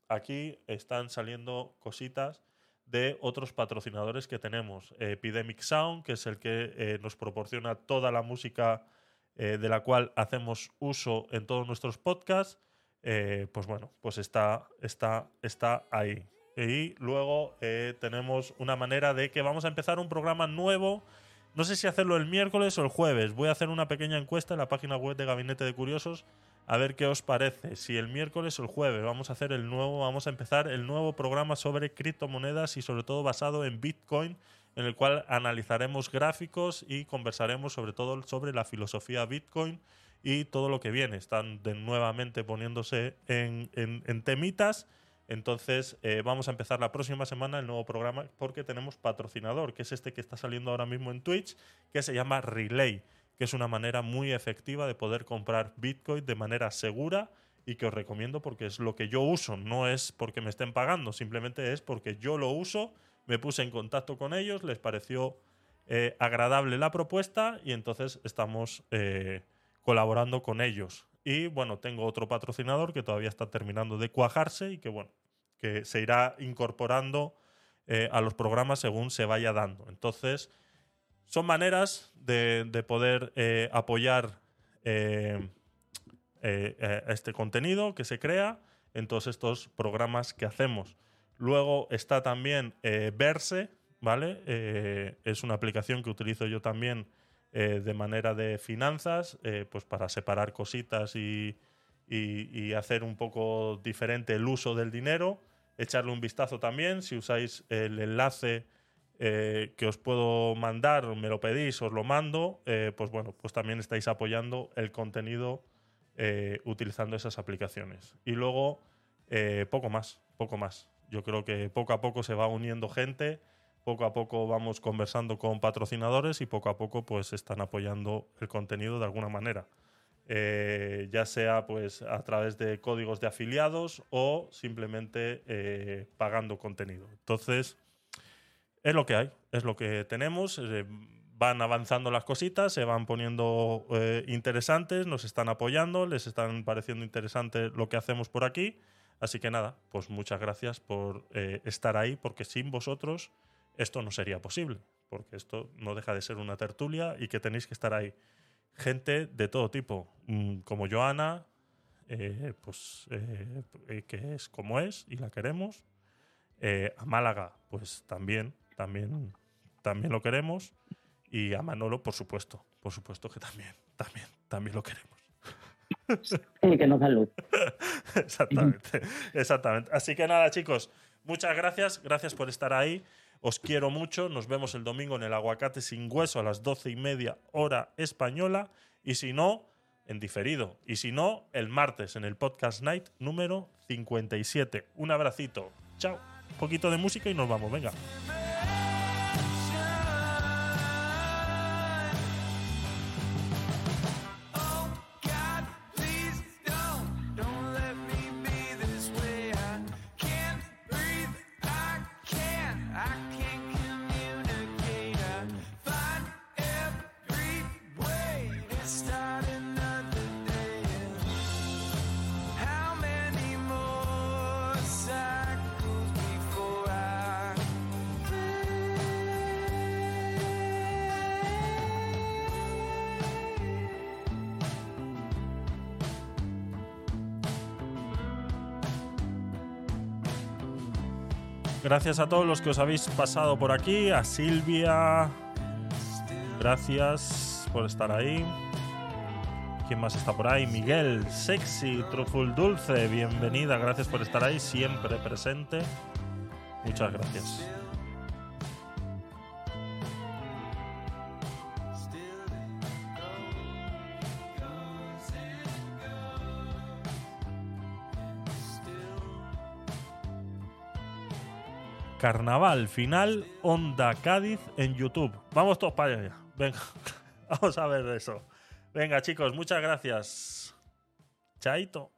Speaker 1: aquí están saliendo cositas de otros patrocinadores que tenemos. Eh, Epidemic Sound, que es el que eh, nos proporciona toda la música de la cual hacemos uso en todos nuestros podcasts. pues bueno, pues está, está, está ahí. Y luego tenemos una manera de que vamos a empezar un programa nuevo. No sé si hacerlo el miércoles o el jueves. Voy a hacer una pequeña encuesta en la página web de Gabinete de Curiosos a ver qué os parece. Si el miércoles o el jueves vamos a hacer el nuevo, vamos a empezar el nuevo programa sobre criptomonedas y sobre todo basado en Bitcoin, en el cual analizaremos gráficos y conversaremos sobre todo sobre la filosofía Bitcoin y todo lo que viene. Están de nuevamente poniéndose en, en- en temitas. Entonces eh, vamos a empezar la próxima semana el nuevo programa porque tenemos patrocinador, que es este que está saliendo ahora mismo en Twitch, que se llama Relay, que es una manera muy efectiva de poder comprar Bitcoin de manera segura y que os recomiendo porque es lo que yo uso, no es porque me estén pagando, simplemente es porque yo lo uso, me puse en contacto con ellos, les pareció eh, agradable la propuesta y entonces estamos eh, colaborando con ellos. Y bueno, tengo otro patrocinador que todavía está terminando de cuajarse y que bueno, que se irá incorporando eh, a los programas según se vaya dando. Entonces, son maneras de, de poder eh, apoyar eh, este contenido que se crea en todos estos programas que hacemos. Luego está también Verse, ¿vale? Es una aplicación que utilizo yo también eh, de manera de finanzas, eh, pues para separar cositas y, hacer un poco diferente el uso del dinero. Echarle un vistazo también, si usáis el enlace eh, que os puedo mandar, me lo pedís, os lo mando, pues bueno, pues también estáis apoyando el contenido utilizando esas aplicaciones. Y luego, poco más, poco más. Yo creo que poco a poco se va uniendo gente, poco a poco vamos conversando con patrocinadores y poco a poco pues están apoyando el contenido de alguna manera. Eh, ya sea pues a través de códigos de afiliados o simplemente eh, pagando contenido. Entonces, es lo que hay, es lo que tenemos. eh, van avanzando las cositas, se van poniendo interesantes, nos están apoyando, les están pareciendo interesante lo que hacemos por aquí. Así que nada, pues muchas gracias por estar ahí, porque sin vosotros esto no sería posible, porque esto no deja de ser una tertulia y que tenéis que estar ahí. gente de todo tipo, mm, como Joana, eh, pues eh, eh, que es como es y la queremos. Eh, a Málaga, pues también, también, también lo queremos. Y a Manolo, por supuesto, por supuesto que también, también, también lo queremos. *laughs*
Speaker 2: Y que nos da luz. *laughs*
Speaker 1: exactamente, exactamente. Así que nada, chicos, muchas gracias, gracias por estar ahí. Os quiero mucho. Nos vemos el domingo en el Aguacate sin Hueso a las doce y media hora española. Y si no, en diferido. Y si no, el martes en el Podcast Night número 57. Un abracito. Chao. Un poquito de música y nos vamos. Venga. Gracias a todos los que os habéis pasado por aquí. A Silvia. Gracias por estar ahí. ¿Quién más está por ahí? Miguel, sexy, truful dulce, bienvenida. Gracias por estar ahí, siempre presente. Muchas gracias. Carnaval final Onda Cádiz en YouTube. Vamos todos para allá. Venga, *laughs* vamos a ver eso. Venga, chicos, muchas gracias. Chaito.